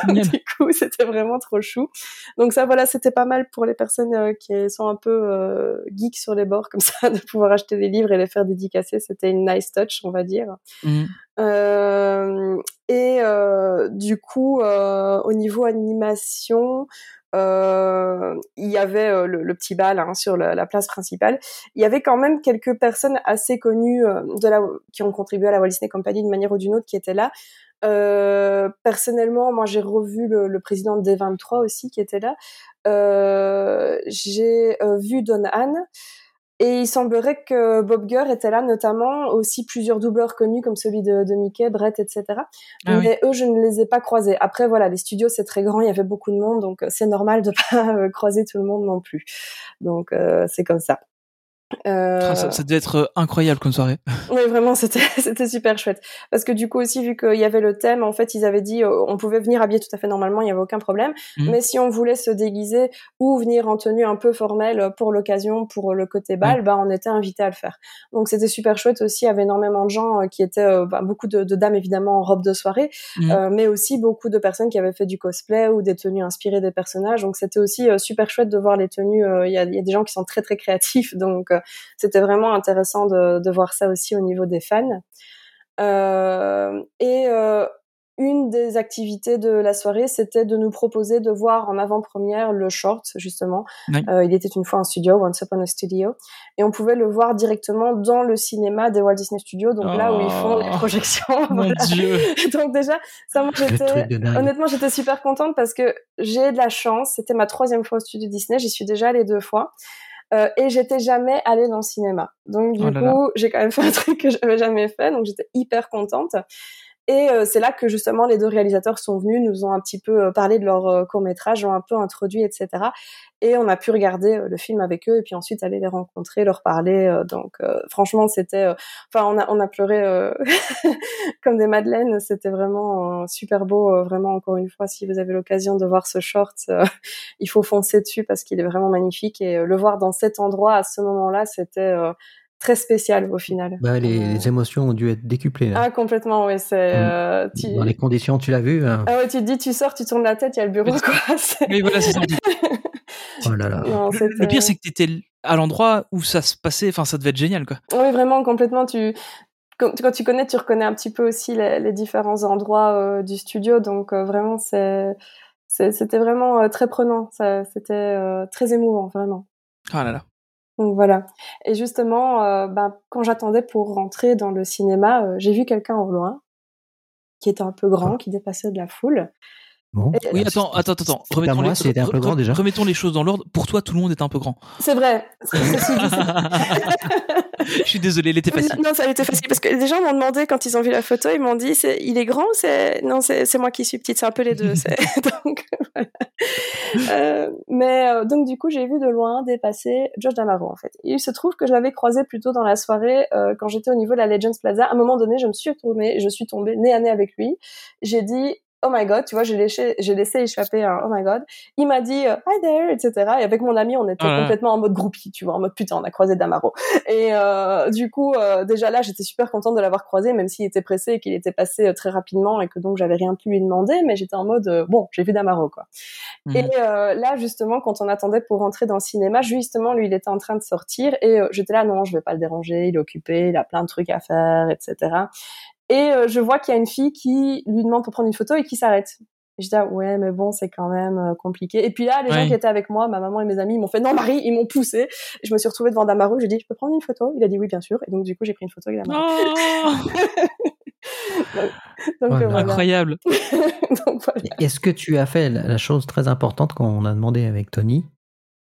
donc, du coup, [laughs] c'était vraiment trop chou. Donc ça, voilà, c'était pas mal pour les personnes euh, qui sont un peu euh, geeks sur les bords comme ça, [laughs] de pouvoir acheter des livres et les faire dédicacer, c'était une nice touch, on va dire. Mhm. Euh, et du coup, au niveau animation, euh, il y avait euh, le, le petit bal hein, sur la, la place principale. Il y avait quand même quelques personnes assez connues euh, de la, qui ont contribué à la Walt Disney Company d'une manière ou d'une autre qui étaient là. Euh, personnellement, moi j'ai revu le, le président de D23 aussi qui était là. J'ai vu Don Han. Et il semblerait que Bob Gurr était là, notamment aussi plusieurs doubleurs connus comme celui de, de Mickey, Brett, etc. Ah oui. Mais eux, je ne les ai pas croisés. Après, voilà, les studios c'est très grand, il y avait beaucoup de monde, donc euh, c'est normal de [laughs] pas euh, croiser tout le monde non plus. Donc euh, c'est comme ça. Euh, Ça, ça devait être euh, incroyable comme soirée. [laughs] oui, vraiment, c'était [laughs] c'était super chouette. Parce que du coup aussi, vu qu'il y avait le thème, en fait, ils avaient dit euh, on pouvait venir habillé tout à fait normalement, il n'y avait aucun problème. Mhm. Mais si on voulait se déguiser ou venir en tenue un peu formelle pour l'occasion, pour le côté bal, bah on était invité à le faire. Donc c'était super chouette aussi. Il y avait énormément de gens euh, qui étaient euh, bah, beaucoup de, de dames évidemment en robe de soirée, euh, mais aussi beaucoup de personnes qui avaient fait du cosplay ou des tenues inspirées des personnages. Donc c'était aussi euh, super chouette de voir les tenues. euh, Il y, a, y a des gens qui sont très très créatifs, donc euh, c'était vraiment intéressant de, de voir ça aussi au niveau des fans. Euh, et euh, une des activités de la soirée, c'était de nous proposer de voir en avant-première le short, justement. Oui. Euh, il était une fois un studio, Once Upon a Studio, et on pouvait le voir directement dans le cinéma des Walt Disney Studios, donc là où ils font les Oh, projections. Mon Voilà. Dieu. [laughs] Donc déjà, ça, moi, honnêtement, j'étais super contente parce que j'ai de la chance. C'était ma troisième fois au studio Disney. J'y suis déjà allée deux fois. Euh, et j'étais jamais allée dans le cinéma. Donc du Oh là coup, j'ai quand même fait un [laughs] truc que j'avais jamais fait. Donc j'étais hyper contente. Et euh, c'est là que justement les deux réalisateurs sont venus, nous ont un petit peu euh, parlé de leur court métrage, ont un peu introduit, etc. Et on a pu regarder euh, le film avec eux et puis ensuite aller les rencontrer, leur parler. euh, donc euh, franchement, c'était, euh, enfin on a on a pleuré euh, [laughs] comme des madeleines. C'était vraiment euh, super beau. euh, vraiment encore une fois, si vous avez l'occasion de voir ce short, euh, il faut foncer dessus parce qu'il est vraiment magnifique et euh, le voir dans cet endroit à ce moment-là, c'était euh, très spécial au final. Bah, les, Euh, les émotions ont dû être décuplées. là. ah complètement, oui. C'est euh, tu... Dans les conditions, tu l'as vu hein Ah ouais, tu te dis, tu sors, tu tournes la tête, il y a le bureau, quoi. Oui, voilà, c'est ça. [laughs] Oh là là. Non, Le, pire, c'est que t'étais à l'endroit où ça se passait. Enfin, ça devait être génial, quoi. Oui, vraiment, complètement. Tu... Quand, tu connais, tu reconnais un petit peu aussi les, les différents endroits euh, du studio. Donc, euh, vraiment, C'était vraiment euh, très prenant. Ça- C'était très émouvant, vraiment. Ah là là. Donc voilà. Et justement, euh, ben, quand j'attendais pour rentrer dans le cinéma, euh, j'ai vu quelqu'un au loin qui était un peu grand, qui dépassait de la foule. Bon. Et- Oui, attends, attends, attends. Remettons moi, les, c'était un peu re- grand re- déjà. Remettons les choses dans l'ordre. Pour toi, tout le monde est un peu grand. C'est vrai. [laughs] C'est- [laughs] [laughs] Je suis désolé, il était facile. Non, ça a été facile parce que les gens m'ont demandé quand ils ont vu la photo, ils m'ont dit c'est il est grand ou c'est non c'est c'est moi qui suis petite, c'est un peu les deux. c'est- [laughs] [laughs] donc voilà. Euh, mais euh, donc du coup j'ai vu de loin dépasser George Damaro en fait. Et il se trouve que je l'avais croisé plutôt dans la soirée euh, quand j'étais au niveau de la Legends Plaza. À un moment donné, je me suis retournée, et je suis tombée nez à nez avec lui. J'ai dit Oh my god, tu vois, j'ai laissé, j'ai laissé échapper un Oh my god. Il m'a dit euh, Hi there, etc. Et avec mon ami, on était Ah complètement en mode groupie, tu vois, en mode putain, on a croisé Damaro. Et euh, du coup, euh, déjà là, j'étais super contente de l'avoir croisé, même s'il était pressé et qu'il était passé euh, très rapidement et que donc j'avais rien pu lui demander, mais j'étais en mode euh, bon, j'ai vu Damaro quoi. Mhm. Et euh, là, justement, quand on attendait pour rentrer dans le cinéma, justement, lui, il était en train de sortir et j'étais là, non, je vais pas le déranger, il est occupé, il a plein de trucs à faire, etc. Et euh, je vois qu'il y a une fille qui lui demande pour prendre une photo et qui s'arrête. Et je dis, ah, ouais, mais bon, c'est quand même euh, compliqué. Et puis là, les Ouais. gens qui étaient avec moi, ma maman et mes amis, ils m'ont fait, non, Marie, ils m'ont poussé. Et je me suis retrouvée devant Damaru, j'ai dit, je peux prendre une photo? Il a dit oui, bien sûr. Et donc, du coup, j'ai pris une photo avec Damaru. Oh, [laughs] Donc, euh, voilà. incroyable. [laughs] donc, voilà. Est-ce que tu as fait la la chose très importante qu'on a demandé avec Tony?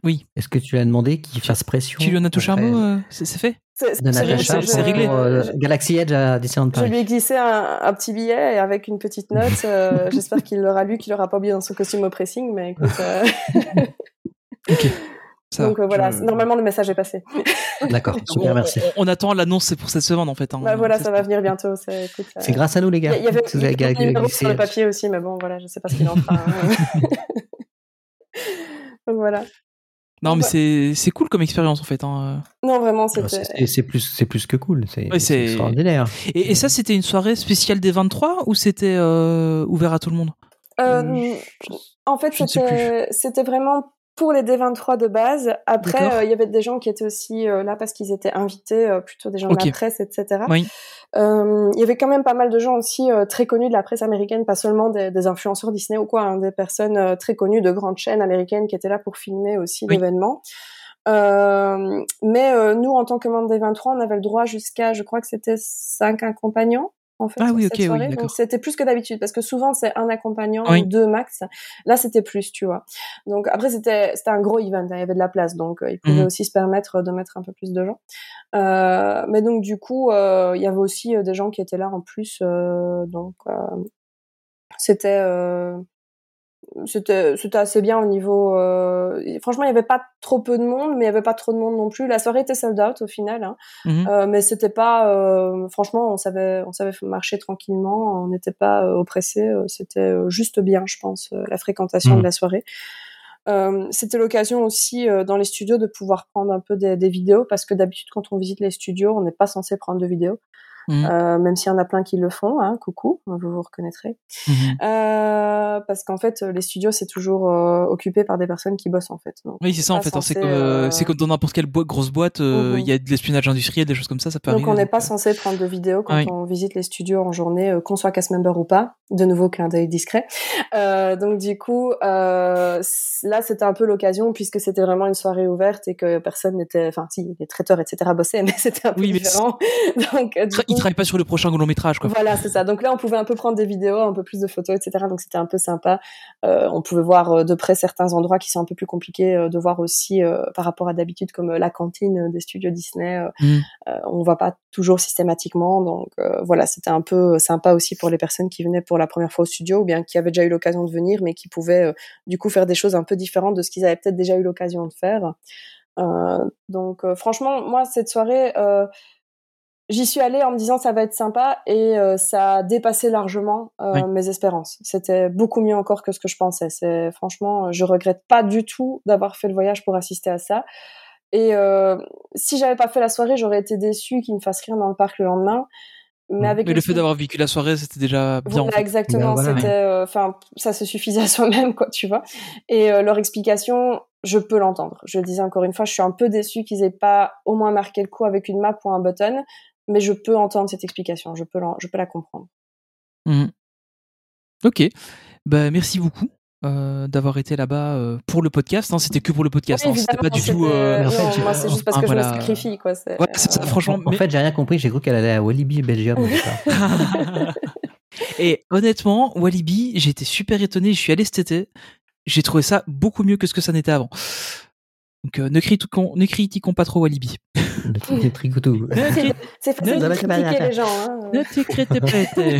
Oui. Est-ce que tu lui as demandé qu'il fasse pression Tu lui en as touché un mot euh, C'est fait C'est- je- réglé. pour, euh, je- Galaxy Edge à Disneyland Je Paris lui ai glissé un, un petit billet et avec une petite note. euh, [laughs] J'espère qu'il l'aura lu, qu'il l'aura pas oublié dans son costume au pressing. Mais écoute, euh, [laughs] Ok. Ça donc euh, voilà, Je- normalement le message est passé. [laughs] D'accord, super, merci. on- on attend l'annonce, c'est pour cette semaine en fait. hein. Bah, voilà, ça va venir bientôt. c'est- euh, grâce à nous, les Il gars. y, il y y avait un numéro sur le papier aussi, mais bon, voilà, je sais pas ce qu'il en fera. hein. donc voilà. Non, mais Ouais. c'est c'est cool comme expérience en fait. hein. Non, vraiment, Ah, c'est- C'est plus, c'est plus que cool. C'est Ouais, c'est c'est- extraordinaire. Et, et ça, c'était une soirée spéciale des 23 ou c'était euh, ouvert à tout le monde? Euh, Euh, je- en fait, c'était vraiment pour les D23 de base. Après, euh, il y avait des gens qui étaient aussi euh, là parce qu'ils étaient invités, euh, plutôt des gens de la presse, etc. Oui. Il y avait quand même pas mal de gens aussi très connus de la presse américaine, pas seulement des, des influenceurs Disney ou quoi, hein, des personnes très connues de grandes chaînes américaines qui étaient là pour filmer aussi Oui. l'événement. Mais nous, en tant que membre des 23, on avait le droit jusqu'à, je crois que c'était cinq accompagnants. En fait, Ah oui, cette ok, oui, soirée. d'accord. Donc c'était plus que d'habitude parce que souvent c'est un accompagnant Oui. deux max. Là c'était plus, tu vois. Donc après c'était c'était un gros event, hein, il y avait de la place, donc euh, ils pouvaient Mhm. aussi se permettre de mettre un peu plus de gens. Euh, mais donc du coup, euh, il y avait aussi euh, des gens qui étaient là en plus, euh, donc euh, c'était euh, c'était c'était assez bien au niveau. euh, franchement, il y avait pas trop peu de monde, mais il y avait pas trop de monde non plus. La soirée était sold out au final, hein. Mhm. Euh, mais c'était pas. euh, franchement, on savait on savait marcher tranquillement, on n'était pas oppressé. C'était juste bien, je pense, la fréquentation Mhm. de la soirée. C'était l'occasion aussi dans les studios de pouvoir prendre un peu des, des vidéos parce que d'habitude quand on visite les studios on n'est pas censé prendre de vidéos Mhm. euh, même s'il y en a plein qui le font hein, coucou vous vous reconnaîtrez Mhm. euh, parce qu'en fait les studios c'est toujours euh, occupé par des personnes qui bossent en fait Donc, Oui, c'est ça en fait. hein, C'est comme, euh, euh, comme dans n'importe quelle boîte, grosse boîte, euh, il Mhm. y a de l'espionnage industriel, des choses comme ça, ça peut donc arriver. on n'est pas censé prendre de vidéos quand Oui. on visite les studios en journée, qu'on soit cast member ou pas. De nouveau, clin d'œil discret. Euh, donc du coup, euh, là c'était un peu l'occasion puisque c'était vraiment une soirée ouverte et que personne n'était, enfin si les traiteurs etc bossaient, [laughs] mais c'était un peu Oui, mais différent. donc du coup, travaillent pas sur le prochain long métrage, quoi. voilà, c'est ça. Donc là, on pouvait un peu prendre des vidéos, un peu plus de photos, etc. Donc c'était un peu sympa. Euh, on pouvait voir euh, de près certains endroits qui sont un peu plus compliqués euh, de voir aussi euh, par rapport à d'habitude, comme la cantine des studios Disney. Mhm. euh, on voit pas toujours systématiquement. Donc voilà, c'était un peu sympa aussi pour les personnes qui venaient pour la première fois au studio ou bien qui avaient déjà eu l'occasion de venir, mais qui pouvaient du coup faire des choses un peu différentes de ce qu'ils avaient peut-être déjà eu l'occasion de faire. Euh, donc euh, franchement, moi cette soirée, euh, j'y suis allée en me disant ça va être sympa et euh, ça a dépassé largement euh, Oui. mes espérances. C'était beaucoup mieux encore que ce que je pensais. C'est franchement, je regrette pas du tout d'avoir fait le voyage pour assister à ça. Et euh, si j'avais pas fait la soirée, j'aurais été déçue qu'ils ne fassent rien dans le parc le lendemain. Mais avec Mais le fait d'avoir vécu la soirée, c'était déjà bien. en voilà, fait. exactement. Ben voilà, c'était, euh, enfin, ça se suffisait à [laughs] soi-même, quoi, tu vois. Et euh, leur explication, je peux l'entendre. Je le disais encore une fois, je suis un peu déçue qu'ils aient pas au moins marqué le coup avec une map ou un button, mais je peux entendre cette explication. Je peux, l'en- je peux la comprendre. Mhm. Ok. Bah, merci beaucoup. euh, d'avoir été là-bas euh, pour le podcast. hein. C'était que pour le podcast. Oui, hein. C'était pas du tout. euh, en fait, moi, c'est juste parce que je voilà. me sacrifie, quoi. c'est- Ouais, c'est ça, franchement. En mais- fait, j'ai rien compris. J'ai cru qu'elle allait à Walibi, Belgium. [laughs] Et honnêtement, Walibi, j'ai été super étonné. Je suis allé cet été. J'ai trouvé ça beaucoup mieux que ce que ça n'était avant. Donc euh, ne, critiquons, ne critiquons pas trop Walibi. [laughs] C'est facile de critiquer les gens. Hein. ne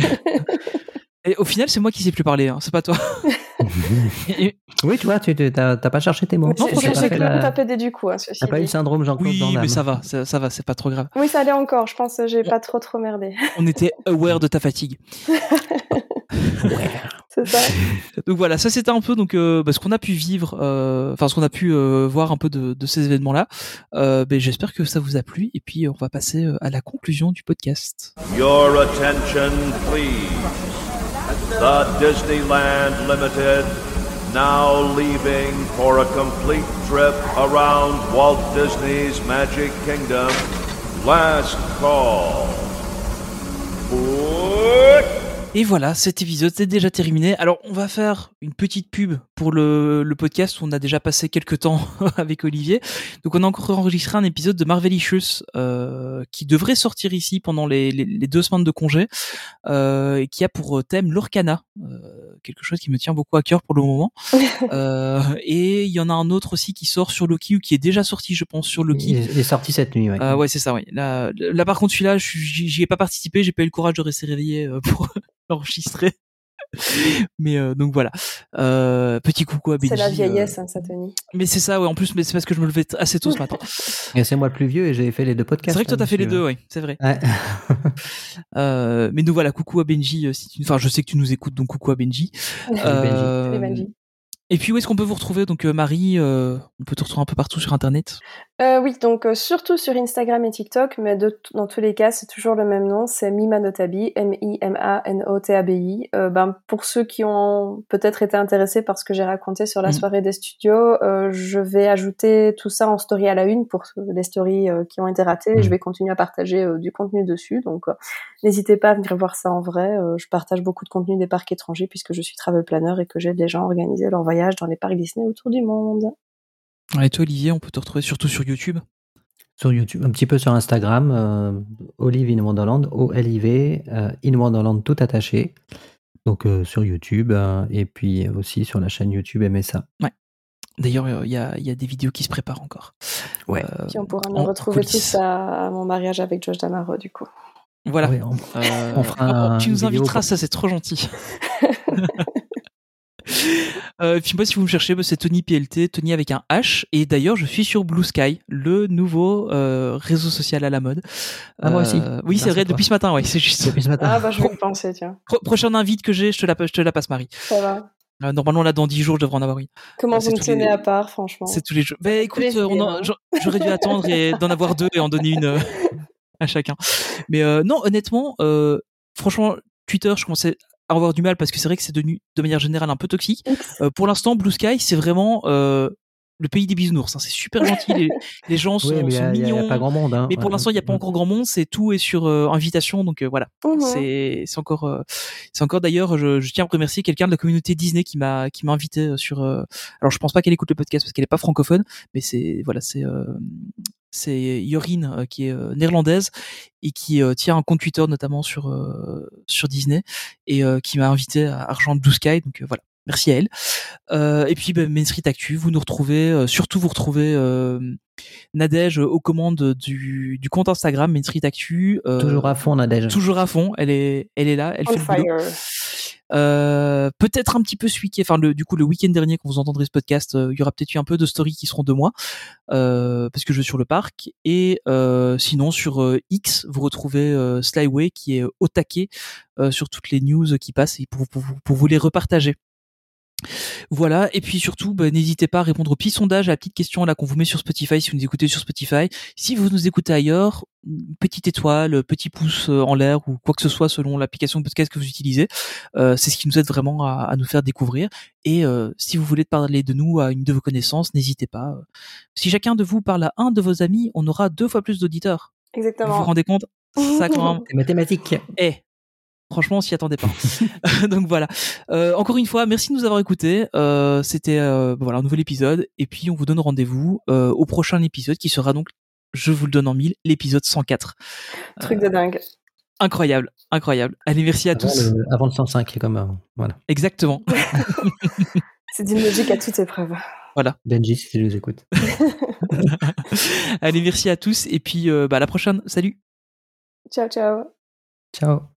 [laughs] Et au final, c'est moi qui sais plus parler, hein, c'est pas toi. [laughs] Et- oui, tu vois, tu t'as pas cherché tes mots. Non, j'ai- franchement, j'ai tapé des du coup. Hein, T'as pas eu le syndrome Jean-Claude oui, mais ça va, ça, ça va, c'est pas trop grave. Oui, ça allait encore. Je pense que j'ai pas trop trop merdé. On était aware de ta fatigue. C'est ça. [laughs] Donc voilà, ça c'était un peu donc euh, bah, ce qu'on a pu vivre, euh, enfin ce qu'on a pu euh, voir un peu de, de ces événements-là. Euh, ben, J'espère que ça vous a plu et puis on va passer à la conclusion du podcast. Your attention, please. The Disneyland Limited now leaving for a complete trip around Walt Disney's Magic Kingdom. Last call. Put Et voilà, cet épisode c'est déjà terminé. Alors on va faire une petite pub pour le, le podcast où on a déjà passé quelques temps [laughs] avec Olivier. Donc on a encore enregistré un épisode de Marvelicious euh, qui devrait sortir ici pendant les, les, les deux semaines de congé euh, et qui a pour thème l'Orcana, euh, quelque chose qui me tient beaucoup à cœur pour le moment. [laughs] Euh, et il y en a un autre aussi qui sort sur Loki ou qui est déjà sorti je pense sur Loki. Il est, il est sorti cette nuit, ouais. Euh, ouais, c'est ça, oui. Là, là, par contre, celui-là, j'y ai pas participé, j'ai pas eu le courage de rester réveillé euh, pour [laughs] l'enregistrer. Mais euh, donc voilà. Euh, petit coucou à Benji. C'est la euh, vieillesse, hein, ça, Tony. mais c'est ça, ouais. En plus, mais c'est parce que je me levais assez tôt ce matin. [laughs] Et c'est moi le plus vieux et j'ai fait les deux podcasts. c'est vrai que toi, là, t'as fait les deux, ouais. C'est vrai. Ouais. [laughs] Euh, mais nous voilà, coucou à Benji. euh, Si tu... Enfin, je sais que tu nous écoutes, donc coucou à Benji. Euh. Et puis où est-ce qu'on peut vous retrouver? Donc euh, Marie, euh, on peut te retrouver un peu partout sur Internet. Euh, oui, donc euh, surtout sur Instagram et TikTok, mais de dans tous les cas, c'est toujours le même nom, c'est Mimanotabi, M-I-M-A-N-O-T-A-B-I. Euh, ben, pour ceux qui ont peut-être été intéressés par ce que j'ai raconté sur la Mhm. soirée des studios, euh, je vais ajouter tout ça en story à la une pour les stories qui ont été ratées. Mhm. Je vais continuer à partager du contenu dessus, donc euh, n'hésitez pas à venir voir ça en vrai. Euh, je partage beaucoup de contenu des parcs étrangers puisque je suis travel planner et que j'aide les gens à organiser leurs voyages dans les parcs Disney autour du monde. Et toi, Olivier, on peut te retrouver surtout sur YouTube? Sur YouTube, un petit peu sur Instagram, euh, Olive in Wonderland, O-L-I-V, euh, in Wonderland tout attaché. Donc euh, sur YouTube euh, et puis aussi sur la chaîne YouTube MSA. D'ailleurs, euh, il y, a, il y a des vidéos qui se préparent encore. Ouais. Euh, Puis on pourra nous retrouver tous à, à mon mariage avec Josh Damaro, du coup. Voilà. Ouais, on- Euh, On fera tu nous inviteras, pour- ça c'est trop gentil. [laughs] [laughs] Euh, puis moi, si vous me cherchez, c'est Tony PLT, Tony avec un H. Et d'ailleurs, je suis sur Blue Sky, le nouveau euh, réseau social à la mode. Ah, moi aussi. Euh, Oui, Grâce c'est vrai, depuis ce matin, ouais, c'est juste. Depuis ce matin. Ah bah je vais y penser, tiens. Pro- prochain invite que j'ai, je te la, je te la passe, Marie. Ça va. Euh, normalement, là, dans 10 jours, je devrais en avoir une. Comment Ah, vous me les- tenez à part, franchement? C'est tous les jeux. Bah écoute, j'aurais dû attendre et [laughs] d'en avoir deux et en donner une euh, à chacun. Mais euh, non, honnêtement, euh, franchement, Twitter, je commençais à avoir du mal parce que c'est vrai que c'est devenu de manière générale un peu toxique. Euh, pour l'instant, Blue Sky, c'est vraiment euh, le pays des bisounours. hein. C'est super gentil. Les, [laughs] les gens sont, Oui, mais sont a- il y a mignons. pas grand monde. hein. Mais pour Ouais. l'instant, il n'y a pas encore grand monde. C'est tout est sur euh, invitation, donc euh, voilà. Mhm. C'est c'est encore euh, c'est encore d'ailleurs je, je tiens à remercier quelqu'un de la communauté Disney qui m'a qui m'a invité sur euh, alors je pense pas qu'elle écoute le podcast parce qu'elle est pas francophone mais c'est voilà c'est euh, c'est Yorin euh, qui est euh, néerlandaise et qui euh, tient un compte Twitter notamment sur euh, sur Disney et euh, qui m'a invité à Argent Blue Sky donc euh, voilà merci à elle Euh, et puis ben, Main Street Actu vous nous retrouvez euh, surtout vous retrouvez euh, Nadège aux commandes du, du compte Instagram Main Street Actu euh, Toujours à fond, Nadège. toujours à fond. Elle est, elle est là, elle On fait le boulot. Euh, peut-être un petit peu ce week-end, enfin le, du coup le week-end dernier quand vous entendrez ce podcast, euh, il y aura peut-être eu un peu de stories qui seront de moi euh, parce que je vais sur le parc et euh, sinon sur X vous retrouvez Slyway qui est au taquet sur toutes les news qui passent et pour, pour vous les repartager. Voilà, et puis surtout, bah, n'hésitez pas à répondre au petit sondage, à la petite question là qu'on vous met sur Spotify si vous nous écoutez sur Spotify. Si vous nous écoutez ailleurs, petite étoile, petit pouce euh, en l'air ou quoi que ce soit selon l'application de podcast que vous utilisez, euh, c'est ce qui nous aide vraiment à, à nous faire découvrir. Et euh, si vous voulez parler de nous à une de vos connaissances, n'hésitez pas. Si chacun de vous parle à un de vos amis, on aura deux fois plus d'auditeurs. Vous vous Exactement. rendez compte? Ça quand même. C'est mathématique. Eh, franchement, on s'y attendait pas. [laughs] Donc voilà. Euh, encore une fois, merci de nous avoir écoutés. Euh, C'était euh, voilà un nouvel épisode. Et puis on vous donne rendez-vous euh, au prochain épisode qui sera donc, je vous le donne en mille, l'épisode 104. Truc de dingue. Incroyable, incroyable. Allez, merci à Avant tous. le, avant le 105, comme euh, voilà. Exactement. [laughs] [laughs] C'est d'une logique à toute épreuve. Benji, si tu nous écoutes. Allez, merci à tous. Et puis euh, bah, à la prochaine. Salut. Ciao, ciao. Ciao.